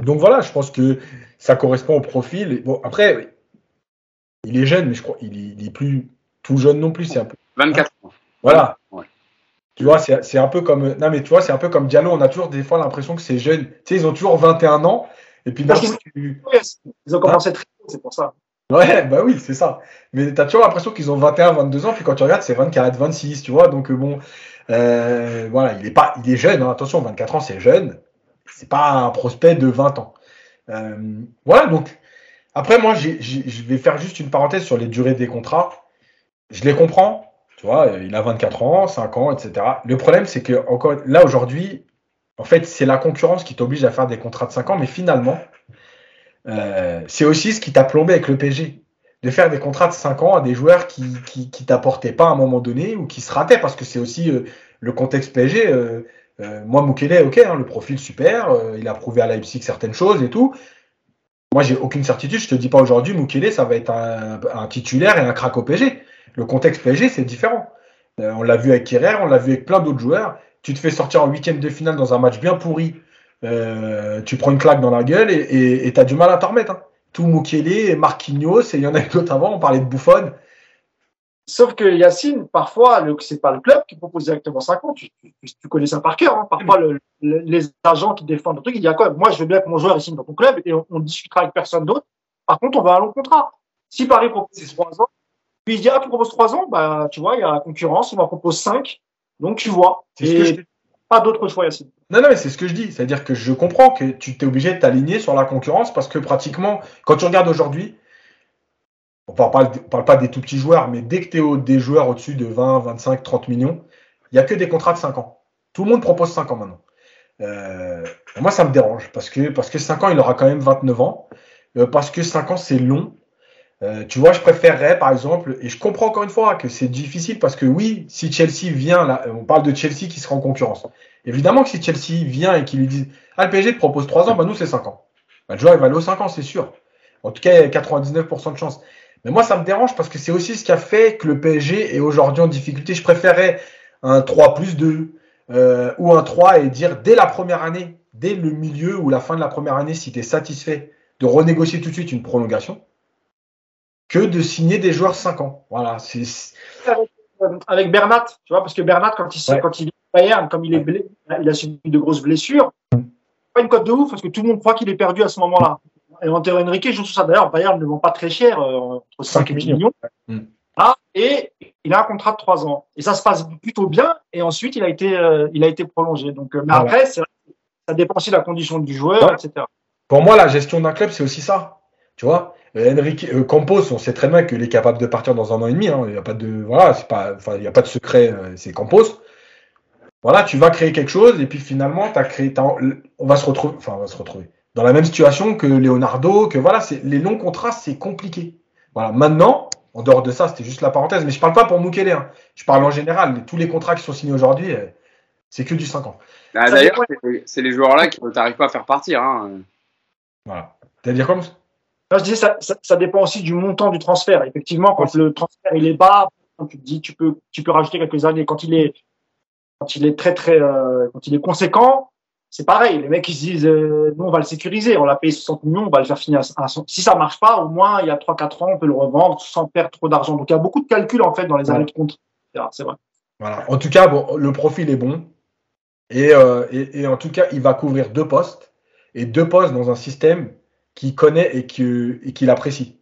Donc voilà, je pense que ça correspond au profil. Bon, après, il est jeune, mais je crois qu'il est, plus tout jeune non plus. C'est un peu.
24 ans.
Voilà. Tu vois, c'est un peu comme. Non, mais tu vois, c'est un peu comme Diallo. On a toujours des fois l'impression que c'est jeune. Tu sais, ils ont toujours 21 ans. Et puis d'un
Ils ont commencé très tôt, c'est pour ça.
Ouais, bah oui, c'est ça. Mais tu as toujours l'impression qu'ils ont 21, 22 ans, puis quand tu regardes, c'est 24, 26, tu vois. Donc bon, euh, voilà, il est pas, il est jeune. Hein. attention, 24 ans, c'est jeune. C'est pas un prospect de 20 ans. Euh, voilà, donc après, moi, je vais faire juste une parenthèse sur les durées des contrats. Je les comprends. Tu vois, il a 24 ans, 5 ans, etc. Le problème, c'est que encore là aujourd'hui, en fait, c'est la concurrence qui t'oblige à faire des contrats de 5 ans, mais finalement, euh, c'est aussi ce qui t'a plombé avec le PSG. De faire des contrats de 5 ans à des joueurs qui, qui, t'apportaient pas à un moment donné ou qui se rataient, parce que c'est aussi euh, le contexte PSG. Euh, moi, Mukele, ok, hein, le profil super, il a prouvé à Leipzig certaines choses et tout. Moi, j'ai aucune certitude. Je te dis pas aujourd'hui, Mukele, ça va être un, un, titulaire et un crack au PSG. Le contexte PSG, c'est différent. on l'a vu avec Kerrer, on l'a vu avec plein d'autres joueurs tu te fais sortir en huitième de finale dans un match bien pourri, euh, tu prends une claque dans la gueule et tu as du mal à t'en remettre. Hein. Tout Mukele, Marquinhos, et il y en a d'autres avant, on parlait de Buffon.
Sauf que Yacine, parfois, ce n'est pas le club qui propose directement 50. Tu, tu, connais ça par cœur. Hein. Parfois, les agents qui défendent le truc, il y a quoi Moi, je veux bien que mon joueur signe dans ton club et on, discutera avec personne d'autre. Par contre, on va à un long contrat. Si Paris propose 3 ans, puis il dit, ah, tu proposes 3 ans, bah, tu vois, il y a la concurrence, on m'en propose 5. Donc tu vois. Pas d'autre choix, Yacine.
Non, non, mais c'est ce que je dis. C'est-à-dire que je comprends que tu t'es obligé de t'aligner sur la concurrence parce que pratiquement, quand tu regardes aujourd'hui, on ne parle, parle, pas des tout petits joueurs, mais dès que tu es des joueurs au-dessus de 20, 25, 30 millions, il n'y a que des contrats de 5 ans. Tout le monde propose 5 ans maintenant. Euh, moi, ça me dérange parce que, parce que 5 ans, il aura quand même 29 ans. Euh, parce que 5 ans, c'est long. Euh, tu vois, je préférerais, par exemple, et je comprends encore une fois que c'est difficile parce que oui, si Chelsea vient, là, on parle de Chelsea qui sera en concurrence. Évidemment que si Chelsea vient et qu'il lui dit, ah, le PSG te propose 3 ans, bah nous c'est 5 ans. Bah, le joueur, il va aller aux 5 ans, c'est sûr. En tout cas, il a 99% de chance. Mais moi, ça me dérange parce que c'est aussi ce qui a fait que le PSG est aujourd'hui en difficulté. Je préférais un 3 plus 2 euh, ou un 3 et dire dès la première année, dès le milieu ou la fin de la première année, si tu es satisfait de renégocier tout de suite une prolongation que de signer des joueurs 5 ans. Voilà, c'est
avec Bernat, tu vois, parce que Bernat, quand il, quand il Bayern, comme il est blessé, il a subi de grosses blessures. Pas une cote de ouf, parce que tout le monde croit qu'il est perdu à ce moment-là. Et Antero Henrique joue tout ça. D'ailleurs, Bayern ne vend pas très cher, euh, entre 5 et 10 millions. Mm. Ah, et il a un contrat de 3 ans. Et ça se passe plutôt bien. Et ensuite, il a été, euh, il a été prolongé. Donc, euh, mais après, ça dépend aussi de la condition du joueur, etc.
Pour moi, la gestion d'un club, c'est aussi ça. Tu vois, Enrique euh, Campos, on sait très bien qu'il est capable de partir dans un an et demi. Hein. Il n'y a pas de voilà, c'est pas, il y a pas de secret. Euh, c'est Campos. Voilà, tu vas créer quelque chose et puis finalement, as créé, on va se retrouver, enfin, on va se retrouver dans la même situation que Leonardo. Que voilà, c'est les longs contrats, c'est compliqué. Voilà. Maintenant, en dehors de ça, c'était juste la parenthèse, mais je parle pas pour Mukele. Hein. Je parle en général. Tous les contrats qui sont signés aujourd'hui, euh, c'est que du 5 ans.
Bah, d'ailleurs, c'est les joueurs-là qui n'arrivent pas à faire partir. Hein.
Voilà. à dire comme
je disais, ça, ça, dépend aussi du montant du transfert. Effectivement, quand le transfert il est bas, tu te dis, tu peux, tu peux rajouter quelques années. Quand il est, quand il est très très, euh, quand il est conséquent, c'est pareil. Les mecs ils se disent, euh, nous on va le sécuriser, on l'a payé 60 millions, on va le faire finir. À, si ça marche pas, au moins il y a 3-4 ans, on peut le revendre sans perdre trop d'argent. Donc il y a beaucoup de calculs en fait dans les années de compte. C'est vrai.
Voilà. En tout cas, bon, le profil est bon. Et, euh, et, et en tout cas, il va couvrir deux postes et deux postes dans un système qui connaît et qui, et qui l'apprécie.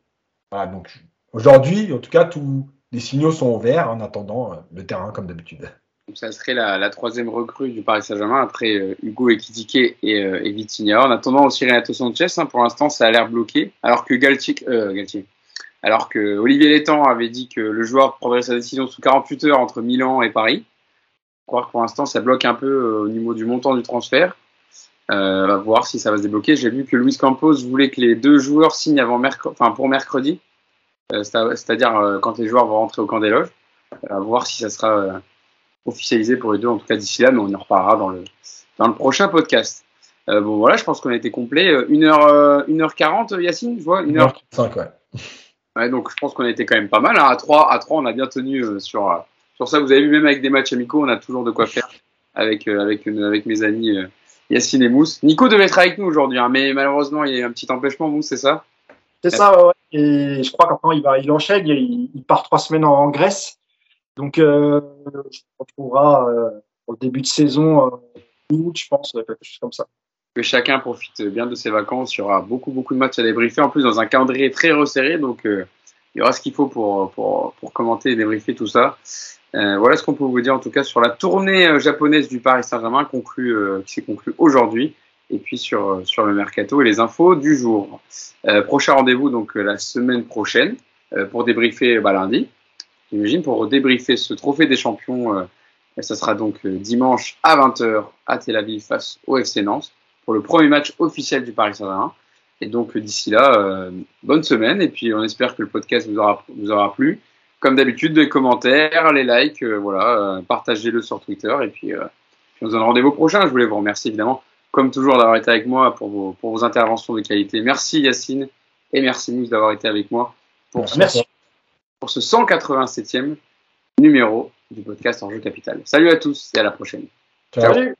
Voilà, donc aujourd'hui, en tout cas, tous les signaux sont ouverts en attendant euh, le terrain comme d'habitude.
Ça serait la, troisième recrue du Paris Saint-Germain après euh, Hugo Ekitike et, euh, et Vitinha. En attendant aussi Renato Sanchez, hein, pour l'instant ça a l'air bloqué, alors que Galtier, Galtier, alors que Olivier Létang avait dit que le joueur prendrait sa décision sous 48 heures entre Milan et Paris. Croire que pour l'instant ça bloque un peu au niveau du montant du transfert. Euh, on va voir si ça va se débloquer. J'ai vu que Luis Campos voulait que les deux joueurs signent avant mercredi, enfin pour mercredi, euh, c'est-à-dire euh, quand les joueurs vont rentrer au camp des loges. À voir si ça sera officialisé pour les deux, en tout cas d'ici là, mais on en reparlera dans le, dans le prochain podcast. bon voilà, je pense qu'on a été complet. 1h, 1h40, Yacine, je vois 1h35, ouais. ouais. Donc je pense qu'on a été quand même pas mal. Hein. À 3, à 3 on a bien tenu sur, sur ça, vous avez vu, même avec des matchs amicaux, on a toujours de quoi faire avec, euh, avec, avec mes amis euh, Yacine et Mousse. Nico devait être avec nous aujourd'hui, hein, mais malheureusement, il y a un petit empêchement, Mousse, c'est ça
C'est ça, ouais. Et je crois qu'après, il, va, il enchaîne, il, il part trois semaines en, Grèce. Donc, euh, je retrouvera euh, au début de saison, euh, août, je pense, quelque chose comme ça.
Que chacun profite bien de ses vacances. Il y aura beaucoup, beaucoup de matchs à débriefer. En plus, dans un calendrier très resserré. Donc, euh, il y aura ce qu'il faut pour, pour, pour commenter et débriefer tout ça. Euh, voilà ce qu'on peut vous dire en tout cas sur la tournée euh, japonaise du Paris Saint-Germain conclue, euh, qui s'est conclue aujourd'hui et puis sur, euh, sur le mercato et les infos du jour. Euh, prochain rendez-vous donc la semaine prochaine pour débriefer bah, lundi, j'imagine, pour débriefer ce trophée des champions. ça sera donc dimanche à 20h à Tel Aviv face au FC Nantes pour le premier match officiel du Paris Saint-Germain. Et donc d'ici là, bonne semaine et puis on espère que le podcast vous aura, vous aura plu comme d'habitude, les commentaires, les likes, euh, voilà, euh, partagez-le sur Twitter et puis, euh, puis on se donne rendez-vous prochain. Je voulais vous remercier évidemment, comme toujours, d'avoir été avec moi pour vos, pour vos interventions de qualité. Merci Yacine et merci Mousse d'avoir été avec moi pour,
Merci.
Ce, pour ce 187e numéro du podcast Enjeu Capital. Salut à tous et à la prochaine.
Ciao.
Salut